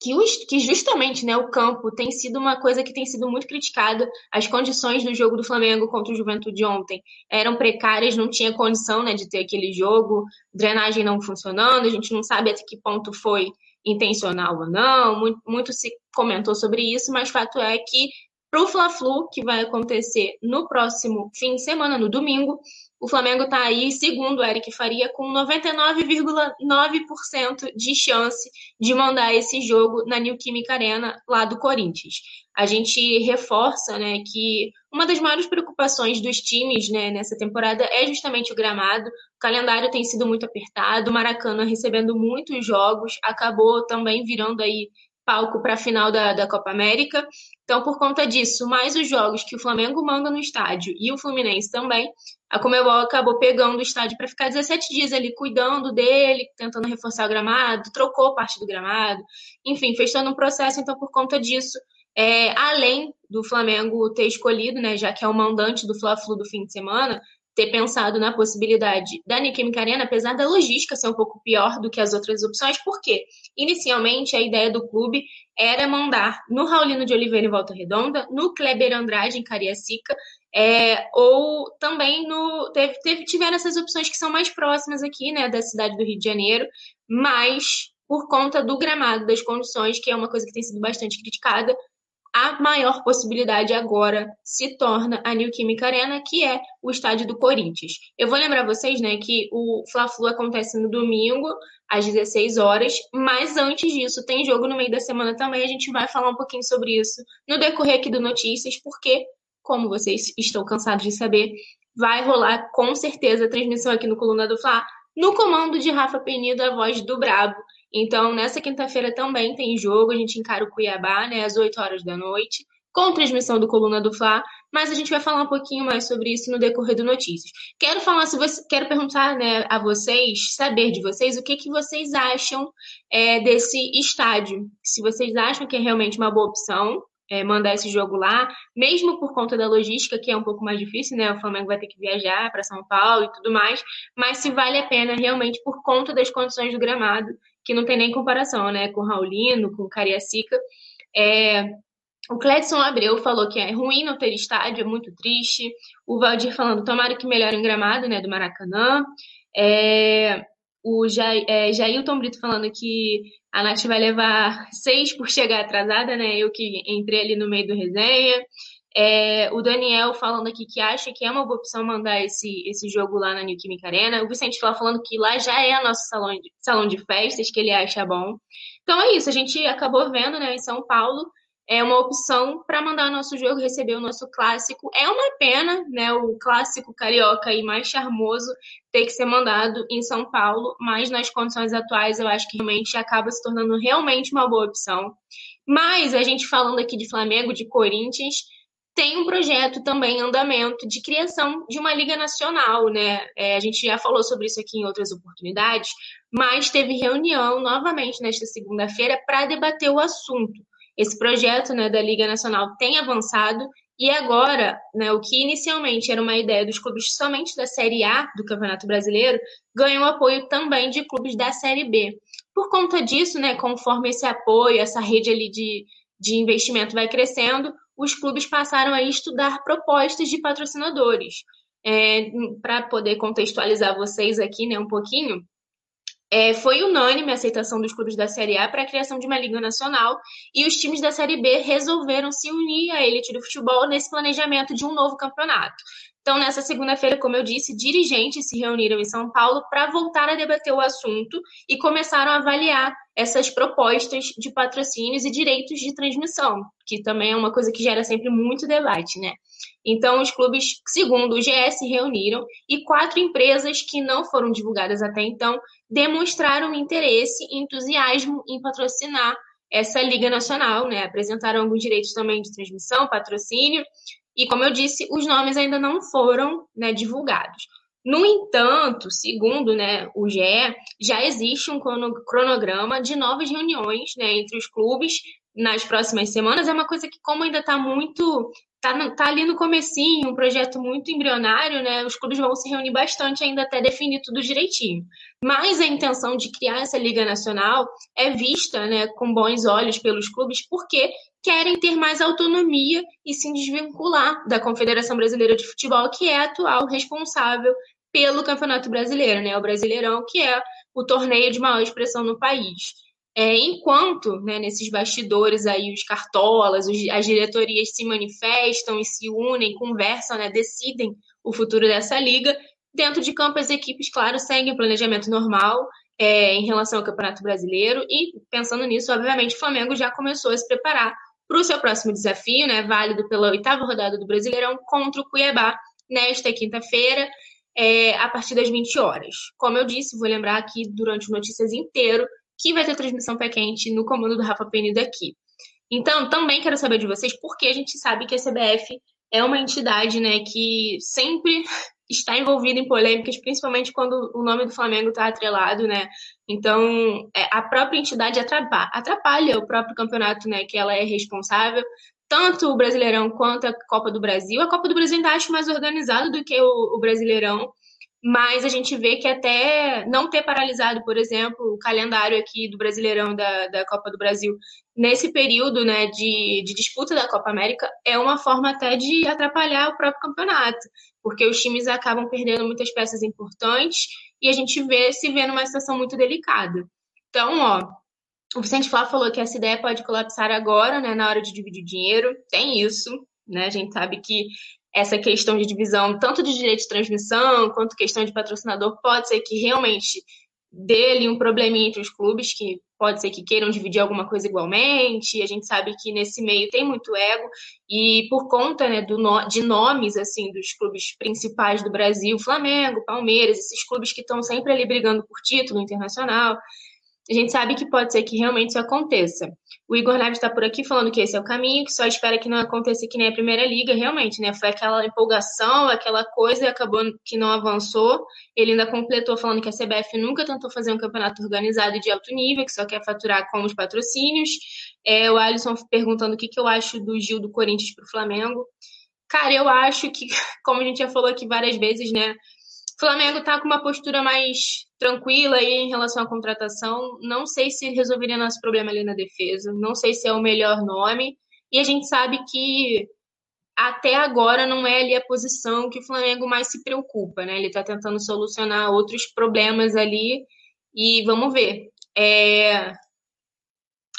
que, os, que justamente né, o campo tem sido uma coisa que tem sido muito criticada. As condições do jogo do Flamengo contra o Juventude ontem eram precárias, não tinha condição né, de ter aquele jogo, drenagem não funcionando, a gente não sabe até que ponto foi intencional ou não, muito, muito se comentou sobre isso, mas fato é que para o Fla-Flu, que vai acontecer no próximo fim de semana, no domingo, o Flamengo está aí, segundo o Eric Faria, com 99,9% de chance de mandar esse jogo na New Química Arena, lá do Corinthians. A gente reforça né, que uma das maiores preocupações dos times né, nessa temporada é justamente o gramado. O calendário tem sido muito apertado, o Maracanã recebendo muitos jogos, acabou também virando aí palco para a final da, da Copa América. Então, por conta disso, mais os jogos que o Flamengo manda no estádio e o Fluminense também, a Comebol acabou pegando o estádio para ficar 17 dias ali cuidando dele, tentando reforçar o gramado, trocou parte do gramado, enfim, fez todo um processo. Então, por conta disso, é, além do Flamengo ter escolhido, né, já que é o mandante do Fla-Flu do fim de semana, ter pensado na possibilidade da Neoquímica Arena, apesar da logística ser um pouco pior do que as outras opções, porque inicialmente a ideia do clube era mandar no Raulino de Oliveira em Volta Redonda, no Kleber Andrade em Cariacica, é, ou também no teve, teve, tiveram essas opções que são mais próximas aqui, né, da cidade do Rio de Janeiro, mas por conta do gramado, das condições, que é uma coisa que tem sido bastante criticada, a maior possibilidade agora se torna a Neoquímica Arena, que é o estádio do Corinthians. Eu vou lembrar vocês, né, que o Fla-Flu acontece no domingo, às 16 horas, mas antes disso tem jogo no meio da semana também, a gente vai falar um pouquinho sobre isso no decorrer aqui do Notícias, porque, como vocês estão cansados de saber, vai rolar com certeza a transmissão aqui no Coluna do Fla, no comando de Rafa Penido, a voz do Brabo, então, nessa quinta-feira também tem jogo, a gente encara o Cuiabá, né, às 8 horas da noite, com transmissão do Coluna do Fla, mas a gente vai falar um pouquinho mais sobre isso no decorrer do Notícias. Quero falar, se você, quero perguntar né, a vocês, saber de vocês, o que, que vocês acham é, desse estádio. Se vocês acham que é realmente uma boa opção, é, mandar esse jogo lá, mesmo por conta da logística, que é um pouco mais difícil, né? O Flamengo vai ter que viajar para São Paulo e tudo mais, mas se vale a pena realmente por conta das condições do gramado que não tem nem comparação, né? Com o Raulino, com o Cariacica. É, o Cledson Abreu falou que é ruim não ter estádio, é muito triste. O Valdir falando, tomara que melhore o gramado, né, do Maracanã. É, o Jair, é, Jailton Brito falando que a Nath vai levar seis por chegar atrasada, né? Eu que entrei ali no meio do resenha. É, o Daniel falando aqui que acha que é uma boa opção mandar esse, esse jogo lá na New Química Arena. O Vicente lá falando que lá já é nosso salão de, salão de festas, que ele acha bom. Então é isso, a gente acabou vendo né, em São Paulo. É uma opção para mandar nosso jogo, receber o nosso clássico. É uma pena, né? O clássico carioca e mais charmoso ter que ser mandado em São Paulo, mas nas condições atuais eu acho que realmente acaba se tornando realmente uma boa opção. Mas a gente falando aqui de Flamengo, de Corinthians, tem um projeto também em andamento de criação de uma liga nacional, né? É, a gente já falou sobre isso aqui em outras oportunidades, mas teve reunião novamente nesta segunda-feira para debater o assunto. Esse projeto né, da Liga Nacional tem avançado e agora, né, o que inicialmente era uma ideia dos clubes somente da Série A do Campeonato Brasileiro, ganhou apoio também de clubes da Série B. Por conta disso, né, conforme esse apoio, essa rede ali de, de investimento vai crescendo, os clubes passaram a estudar propostas de patrocinadores. É, Para poder contextualizar vocês aqui né, um pouquinho, é, foi unânime a aceitação dos clubes da Série A para a criação de uma Liga Nacional e os times da Série B resolveram se unir à elite do futebol nesse planejamento de um novo campeonato. Então, nessa segunda-feira, como eu disse, dirigentes se reuniram em São Paulo para voltar a debater o assunto e começaram a avaliar essas propostas de patrocínios e direitos de transmissão, que também é uma coisa que gera sempre muito debate, né? Então, os clubes, segundo o GS, reuniram e quatro empresas que não foram divulgadas até então demonstraram interesse e entusiasmo em patrocinar essa Liga Nacional, né? Apresentaram alguns direitos também de transmissão, patrocínio e, como eu disse, os nomes ainda não foram né, divulgados. No entanto, segundo né, o GE, já existe um cronograma de novas reuniões né, entre os clubes nas próximas semanas é uma coisa que, como ainda está muito. Está tá ali no comecinho, um projeto muito embrionário, né? Os clubes vão se reunir bastante ainda até definir tudo direitinho. Mas a intenção de criar essa Liga Nacional é vista né, com bons olhos pelos clubes, porque querem ter mais autonomia e se desvincular da Confederação Brasileira de Futebol, que é a atual responsável pelo Campeonato Brasileiro, né? O Brasileirão, que é o torneio de maior expressão no país. É, enquanto né, nesses bastidores aí os cartolas, os, as diretorias se manifestam e se unem, conversam, né, decidem o futuro dessa liga, dentro de campo as equipes, claro, seguem o planejamento normal é, em relação ao Campeonato Brasileiro e pensando nisso, obviamente, o Flamengo já começou a se preparar para o seu próximo desafio, né, válido pela oitava rodada do Brasileirão contra o Cuiabá nesta quinta-feira. É, a partir das 20 horas. Como eu disse, vou lembrar aqui durante o Notícias inteiro que vai ter transmissão pé quente no comando do Rafa Penido aqui. Então, também quero saber de vocês, porque a gente sabe que a CBF é uma entidade né, que sempre está envolvida em polêmicas, principalmente quando o nome do Flamengo está atrelado, né? Então, é, a própria entidade atrapalha, atrapalha o próprio campeonato, né? Que ela é responsável, tanto o Brasileirão quanto a Copa do Brasil. A Copa do Brasil ainda acho mais organizado do que o, o Brasileirão, mas a gente vê que até não ter paralisado, por exemplo, o calendário aqui do Brasileirão da, da Copa do Brasil nesse período né, de, de disputa da Copa América é uma forma até de atrapalhar o próprio campeonato, porque os times acabam perdendo muitas peças importantes e a gente vê se vê numa situação muito delicada. Então, ó, o Vicente Flá falou que essa ideia pode colapsar agora, né, na hora de dividir dinheiro. Tem isso, né? A gente sabe que essa questão de divisão, tanto de direito de transmissão quanto questão de patrocinador, pode ser que realmente dê ali um probleminha entre os clubes, que pode ser que queiram dividir alguma coisa igualmente. A gente sabe que nesse meio tem muito ego, e por conta né, do, de nomes assim dos clubes principais do Brasil, Flamengo, Palmeiras, esses clubes que estão sempre ali brigando por título internacional, a gente sabe que pode ser que realmente isso aconteça. O Igor Neves está por aqui falando que esse é o caminho, que só espera que não aconteça que nem a Primeira Liga, realmente, né? Foi aquela empolgação, aquela coisa e acabou que não avançou. Ele ainda completou falando que a CBF nunca tentou fazer um campeonato organizado de alto nível, que só quer faturar com os patrocínios. É, o Alisson perguntando o que, que eu acho do Gil do Corinthians para o Flamengo. Cara, eu acho que, <laughs> como a gente já falou aqui várias vezes, né? O Flamengo está com uma postura mais tranquila aí em relação à contratação. Não sei se resolveria nosso problema ali na defesa. Não sei se é o melhor nome. E a gente sabe que até agora não é ali a posição que o Flamengo mais se preocupa, né? Ele está tentando solucionar outros problemas ali e vamos ver. É...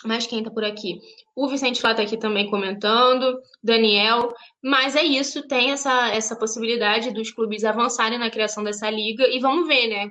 Mas quem está por aqui? O Vicente Flá está aqui também comentando, Daniel. Mas é isso, tem essa, essa possibilidade dos clubes avançarem na criação dessa liga e vamos ver, né?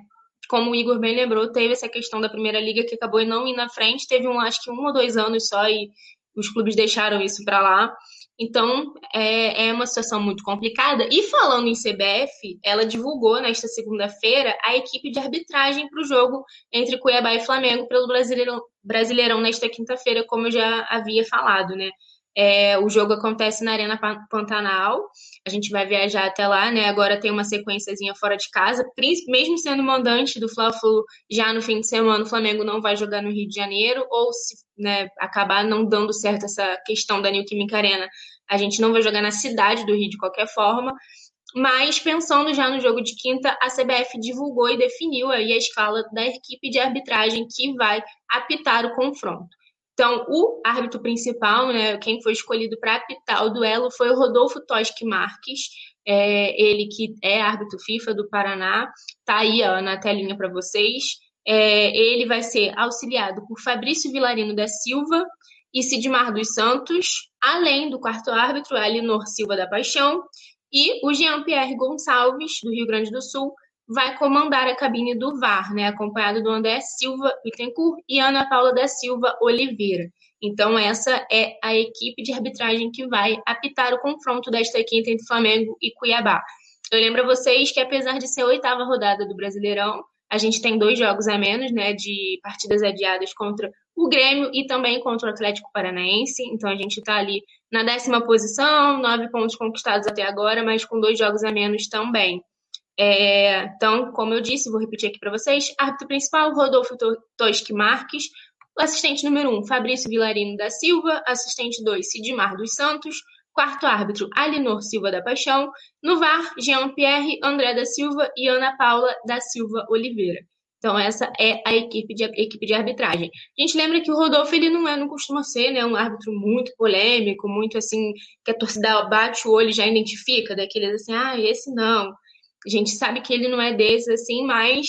Como o Igor bem lembrou, teve essa questão da primeira liga que acabou não indo na frente, teve um, acho que um ou dois anos só e os clubes deixaram isso para lá. Então, é, é, uma situação muito complicada. E falando em CBF, ela divulgou nesta segunda-feira a equipe de arbitragem para o jogo entre Cuiabá e Flamengo pelo Brasileirão, Brasileirão nesta quinta-feira, como eu já havia falado, né? É, o jogo acontece na Arena Pantanal. A gente vai viajar até lá, né? Agora tem uma sequenciazinha fora de casa. Mesmo sendo mandante do Fla-Flu já no fim de semana, o Flamengo não vai jogar no Rio de Janeiro. Ou se né, acabar não dando certo essa questão da Neoquímica Arena, a gente não vai jogar na cidade do Rio de qualquer forma. Mas pensando já no jogo de quinta, a CBF divulgou e definiu aí a escala da equipe de arbitragem que vai apitar o confronto. Então, o árbitro principal, né, quem foi escolhido para apitar o duelo foi o Rodolfo Toschi Marques, é, ele que é árbitro FIFA do Paraná, tá aí ó, na telinha para vocês. É, ele vai ser auxiliado por Fabrício Vilarino da Silva e Sidmar dos Santos, além do quarto árbitro, Alinor Silva da Paixão, e o Jean-Pierre Gonçalves, do Rio Grande do Sul, vai comandar a cabine do VAR, né, acompanhado do André Silva Bittencourt e Ana Paula da Silva Oliveira. Então, essa é a equipe de arbitragem que vai apitar o confronto desta quinta entre Flamengo e Cuiabá. Eu lembro a vocês que, apesar de ser a oitava rodada do Brasileirão, a gente tem dois jogos a menos, né, de partidas adiadas contra o Grêmio e também contra o Atlético Paranaense. Então, a gente está ali na décima posição, nove pontos conquistados até agora, mas com dois jogos a menos também. É, então, como eu disse, vou repetir aqui para vocês: árbitro principal, Rodolfo Toschi Marques, assistente número 1, um, Fabrício Vilarino da Silva. Assistente 2, Sidmar dos Santos. Quarto árbitro, Alinor Silva da Paixão. No VAR, Jean-Pierre, André da Silva e Ana Paula da Silva Oliveira. Então, essa é a equipe de, a equipe de arbitragem. A gente lembra que o Rodolfo, ele não é, não costuma ser, né, um árbitro muito polêmico, muito assim, que a torcida bate o olho e já identifica, daqueles assim, ah, esse não. A gente sabe que ele não é desses, assim, mas,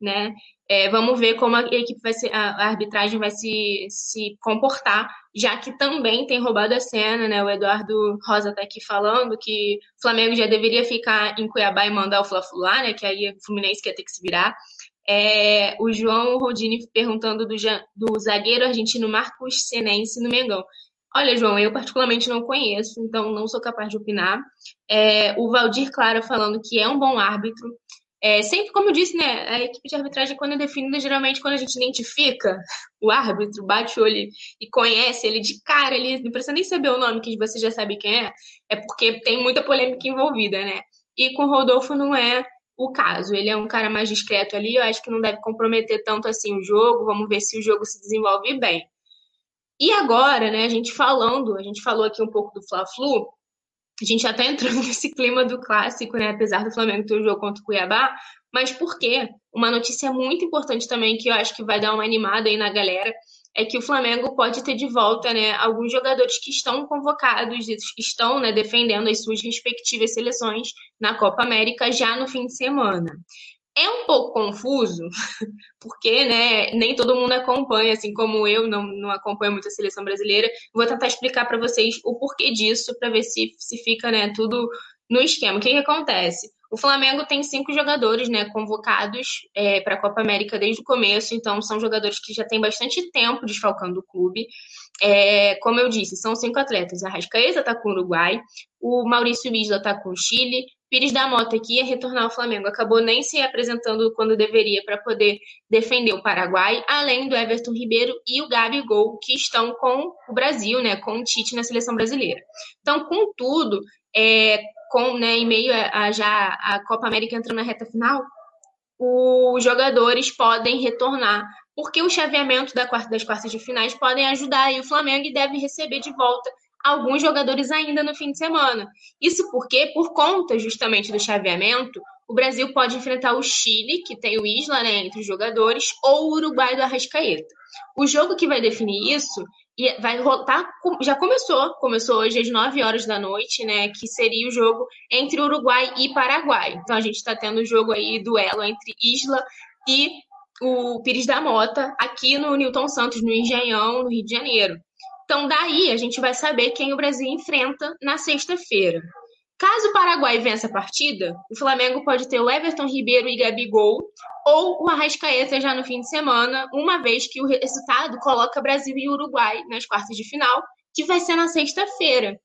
né, é, vamos ver como a equipe vai se, a, arbitragem vai se, se comportar, já que também tem roubado a cena, né? O Eduardo Rosa está aqui falando que o Flamengo já deveria ficar em Cuiabá e mandar o Fla-Flu lá, né? Que aí o Fluminense quer ter que se virar. É, o João Rodini perguntando do, do zagueiro argentino Marcos Senense no Mengão. Olha, João, eu particularmente não conheço, então não sou capaz de opinar. É, o Valdir Clara falando que é um bom árbitro. É, sempre, como eu disse, né, a equipe de arbitragem, quando é definida, geralmente quando a gente identifica o árbitro, bate o olho e conhece ele de cara, ele não precisa nem saber o nome, que você já sabe quem é, é porque tem muita polêmica envolvida, né? E com o Rodolfo não é o caso. Ele é um cara mais discreto ali, eu acho que não deve comprometer tanto assim o jogo. Vamos ver se o jogo se desenvolve bem. E agora, né, a gente falando, a gente falou aqui um pouco do Fla-Flu, a gente já tá entrando <laughs> nesse clima do clássico, né, apesar do Flamengo ter o jogo contra o Cuiabá, mas por quê? Uma notícia muito importante também que eu acho que vai dar uma animada aí na galera é que o Flamengo pode ter de volta né, alguns jogadores que estão convocados, estão né, defendendo as suas respectivas seleções na Copa América já no fim de semana. É um pouco confuso, <laughs> porque né, nem todo mundo acompanha, assim como eu não, não acompanho muito a seleção brasileira. Vou tentar explicar para vocês o porquê disso, para ver se, se fica né, tudo no esquema. O que, que acontece? O Flamengo tem cinco jogadores né, convocados é, para a Copa América desde o começo, então são jogadores que já têm bastante tempo desfalcando o clube. É, como eu disse, são cinco atletas. A Rascaeta está com o Uruguai, o Maurício Isla está com o Chile, Pires da Mota, que ia retornar ao Flamengo, acabou nem se apresentando quando deveria para poder defender o Paraguai, além do Everton Ribeiro e o Gabigol, que estão com o Brasil, né, com o Tite na seleção brasileira. Então, contudo, é, com, né, em meio a, a, já a Copa América entrando na reta final, os jogadores podem retornar, porque o chaveamento da quarta, das quartas de finais podem ajudar e o Flamengo deve receber de volta alguns jogadores ainda no fim de semana. Isso porque, por conta justamente do chaveamento, o Brasil pode enfrentar o Chile, que tem o Isla né, entre os jogadores, ou o Uruguai do Arrascaeta. O jogo que vai definir isso e vai rolar, já começou, começou hoje às 9 horas da noite, né? Que seria o jogo entre Uruguai e Paraguai. Então a gente está tendo o jogo aí, duelo entre Isla e o Pires da Mota, aqui no Newton Santos, no Engenhão, no Rio de Janeiro. Então, daí a gente vai saber quem o Brasil enfrenta na sexta-feira. Caso o Paraguai vença a partida, o Flamengo pode ter o Everton Ribeiro e Gabigol ou o Arrascaeta já no fim de semana, uma vez que o resultado coloca Brasil e Uruguai nas quartas de final, que vai ser na sexta-feira.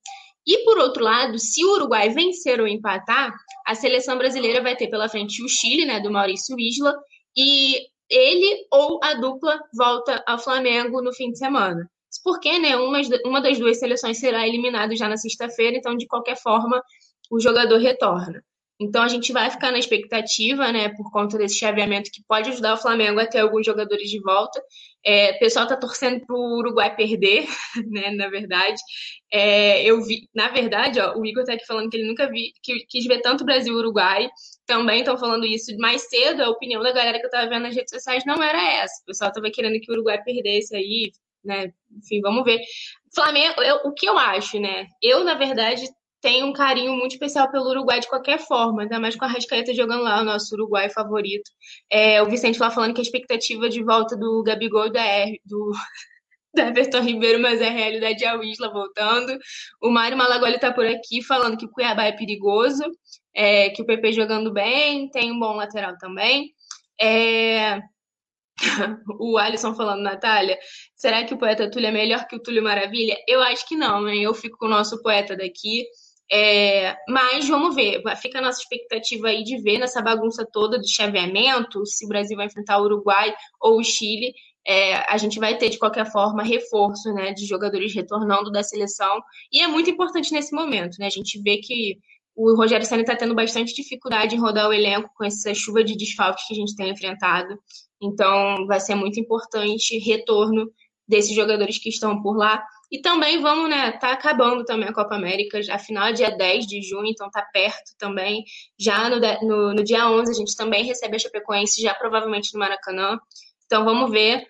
E por outro lado, se o Uruguai vencer ou empatar, a seleção brasileira vai ter pela frente o Chile, né, do Maurício Isla, e ele ou a dupla volta ao Flamengo no fim de semana porque né, uma, uma das duas seleções será eliminada já na sexta-feira, então, de qualquer forma, o jogador retorna. Então a gente vai ficar na expectativa, né, por conta desse chaveamento que pode ajudar o Flamengo a ter alguns jogadores de volta. É, o pessoal está torcendo para o Uruguai perder, <laughs> né, na verdade. É, eu vi, na verdade, ó, o Igor está aqui falando que ele nunca vi, que quis ver tanto Brasil e Uruguai. Também estão falando isso mais cedo. A opinião da galera que eu estava vendo nas redes sociais não era essa. O pessoal estava querendo que o Uruguai perdesse aí, né? Enfim, vamos ver. Flamengo, eu, o que eu acho, né? Eu, na verdade, tenho um carinho muito especial pelo Uruguai de qualquer forma, ainda mais com a Rascaeta jogando lá, o nosso Uruguai favorito. É, o Vicente lá falando que a expectativa de volta do Gabigol da R, do, <laughs> da Everton Ribeiro, mas é a realidade é a Isla voltando. O Mário Malagoli tá por aqui falando que o Cuiabá é perigoso, é, que o PP jogando bem, tem um bom lateral também. É, <laughs> o Alisson falando, Natália, será que o poeta Túlio é melhor que o Túlio Maravilha? Eu acho que não, né? Eu fico com o nosso poeta daqui. É, mas vamos ver, fica a nossa expectativa aí de ver nessa bagunça toda do chaveamento, se o Brasil vai enfrentar o Uruguai ou o Chile. É, a gente vai ter, de qualquer forma, reforço né, de jogadores retornando da seleção. E é muito importante nesse momento, né? A gente vê que O Rogério Senna está tendo bastante dificuldade em rodar o elenco com essa chuva de desfalques que a gente tem enfrentado. Então, vai ser muito importante retorno desses jogadores que estão por lá. E também vamos, né, tá acabando também a Copa América, afinal é dia 10 de junho, então tá perto também. Já no, no, no dia 11 a gente também recebe a Chapecoense, já provavelmente no Maracanã. Então vamos ver.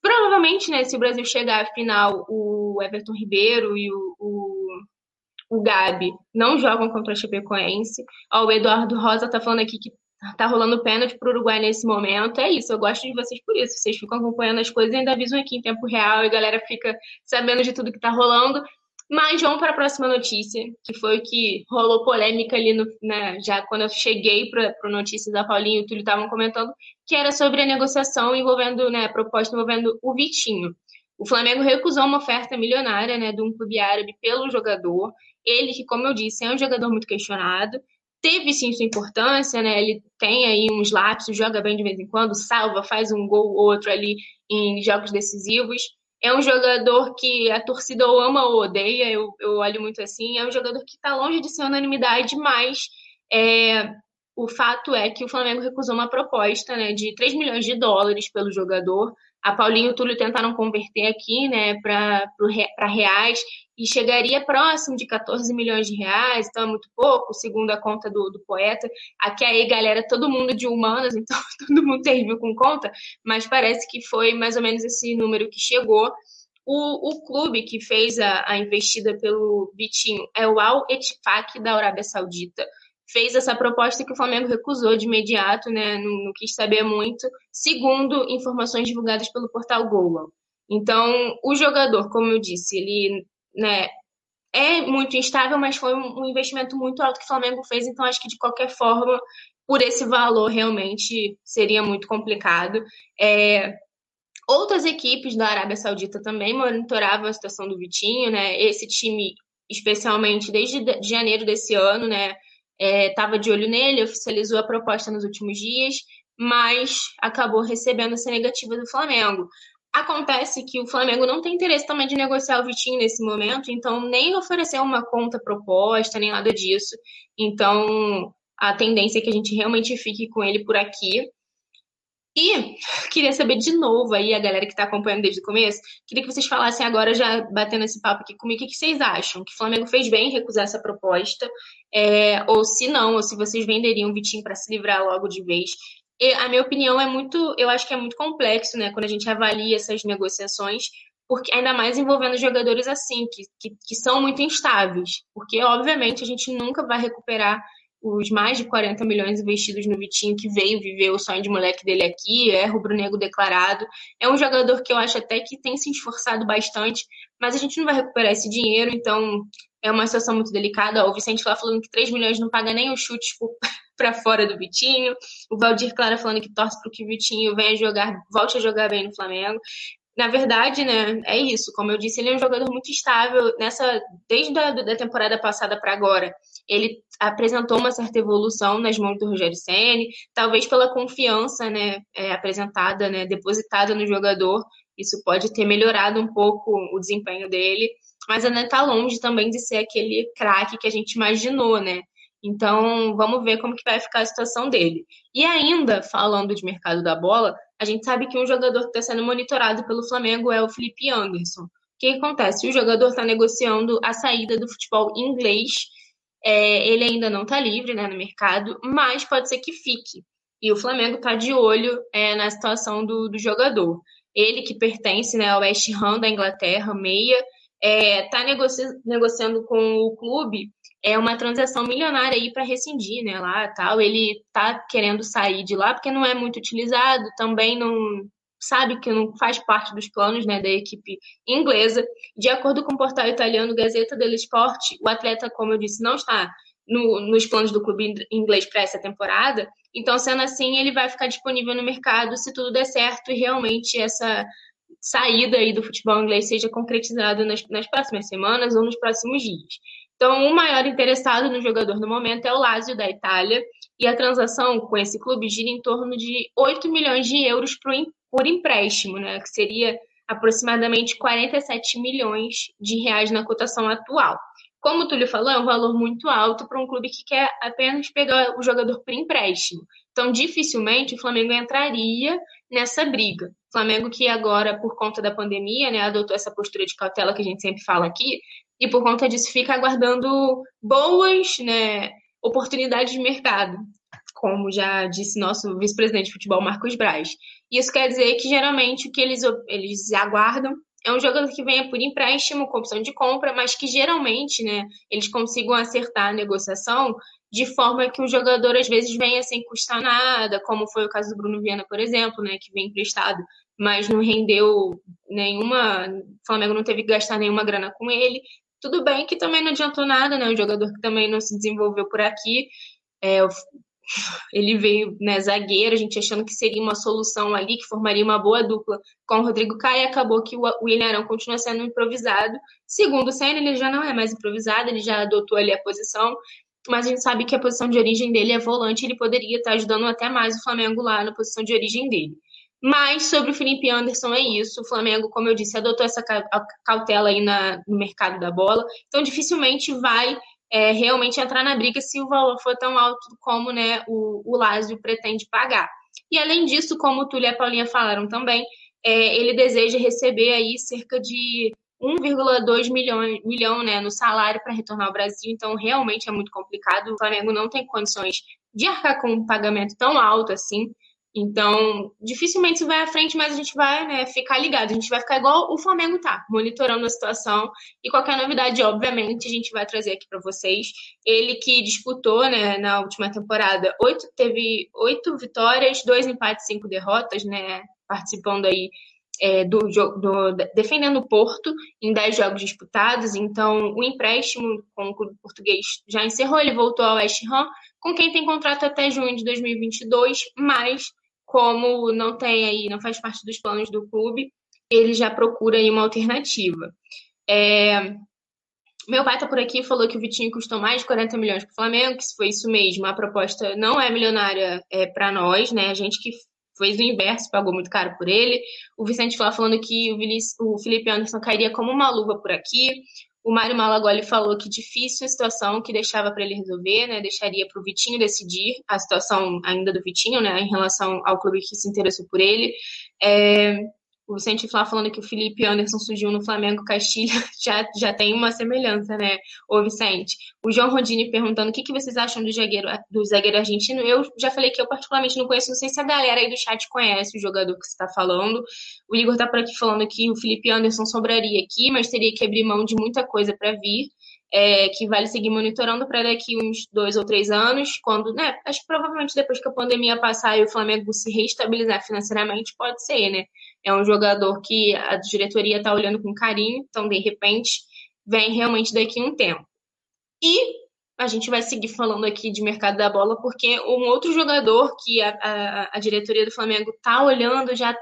Provavelmente, né, se o Brasil chegar à final, o Everton Ribeiro e o, o, o Gabi não jogam contra a Chapecoense. Ó, o Eduardo Rosa tá falando aqui que tá rolando pênalti pro Uruguai nesse momento. É isso, eu gosto de vocês por isso. Vocês ficam acompanhando as coisas e ainda avisam aqui em tempo real e a galera fica sabendo de tudo que tá rolando. Mas vamos para a próxima notícia, que foi o que rolou polêmica ali, no, né, já quando eu cheguei para a notícia da Paulinha e o Túlio estavam comentando, que era sobre a negociação envolvendo, né, a proposta envolvendo o Vitinho. O Flamengo recusou uma oferta milionária né, de um clube árabe pelo jogador. Ele, que, como eu disse, é um jogador muito questionado, teve sim sua importância, né? Ele tem aí uns lapsos, joga bem de vez em quando, salva, faz um gol ou outro ali em jogos decisivos. É um jogador que a torcida ou ama ou odeia, eu, eu olho muito assim. É um jogador que está longe de ser unanimidade, mas é, o fato é que o Flamengo recusou uma proposta né, de 3 milhões de dólares pelo jogador. A Paulinho e o Túlio tentaram converter aqui né, para reais e chegaria próximo de 14 milhões de reais, então é muito pouco, segundo a conta do, do poeta. Aqui aí, galera, todo mundo de humanas, <laughs> então todo mundo serviu com conta, mas parece que foi mais ou menos esse número que chegou. O, o clube que fez a, a investida pelo Vitinho é o Al Ettifaq da Arábia Saudita. Fez essa proposta que o Flamengo recusou de imediato, né? Não, não quis saber muito, segundo informações divulgadas pelo portal Goal. Então, o jogador, como eu disse, ele né, é muito instável, mas foi um investimento muito alto que o Flamengo fez, então acho que de qualquer forma, por esse valor, realmente seria muito complicado. É, outras equipes da Arábia Saudita também monitoravam a situação do Vitinho, né? Esse time, especialmente desde janeiro desse ano, né? Estava é, de olho nele, oficializou a proposta nos últimos dias, mas acabou recebendo essa negativa do Flamengo. Acontece que o Flamengo não tem interesse também de negociar o Vitinho nesse momento, então nem ofereceu uma conta proposta, nem nada disso. Então a tendência é que a gente realmente fique com ele por aqui. E <laughs> queria saber de novo aí, a galera que está acompanhando desde o começo, queria que vocês falassem agora, já batendo esse papo aqui comigo, o que vocês acham? Que o Flamengo fez bem em recusar essa proposta? É, ou se não, ou se vocês venderiam o Vitinho para se livrar logo de vez a minha opinião é muito, eu acho que é muito complexo, né, quando a gente avalia essas negociações, porque ainda mais envolvendo jogadores assim, que, que, que são muito instáveis, porque obviamente a gente nunca vai recuperar os mais de 40 milhões investidos no Vitinho, que veio viver o sonho de moleque dele aqui, é rubro-negro declarado. É um jogador que eu acho até que tem se esforçado bastante, mas a gente não vai recuperar esse dinheiro, então é uma situação muito delicada. O Vicente lá falando que 3 milhões não paga nem os chutes para fora do Vitinho. O Valdir Clara falando que torce para que o Vitinho venha jogar, volte a jogar bem no Flamengo. Na verdade, né, é isso. Como eu disse, ele é um jogador muito estável nessa desde a da temporada passada para agora. Ele apresentou uma certa evolução nas mãos do Rogério Ceni, talvez pela confiança, né, é, apresentada, né, depositada no jogador. Isso pode ter melhorado um pouco o desempenho dele, mas ainda está longe também de ser aquele craque que a gente imaginou, né? Então, vamos ver como que vai ficar a situação dele. E ainda, falando de mercado da bola, a gente sabe que um jogador que está sendo monitorado pelo Flamengo é o Felipe Anderson. O que acontece? O jogador está negociando a saída do futebol inglês. É, ele ainda não está livre né, no mercado, mas pode ser que fique. E o Flamengo está de olho é, na situação do, do, jogador. Ele que pertence né, ao West Ham da Inglaterra, meia, está é, tá negoci negociando com o clube é uma transação milionária aí para rescindir, né, lá tal. Ele tá querendo sair de lá porque não é muito utilizado, também não sabe que não faz parte dos planos, né, da equipe inglesa. De acordo com o portal italiano Gazeta dello Sport, o atleta, como eu disse, não está no, nos planos do clube inglês para essa temporada. Então, sendo assim, ele vai ficar disponível no mercado se tudo der certo e realmente essa saída aí do futebol inglês seja concretizada nas, nas próximas semanas ou nos próximos dias. Então, o maior interessado no jogador no momento é o Lazio da Itália, e a transação com esse clube gira em torno de 8 milhões de euros por empréstimo, né, que seria aproximadamente 47 milhões de reais na cotação atual. como o Túlio falou, é um valor muito alto para um clube que quer apenas pegar o jogador por empréstimo. Então, dificilmente o Flamengo entraria nessa briga. O Flamengo que agora, por conta da pandemia, né, adotou essa postura de cautela que a gente sempre fala aqui, e por conta disso fica aguardando boas né, oportunidades de mercado, como já disse nosso vice-presidente de futebol, Marcos Braz. Isso quer dizer que geralmente o que eles, eles aguardam é um jogador que venha por empréstimo, com opção de compra, mas que geralmente, né, eles consigam acertar a negociação de forma que o jogador às vezes venha sem custar nada, como foi o caso do Bruno Viana, por exemplo, né, que vem emprestado, mas não rendeu nenhuma, o Flamengo não teve que gastar nenhuma grana com ele. Tudo bem que também não adiantou nada, né, um jogador que também não se desenvolveu por aqui. É, <laughs> ele veio né, zagueiro, a gente achando que seria uma solução ali, que formaria uma boa dupla com o Rodrigo Caio, acabou que o William Arão continua sendo improvisado. Segundo o Senna, ele já não é mais improvisado, ele já adotou ali a posição, mas a gente sabe que a posição de origem dele é volante, ele poderia estar ajudando até mais o Flamengo lá na posição de origem dele. Mas sobre o Felipe Anderson é isso. O Flamengo, como eu disse, adotou essa cautela aí na, no mercado da bola. Então, dificilmente vai é, realmente entrar na briga se o valor for tão alto como né, o, o Lázio pretende pagar. E além disso, como o Túlio e a Paulinha falaram também, é, ele deseja receber aí cerca de 1,2 milhão, milhão né, no salário para retornar ao Brasil, então realmente é muito complicado. O Flamengo não tem condições de arcar com um pagamento tão alto assim. Então, dificilmente se vai à frente, mas a gente vai né, ficar ligado. A gente vai ficar igual o Flamengo tá, monitorando a situação. E qualquer novidade, obviamente, a gente vai trazer aqui para vocês. Ele que disputou né, na última temporada, oito, teve oito vitórias, dois empates, cinco derrotas, né? Participando aí é, do, do, defendendo o Porto em 10 jogos disputados. Então, o empréstimo com o clube português já encerrou. Ele voltou ao West Ham, com quem tem contrato até junho de 2022, mas como não tem aí, não faz parte dos planos do clube, ele já procura aí uma alternativa. É... Meu pai tá por aqui falou que o Vitinho custou mais de 40 milhões para o Flamengo, que se foi isso mesmo, a proposta não é milionária é, para nós, né? A gente que fez o inverso, pagou muito caro por ele. O Vicente Flá falando que o, Felipe Anderson cairia como uma luva por aqui. O Mário Malagoli falou que difícil a situação que deixava para ele resolver, né? Deixaria para o Vitinho decidir a situação ainda do Vitinho, né? Em relação ao clube que se interessou por ele. É, o Vicente Flá falando que o Felipe Anderson surgiu no Flamengo Castilha <laughs> já, já tem uma semelhança, né, ô Vicente? O João Rodini perguntando o que, que vocês acham do zagueiro, do zagueiro argentino. Eu já falei que eu particularmente não conheço, não sei se a galera aí do chat conhece o jogador que você está falando. O Igor tá por aqui falando que o Felipe Anderson sobraria aqui, mas teria que abrir mão de muita coisa para vir é, que vale seguir monitorando para daqui uns dois ou três anos, quando, né, acho que provavelmente depois que a pandemia passar e o Flamengo se reestabilizar financeiramente, pode ser, né? É um jogador que a diretoria está olhando com carinho, então, de repente, vem realmente daqui um tempo. E a gente vai seguir falando aqui de mercado da bola, porque um outro jogador que a, a, a diretoria do Flamengo tá olhando, já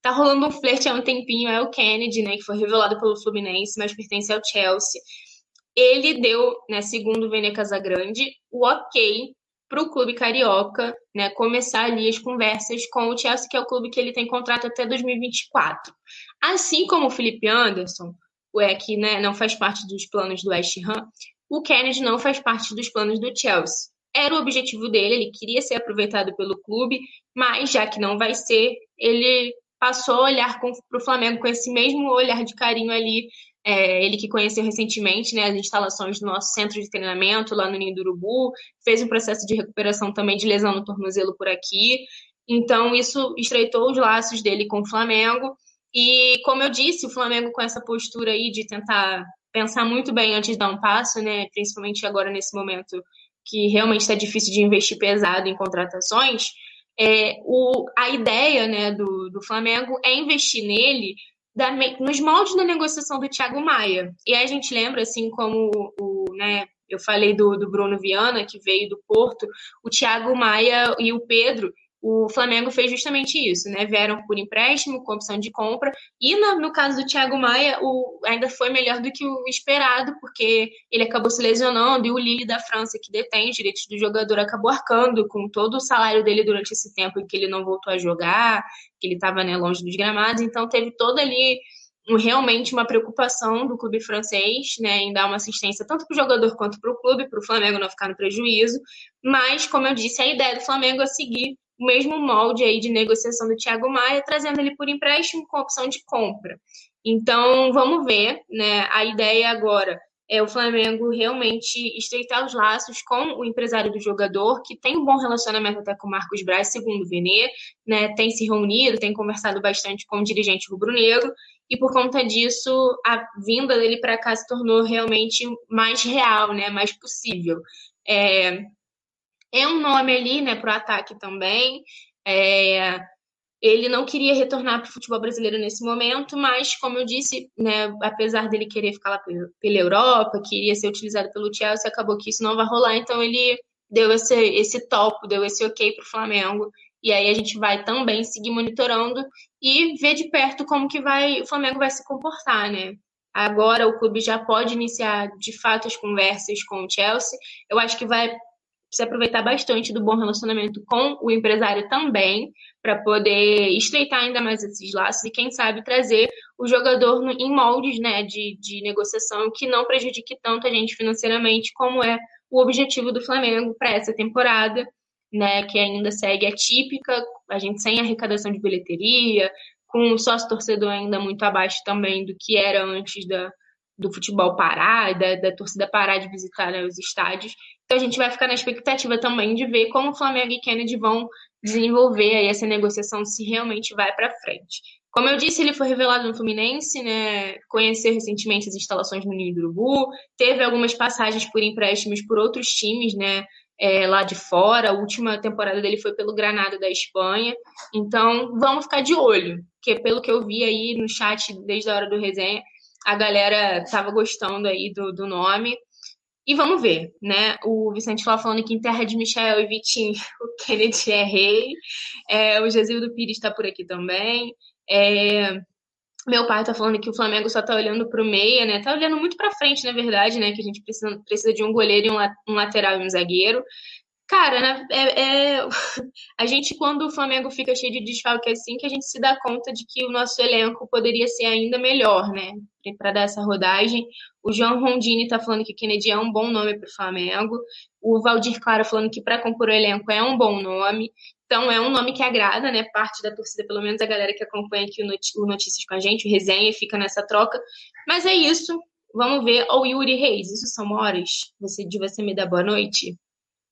tá rolando um flerte há um tempinho, é o Kennedy, né, que foi revelado pelo Fluminense, mas pertence ao Chelsea ele deu, né, segundo o Vene Casagrande, o ok para o clube carioca né, começar ali as conversas com o Chelsea, que é o clube que ele tem contrato até 2024. Assim como o Felipe Anderson, o é que né, não faz parte dos planos do West Ham, o Kennedy não faz parte dos planos do Chelsea. Era o objetivo dele, ele queria ser aproveitado pelo clube, mas já que não vai ser, ele passou a olhar para o Flamengo com esse mesmo olhar de carinho ali é, ele que conheceu recentemente né, as instalações do nosso centro de treinamento lá no Ninho do Urubu, fez um processo de recuperação também de lesão no tornozelo por aqui. Então, isso estreitou os laços dele com o Flamengo. E, como eu disse, o Flamengo com essa postura aí de tentar pensar muito bem antes de dar um passo, né, principalmente agora nesse momento que realmente está difícil de investir pesado em contratações, é, o, a ideia né, do, do Flamengo é investir nele da, nos moldes da negociação do Thiago Maia. E aí a gente lembra, assim como o, né, eu falei do, do Bruno Viana, que veio do Porto, o Thiago Maia e o Pedro o Flamengo fez justamente isso, né? Vieram por empréstimo, com opção de compra, e no, no caso do Thiago Maia, o, ainda foi melhor do que o esperado, porque ele acabou se lesionando, e o Lille da França, que detém os direitos do jogador, acabou arcando com todo o salário dele durante esse tempo em que ele não voltou a jogar, que ele estava né, longe dos gramados, então teve toda ali realmente uma preocupação do clube francês né, em dar uma assistência tanto para o jogador quanto para o clube, para o Flamengo não ficar no prejuízo. Mas, como eu disse, a ideia do Flamengo é seguir o mesmo molde aí de negociação do Thiago Maia, trazendo ele por empréstimo com opção de compra. Então, vamos ver, né? A ideia agora é o Flamengo realmente estreitar os laços com o empresário do jogador, que tem um bom relacionamento até com o Marcos Braz, segundo o Venê, né? Tem se reunido, tem conversado bastante com o dirigente rubro-negro, e por conta disso, a vinda dele para cá se tornou realmente mais real, né? Mais possível. É, é um nome ali, né, para o ataque também. É, ele não queria retornar para o futebol brasileiro nesse momento, mas, como eu disse, né, apesar dele querer ficar lá pela Europa, queria ser utilizado pelo Chelsea, acabou que isso não vai rolar, então ele deu esse, esse topo, deu esse ok para o Flamengo. E aí a gente vai também seguir monitorando e ver de perto como que vai o Flamengo vai se comportar, né? Agora o clube já pode iniciar de fato as conversas com o Chelsea. Eu acho que vai se aproveitar bastante do bom relacionamento com o empresário também, para poder estreitar ainda mais esses laços e, quem sabe, trazer o jogador em moldes né, de, de negociação que não prejudique tanto a gente financeiramente, como é o objetivo do Flamengo para essa temporada, né, que ainda segue atípica, a gente sem arrecadação de bilheteria, com o sócio torcedor ainda muito abaixo também do que era antes da, do futebol parar, da, da torcida parar de visitar né, os estádios. Então a gente vai ficar na expectativa também de ver como o Flamengo e Kennedy vão desenvolver aí essa negociação se realmente vai para frente. Como eu disse, ele foi revelado no Fluminense, né? Conheceu recentemente as instalações no Ninho do Urubu, teve algumas passagens por empréstimos por outros times, né? É, lá de fora. A última temporada dele foi pelo Granada da Espanha. Então, vamos ficar de olho, porque pelo que eu vi aí no chat desde a hora do resenha, a galera estava gostando aí do, do nome. E vamos ver, né? O Vicente lá falando que em terra de Michel e Vitinho, <laughs> o Kennedy é rei. É, o Gesildo Pires está por aqui também. É, meu pai tá falando que o Flamengo só tá olhando pro meia, né? Tá olhando muito pra frente, na verdade, né? Que a gente precisa, precisa de um goleiro e um, um lateral e um zagueiro. Cara, é, é, <laughs> a gente, quando o Flamengo fica cheio de desfalque assim, que a gente se dá conta de que o nosso elenco poderia ser ainda melhor, né? Para dar essa rodagem. O João Rondini está falando que Kennedy é um bom nome para o Flamengo. O Valdir Clara falando que para compor o elenco é um bom nome. Então é um nome que agrada, né? Parte da torcida, pelo menos a galera que acompanha aqui o Notícias com a gente, o resenha, fica nessa troca. Mas é isso. Vamos ver. O Yuri Reis, isso são horas você, de você me dar boa noite?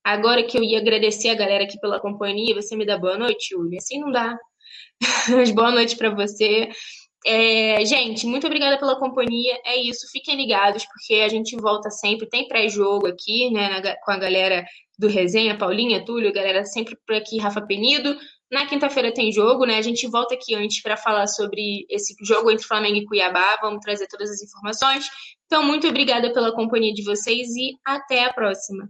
Agora que eu ia agradecer a galera aqui pela companhia, você me dá boa noite, Uli? Assim não dá. <laughs> Mas boa noite para você. É, gente, muito obrigada pela companhia. É isso, fiquem ligados, porque a gente volta sempre. Tem pré-jogo aqui, né, na, com a galera do Resenha, Paulinha, Túlio, galera sempre por aqui, Rafa Penido. Na quinta-feira tem jogo, né? A gente volta aqui antes para falar sobre esse jogo entre Flamengo e Cuiabá. Vamos trazer todas as informações. Então, muito obrigada pela companhia de vocês e até a próxima.